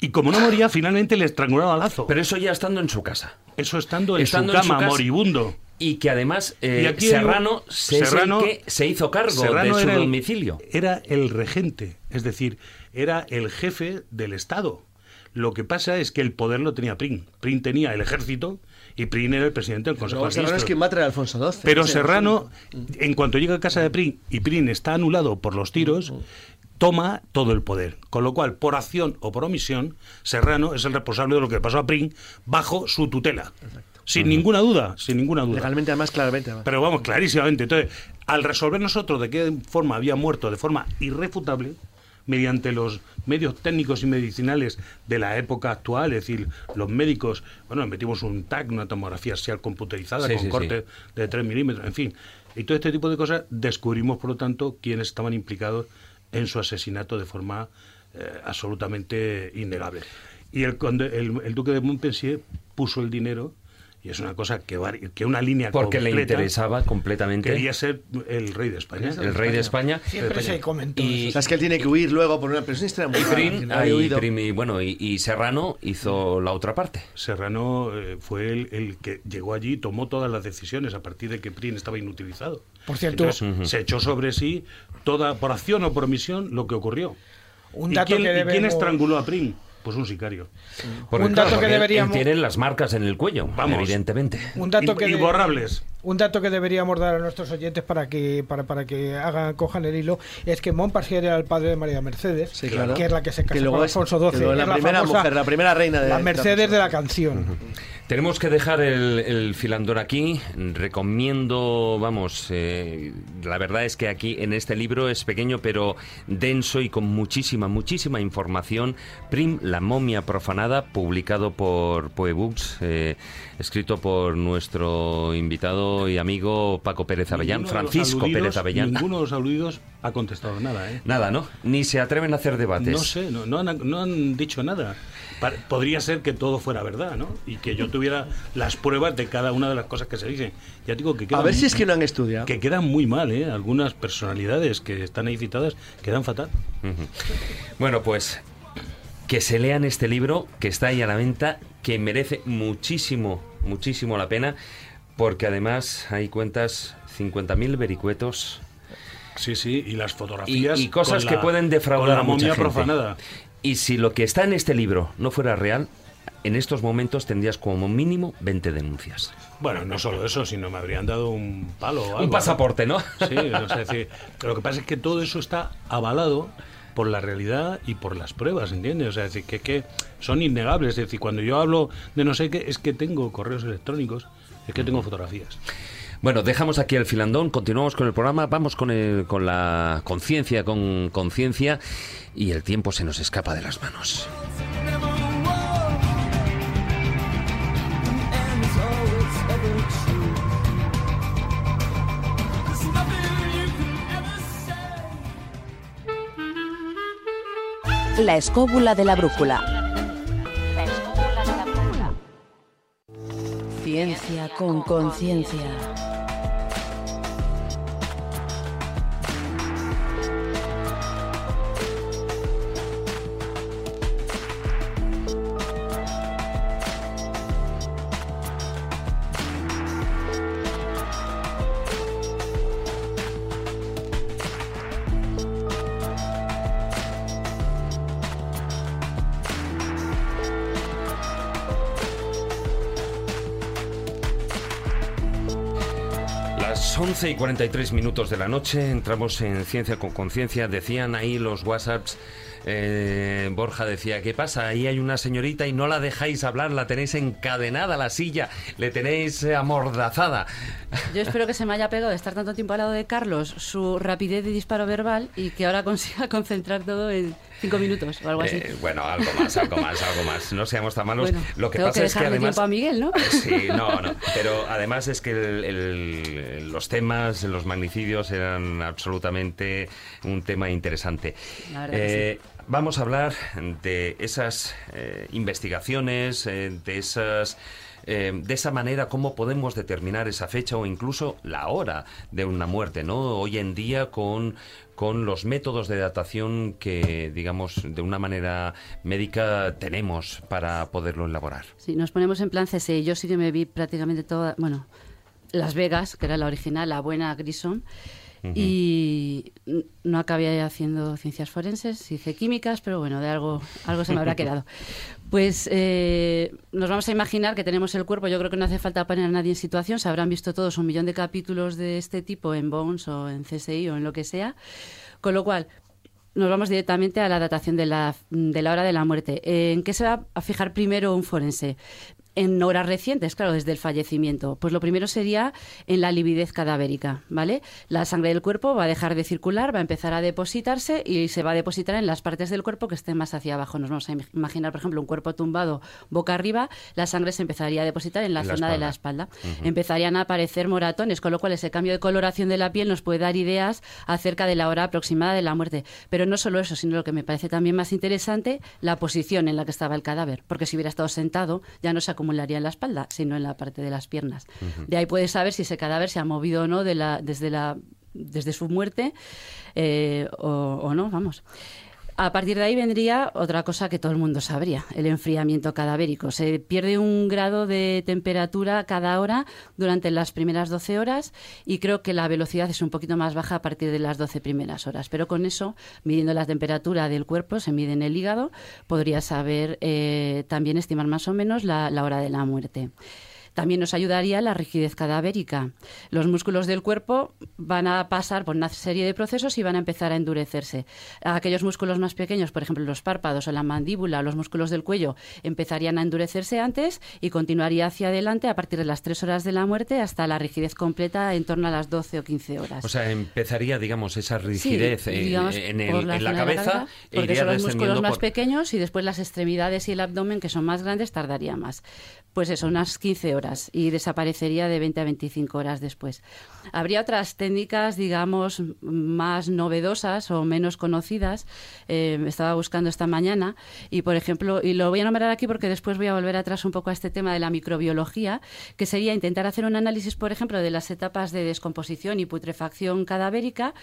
Y como no moría, finalmente le estrangularon a lazo. Pero eso ya estando en su casa. Eso estando en Estando su en su cama, casa. moribundo. Y que además eh, Y aquí Serrano, se- es el Serrano- que se hizo cargo Serrano de su era el- domicilio. era el regente, es decir, era el jefe del Estado. Lo que pasa es que el poder lo tenía Prim. Prim tenía el ejército y Prim era el presidente del Consejo de Serrano es quien va a traer a Alfonso XII. Pero Serrano, en cuanto llega a casa de Prim y Prim está anulado por los tiros, toma todo el poder. Con lo cual, por acción o por omisión, Serrano es el responsable de lo que pasó a Prim bajo su tutela. Sin ninguna duda, sin ninguna duda. Legalmente, además, claramente. además. Pero vamos, clarísimamente. Entonces, al resolver nosotros de qué forma había muerto de forma irrefutable, mediante los medios técnicos y medicinales de la época actual, es decir, los médicos, bueno, metimos un TAC, una tomografía axial computerizada Sí, con sí, corte de 3 milímetros, en fin. Y todo este tipo de cosas descubrimos, por lo tanto, quiénes estaban implicados en su asesinato de forma eh, absolutamente innegable. Y el, el, el duque de Montpensier puso el dinero, y es una cosa que, vari- que una línea Porque le interesaba completamente Quería ser el rey de España. el rey de España. Siempre se comentó. Y, es que él tiene que huir luego por una. Historia muy y rara, Prim- y. Prim y, bueno, y, y Serrano hizo la otra parte. Serrano eh, fue el, el que llegó allí y tomó todas las decisiones a partir de que Prim estaba inutilizado. Por cierto- Entonces, se echó sobre sí, toda por acción o por omisión, lo que ocurrió. Un ¿Y, quién, que y quién estranguló a Prim? Pues un sicario. Porque, Un dato claro, que porque él- deberíamos- él tiene las marcas en el cuello, Vamos. evidentemente. Un dato que de- Imborrables. Un dato que deberíamos dar a nuestros oyentes para que para, para que hagan cojan el hilo es que Montpensier era el padre de María Mercedes, Sí, claro. que es la que se casó con es- Alfonso que XII. la primera famosa- mujer, la primera reina de- la de Mercedes de la canción. Tenemos que dejar el, el filandor aquí. Recomiendo, vamos, eh, la verdad es que aquí en este libro es pequeño pero denso y con muchísima, muchísima información. Prim, la momia profanada, publicado por Poebooks, eh, escrito por nuestro invitado y amigo Paco Pérez Avellán, Francisco aludidos- Pérez Avellán. Ninguno de los aludidos ha contestado nada, ¿eh? Nada, ¿no? Ni se atreven a hacer debates. No sé, no, no han, no han dicho nada. Pa- Podría ser que todo fuera verdad, ¿no? Y que yo tuviera las pruebas de cada una de las cosas que se dicen. Ya digo que A quedan, ver si es que no han estudiado. que quedan muy mal, ¿eh? Algunas personalidades que están ahí citadas quedan fatal. Bueno, pues que se lean este libro que está ahí a la venta, que merece muchísimo, muchísimo la pena. porque además hay cuentas 50.000 vericuetos. Sí, sí, y las fotografías. Y, cosas que pueden defraudar a mucha gente. profanada. Y si lo que está en este libro no fuera real, en estos momentos tendrías como mínimo 20 denuncias. Bueno, no solo eso, sino me habrían dado un palo. o algo, Un pasaporte, ¿no? Sí, o sea, es decir, lo que pasa es que todo eso está avalado por la realidad y por las pruebas, ¿entiendes? O sea, es decir, que, que son innegables. Es decir, cuando yo hablo de no sé qué, es que tengo correos electrónicos, es que tengo fotografías. Bueno, dejamos aquí el filandón, continuamos con el programa, vamos con, el- con la conciencia, con conciencia, y el tiempo se nos escapa de las manos. La escóbula de la brújula. Ciencia con conciencia. 11 y 43 minutos de la noche entramos en Ciencia con Conciencia. Decían ahí los WhatsApps. eh, Borja decía, ¿qué pasa? Ahí hay una señorita y no la dejáis hablar, la tenéis encadenada a la silla, le tenéis eh, amordazada. Yo espero que se me haya pegado de estar tanto tiempo al lado de Carlos su rapidez de disparo verbal y que ahora consiga concentrar todo en cinco minutos o algo así. Eh, bueno, algo más, algo más, algo más. No seamos tan malos. Bueno, Lo que tengo pasa que es que además... tiempo a Miguel, ¿no? Sí, no, no. Pero además es que el- el- los temas, los magnicidios eran absolutamente un tema interesante. La verdad que Eh, Vamos a hablar de esas eh, investigaciones, eh, de esas eh, de esa manera cómo podemos determinar esa fecha o incluso la hora de una muerte, ¿no? Hoy en día con con los métodos de datación que, digamos, de una manera médica tenemos para poderlo elaborar. Sí, nos ponemos en plan CSI. Yo sí que me vi prácticamente toda, bueno, Las Vegas, que era la original, la buena Grissom. Y no acabé haciendo ciencias forenses, hice químicas, pero bueno, de algo, algo se me habrá quedado. Pues eh, nos vamos a imaginar que tenemos el cuerpo, yo creo que no hace falta poner a nadie en situación, se habrán visto todos un millón de capítulos de este tipo en Bones o en CSI o en lo que sea, con lo cual nos vamos directamente a la datación de la, de la hora de la muerte. ¿En qué se va a fijar primero un forense? En horas recientes, claro, desde el fallecimiento. Pues lo primero sería en la lividez cadavérica, ¿vale? La sangre del cuerpo va a dejar de circular, va a empezar a depositarse y se va a depositar en las partes del cuerpo que estén más hacia abajo. Nos vamos a im- imaginar, por ejemplo, un cuerpo tumbado boca arriba, la sangre se empezaría a depositar en la En la zona de la espalda. Empezarían a aparecer moratones, con lo cual ese cambio de coloración de la piel nos puede dar ideas acerca de la hora aproximada de la muerte. Pero no solo eso, sino lo que me parece también más interesante, la posición en la que estaba el cadáver. Porque si hubiera estado sentado, ya no se acumularía en la espalda, sino en la parte de las piernas. De ahí puedes saber si ese cadáver se ha movido o no de la, desde, la, desde su muerte eh, o, o no, vamos. A partir de ahí vendría otra cosa que todo el mundo sabría, el enfriamiento cadavérico. Se pierde un grado de temperatura cada hora durante las primeras 12 horas y creo que la velocidad es un poquito más baja a partir de las 12 primeras horas. Pero con eso, midiendo la temperatura del cuerpo, se mide en el hígado, podría saber eh, también estimar más o menos la, la hora de la muerte. También nos ayudaría la rigidez cadavérica. Los músculos del cuerpo van a pasar por una serie de procesos y van a empezar a endurecerse. Aquellos músculos más pequeños, por ejemplo, los párpados o la mandíbula o los músculos del cuello, empezarían a endurecerse antes y continuaría hacia adelante a partir de las 3 horas de la muerte hasta la rigidez completa en torno a las 12 o 15 horas. O sea, empezaría, digamos, esa rigidez eh, digamos, en, el- por en la de cabeza e porque iría son los músculos más pequeños y después las extremidades y el abdomen, que son más grandes, tardaría más. Pues eso, unas 15 horas y desaparecería de 20 a 25 horas después. Habría otras técnicas, digamos, más novedosas o menos conocidas. Eh, estaba buscando esta mañana y, por ejemplo, y lo voy a nombrar aquí porque después voy a volver atrás un poco a este tema de la microbiología, que sería intentar hacer un análisis, por ejemplo, de las etapas de descomposición y putrefacción cadavérica,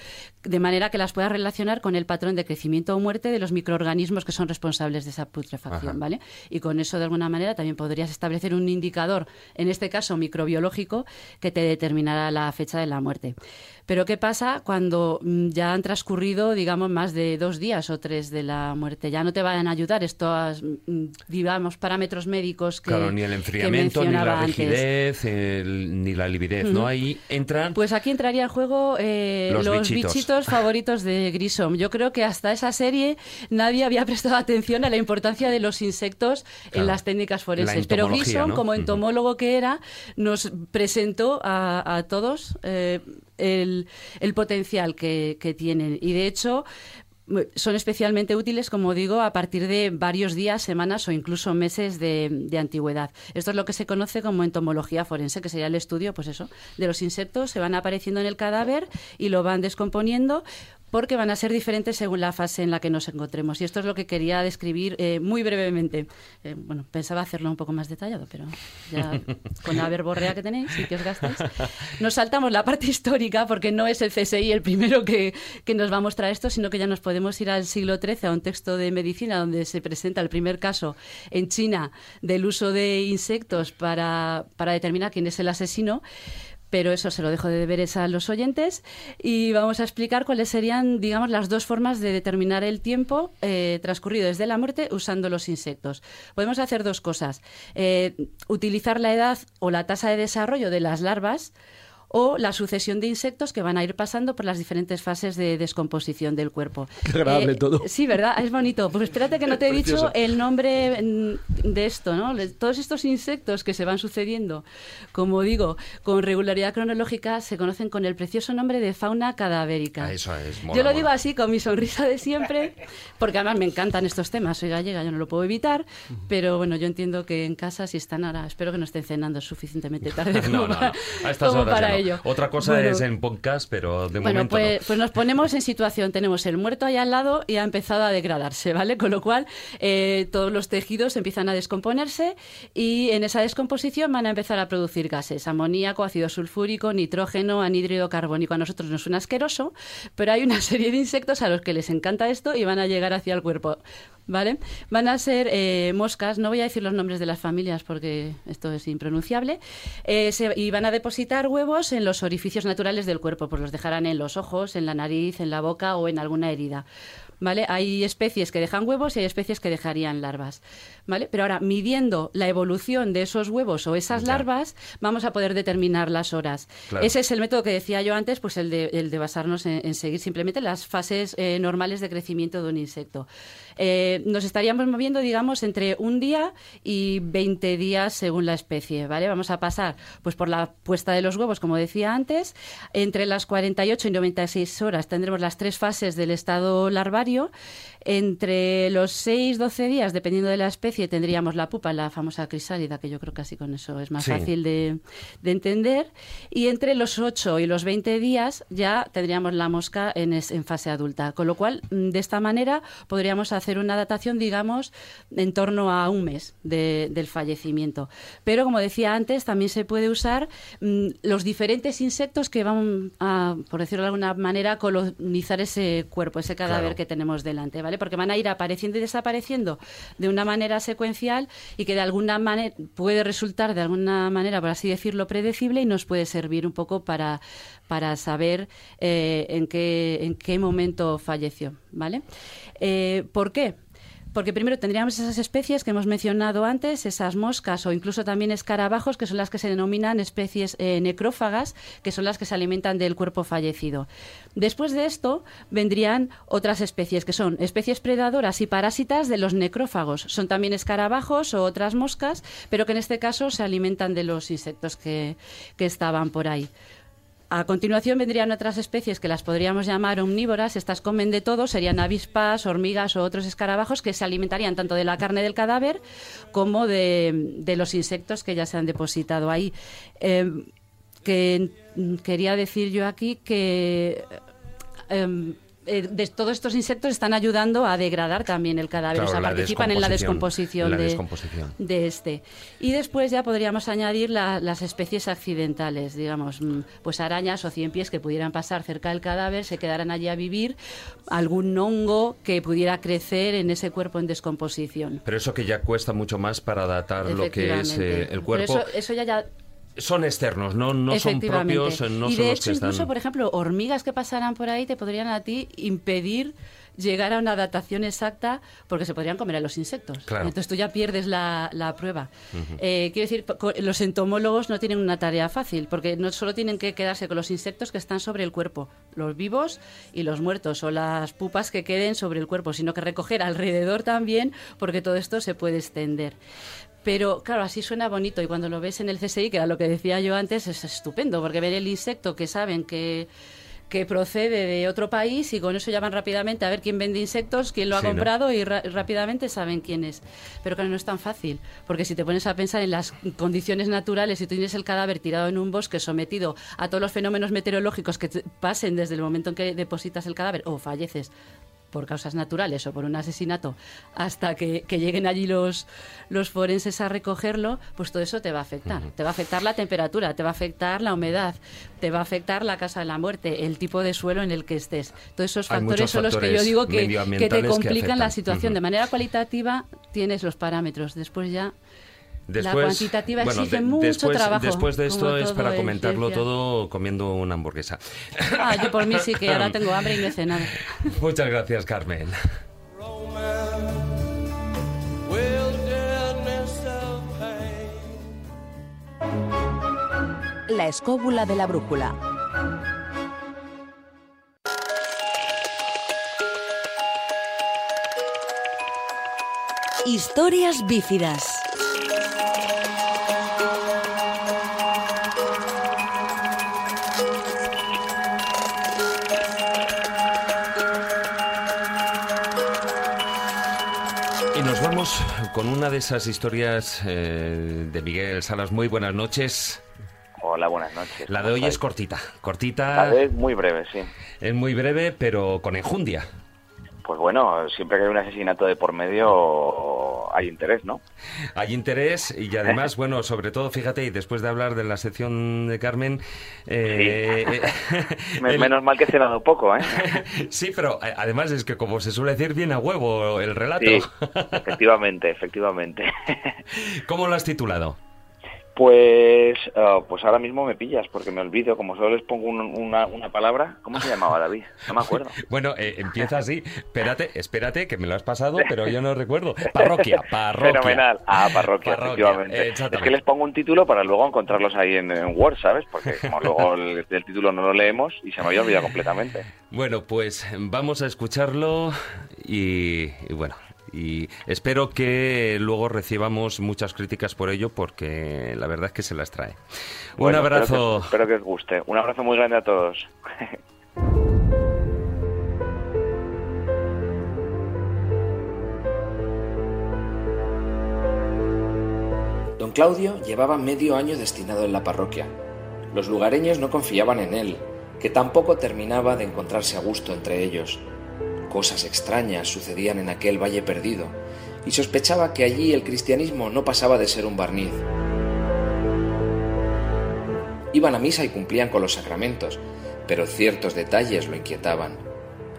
de manera que las pueda relacionar con el patrón de crecimiento o muerte de los microorganismos que son responsables de esa putrefacción, Ajá. ¿vale? Y con eso, de alguna manera, también podrías establecer un indicador en este caso microbiológico, que te determinará la fecha de la muerte. Pero ¿qué pasa cuando mm, ya han transcurrido, digamos, más de dos días o tres de la muerte? Ya no te van a ayudar estos, mm, digamos, parámetros médicos que Claro, ni el enfriamiento, ni la rigidez, el- ni la lividez, ¿no? Ahí entran... Pues aquí entraría en juego eh, Los los, bichitos. bichitos. favoritos de Grissom. Yo creo que hasta esa serie nadie había prestado atención a la importancia de los insectos Claro. en las técnicas forenses. La Pero Grissom, ¿no? como entomólogo que era, nos presentó a, a todos eh, el, potencial que, tienen. Y de hecho son especialmente útiles, como digo, a partir de varios días, semanas o incluso meses de, de antigüedad. Esto es lo que se conoce como entomología forense, que sería el estudio, pues eso, de los insectos que van apareciendo en el cadáver y lo van descomponiendo porque van a ser diferentes según la fase en la que nos encontremos. Y esto es lo que quería describir eh, muy brevemente. Eh, bueno, pensaba hacerlo un poco más detallado, pero ya con la verborrea que tenéis y que os gastáis. Nos saltamos la parte histórica porque no es el CSI el primero que, que nos va a mostrar esto, sino que ya nos podemos ir al siglo XIII a un texto de medicina donde se presenta el primer caso en China del uso de insectos para, para determinar quién es el asesino pero eso se lo dejo de deberes a los oyentes y vamos a explicar cuáles serían, digamos, las dos formas de determinar el tiempo eh, transcurrido desde la muerte usando los insectos. Podemos hacer dos cosas. Eh, utilizar la edad o la tasa de desarrollo de las larvas o la sucesión de insectos que van a ir pasando por las diferentes fases de descomposición del cuerpo. Qué agradable Eh, todo. Sí, ¿verdad? Es bonito. Pues espérate que no te he dicho el nombre mm, de esto, ¿no? Todos estos insectos que se van sucediendo, como digo, con regularidad cronológica, se conocen con el precioso nombre de fauna cadavérica. Ah, eso es, mola, yo lo mola. digo así, con mi sonrisa de siempre, porque además me encantan estos temas. Soy gallega, yo no lo puedo evitar, pero bueno, yo entiendo que en casa, si están ahora, espero que no estén cenando suficientemente tarde como No, no, no. A estas horas para. Ello. Otra cosa Bueno, es en podcast, pero de bueno, momento pues, no. pues nos ponemos en situación. Tenemos el muerto ahí al lado y ha empezado a degradarse, ¿vale? Con lo cual eh, todos los tejidos empiezan a descomponerse y en esa descomposición van a empezar a producir gases: amoníaco, ácido sulfúrico, nitrógeno, anhídrido carbónico. A nosotros nos suena asqueroso, pero hay una serie de insectos a los que les encanta esto y van a llegar hacia el cuerpo. ¿Vale? Van a ser eh, moscas, no voy a decir los nombres de las familias porque esto es impronunciable, eh, se- y van a depositar huevos en los orificios naturales del cuerpo, pues los dejarán en los ojos, en la nariz, en la boca o en alguna herida. ¿Vale? Hay especies que dejan huevos y hay especies que dejarían larvas. ¿Vale? Pero ahora, midiendo la evolución de esos huevos o esas larvas, vamos a poder determinar las horas. Claro. Ese es el método que decía yo antes, pues el de, el de basarnos en, en seguir simplemente las fases eh, normales de crecimiento de un insecto. Eh, nos estaríamos moviendo, digamos, entre un día y 20 días según la especie, ¿vale? Vamos a pasar pues por la puesta de los huevos, como decía antes, entre las 48 y 96 horas tendremos las tres fases del estado larvario, entre los 6 12 días, dependiendo de la especie, tendríamos la pupa, la famosa crisálida, que yo creo que así con eso es más Sí. fácil de, de entender, y entre los 8 y los 20 días ya tendríamos la mosca en, es- en fase adulta, con lo cual mm, de esta manera podríamos hacer una datación, digamos, en torno a un mes de- del fallecimiento. Pero como decía antes, también se puede usar mm, los diferentes insectos que van a, por decirlo de alguna manera, colonizar ese cuerpo, ese cadáver Claro. que tenemos delante, ¿vale? Porque van a ir apareciendo y desapareciendo de una manera secuencial y que de alguna manera puede resultar de alguna manera, por así decirlo, predecible y nos puede servir un poco para, para saber eh, en, qué, en qué momento falleció, ¿vale? Eh, ¿Por qué? Porque primero tendríamos esas especies que hemos mencionado antes, esas moscas o incluso también escarabajos, que son las que se denominan especies eh, necrófagas, que son las que se alimentan del cuerpo fallecido. Después de esto vendrían otras especies, que son especies predadoras y parásitas de los necrófagos. Son también escarabajos o otras moscas, pero que en este caso se alimentan de los insectos que, que estaban por ahí. A continuación vendrían otras especies que las podríamos llamar omnívoras. Estas comen de todo, serían avispas, hormigas o otros escarabajos que se alimentarían tanto de la carne del cadáver como de, los insectos que ya se han depositado ahí. Que mm, quería decir yo aquí que em, eh, de todos estos insectos están ayudando a degradar también el cadáver, Claro, o sea, participan en la descomposición, la de, descomposición. de este. Y después ya podríamos añadir la- las especies accidentales, digamos, mm, pues arañas o cien pies que pudieran pasar cerca del cadáver, se quedaran allí a vivir, algún hongo que pudiera crecer en ese cuerpo en descomposición. Pero eso que ya cuesta mucho más para datar lo que es eh, el cuerpo. Pero eso, eso ya, ya Son externos, no, no son propios, eh, no y son de los hecho, que están. incluso, por ejemplo, hormigas que pasaran por ahí te podrían a ti impedir llegar a una datación exacta porque se podrían comer a los insectos. Claro. Entonces tú ya pierdes la, la prueba. Eh, quiero decir, los entomólogos no tienen una tarea fácil porque no solo tienen que quedarse con los insectos que están sobre el cuerpo, los vivos y los muertos, o las pupas que queden sobre el cuerpo, sino que recoger alrededor también porque todo esto se puede extender. Pero claro, así suena bonito y cuando lo ves en el CSI, que era lo que decía yo antes, es estupendo, porque ver el insecto que saben que que procede de otro país y con eso llaman rápidamente a ver quién vende insectos, quién lo ha Sí, ¿no? comprado y rápidamente saben quién es. Pero claro, no es tan fácil, porque si te pones a pensar en las condiciones naturales, si tú tienes el cadáver tirado en un bosque sometido a todos los fenómenos meteorológicos que pasen desde el momento en que depositas el cadáver o falleces por causas naturales o por un asesinato hasta que, que lleguen allí los, los forenses a recogerlo, pues todo eso te va a afectar. Te va a afectar la temperatura, te va a afectar la humedad, te va a afectar la casa de la muerte, el tipo de suelo en el que estés. Todos esos Hay factores son los que yo digo que, que te que complican la situación. De manera cualitativa tienes los parámetros, después ya... la cuantitativa bueno, exige de- mucho después, trabajo. después de esto es para en comentarlo ciencia. todo comiendo una hamburguesa. Ah, yo por mí sí que ahora tengo hambre y no he cenado. Muchas gracias, Carmen. La escóbula de la brújula. Historias bífidas. Con una de esas historias eh, de Miguel Salas. Muy buenas noches. Hola, buenas noches. La de ¿Cómo hoy es cortita. Cortita. La de es muy breve, sí. Es muy breve, pero con enjundia. Pues bueno, siempre que hay un asesinato de por medio hay interés, ¿no? Hay interés y además, bueno, sobre todo, fíjate, y después de hablar de la sección de Carmen... eh, el- Menos mal que he cenado poco, ¿eh? Sí, pero eh, además es que, como se suele decir, viene a huevo el relato. Sí, efectivamente, efectivamente. ¿Cómo lo has titulado? Pues, ah, pues ahora mismo me pillas porque me olvido, como solo les pongo un- una, una palabra. ¿Cómo se llamaba David? No me acuerdo. Bueno, eh, empieza así. Espérate, espérate, que me lo has pasado, pero yo no recuerdo. Parroquia, parroquia. Fenomenal. Ah, parroquia, Parroquia, efectivamente. eh, Es que les pongo un título para luego encontrarlos ahí en, en Word, ¿sabes? Porque como luego el, el título no lo leemos y se me había olvidado completamente. Bueno, pues vamos a escucharlo y, y bueno, y espero que luego recibamos muchas críticas por ello porque la verdad es que se las trae. Bueno, Un abrazo. Espero que, espero que os guste. Un abrazo muy grande a todos. Don Claudio llevaba medio año destinado en la parroquia. Los lugareños no confiaban en él, que tampoco terminaba de encontrarse a gusto entre ellos. Cosas extrañas sucedían en aquel valle perdido, y sospechaba que allí el cristianismo no pasaba de ser un barniz. Iban a misa y cumplían con los sacramentos, pero ciertos detalles lo inquietaban.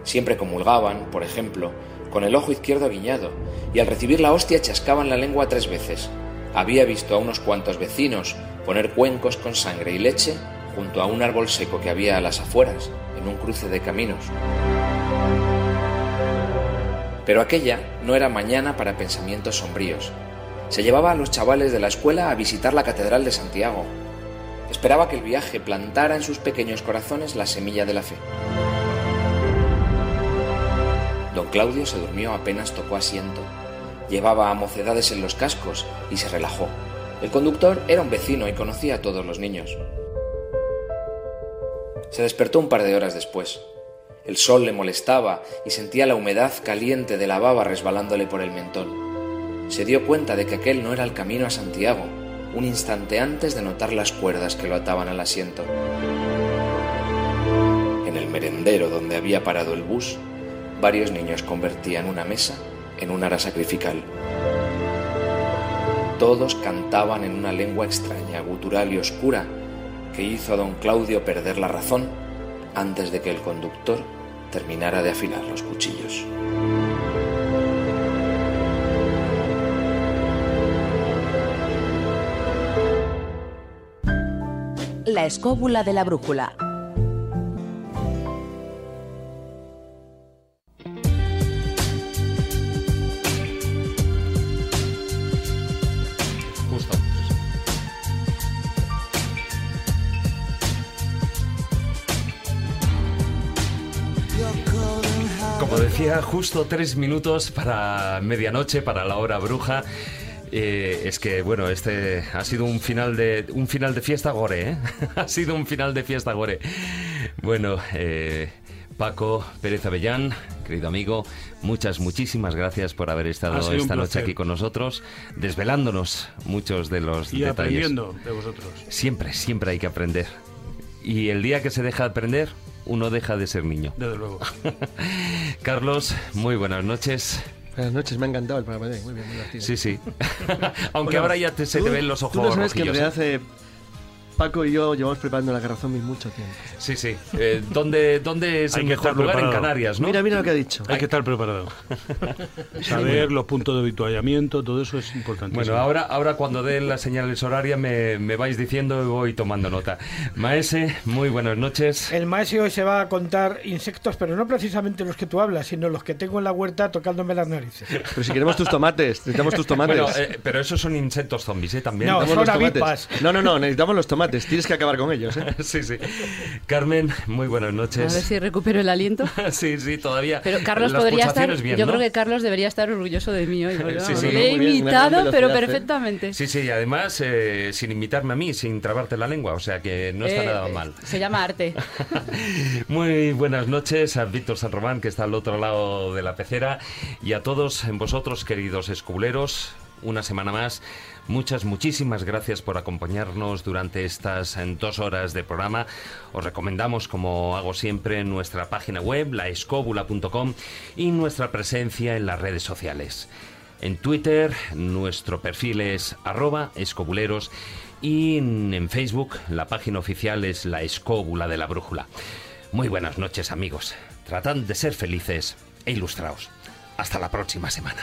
Siempre comulgaban, por ejemplo, con el ojo izquierdo guiñado, y al recibir la hostia chascaban la lengua tres veces. Había visto a unos cuantos vecinos poner cuencos con sangre y leche junto a un árbol seco que había a las afueras, en un cruce de caminos. Pero aquella no era mañana para pensamientos sombríos. Se llevaba a los chavales de la escuela a visitar la Catedral de Santiago. Esperaba que el viaje plantara en sus pequeños corazones la semilla de la fe. Don Claudio se durmió apenas tocó asiento. Llevaba a mocedades en los cascos y se relajó. El conductor era un vecino y conocía a todos los niños. Se despertó un par de horas después. El sol le molestaba y sentía la humedad caliente de la baba resbalándole por el mentón. Se dio cuenta de que aquel no era el camino a Santiago, un instante antes de notar las cuerdas que lo ataban al asiento. En el merendero donde había parado el bus, varios niños convertían una mesa en un ara sacrificial. Todos cantaban en una lengua extraña, gutural y oscura, que hizo a don Claudio perder la razón antes de que el conductor terminara de afilar los cuchillos. La escóbula de la brújula. Justo tres minutos para medianoche, para la hora bruja. Eh, es que bueno, este ha sido un final de un final de fiesta gore, ¿eh? ha sido un final de fiesta gore. Bueno, eh, Paco Pérez Avellán, querido amigo, muchas, muchísimas gracias por haber Ha estado esta noche aquí con nosotros, desvelándonos muchos de los Y detalles. aprendiendo de vosotros. Siempre, siempre hay que aprender. Y el día que se deja de aprender, uno deja de ser niño. Desde luego. Carlos, muy buenas noches. Buenas noches, me ha encantado el programa de hoy. Muy bien, muy divertido. Sí, sí. Aunque Bueno, ahora ya te- se tú- te ven los ojos Tú no sabes que en rojillos, realidad eh, Paco y yo llevamos preparando la Garra Zombie mucho tiempo. Sí, sí. Eh, ¿dónde, ¿Dónde es Hay el que mejor estar lugar? En. Canarias, ¿no? Mira, mira lo que ha dicho. Hay que estar preparado. Saber los puntos de habituallamiento, todo eso es importante. Bueno, ahora, ahora cuando den las señales horarias me, me vais diciendo y voy tomando nota. Maese, muy buenas noches. El maestro hoy se va a contar insectos, pero no precisamente los que tú hablas, sino los que tengo en la huerta tocándome las narices. Pero si queremos tus tomates, necesitamos tus tomates. Bueno, eh, pero esos son insectos zombies, ¿eh? También. No, Necesitamos son los tomates. avispas. No, no, no, necesitamos los tomates. Tienes que acabar con ellos, ¿eh? sí, sí. Carmen, muy buenas A ver noches. si recupero el aliento. sí, sí, todavía. Pero Carlos Las podría estar. bien, yo ¿no? creo que Carlos debería estar orgulloso de mí hoy. Sí, sí. le he imitado, pero ¿eh? perfectamente. Sí, sí, y además eh, sin imitarme a mí, sin trabarte la lengua, o sea que no está Eh, nada mal. Se llama arte. Muy buenas noches a Víctor San Román, que está al otro lado de la pecera, y a todos vosotros, queridos esculeros, una semana más. Muchas, muchísimas gracias por acompañarnos durante estas eh, dos horas de programa. Os recomendamos, como hago siempre, nuestra página web, laescobula.com, y nuestra presencia en las redes sociales. En Twitter, nuestro perfil es arroba escobuleros y en en Facebook la página oficial es la escóbula de la brújula. Muy buenas noches amigos. Tratad de ser felices e ilustraos. Hasta la próxima semana.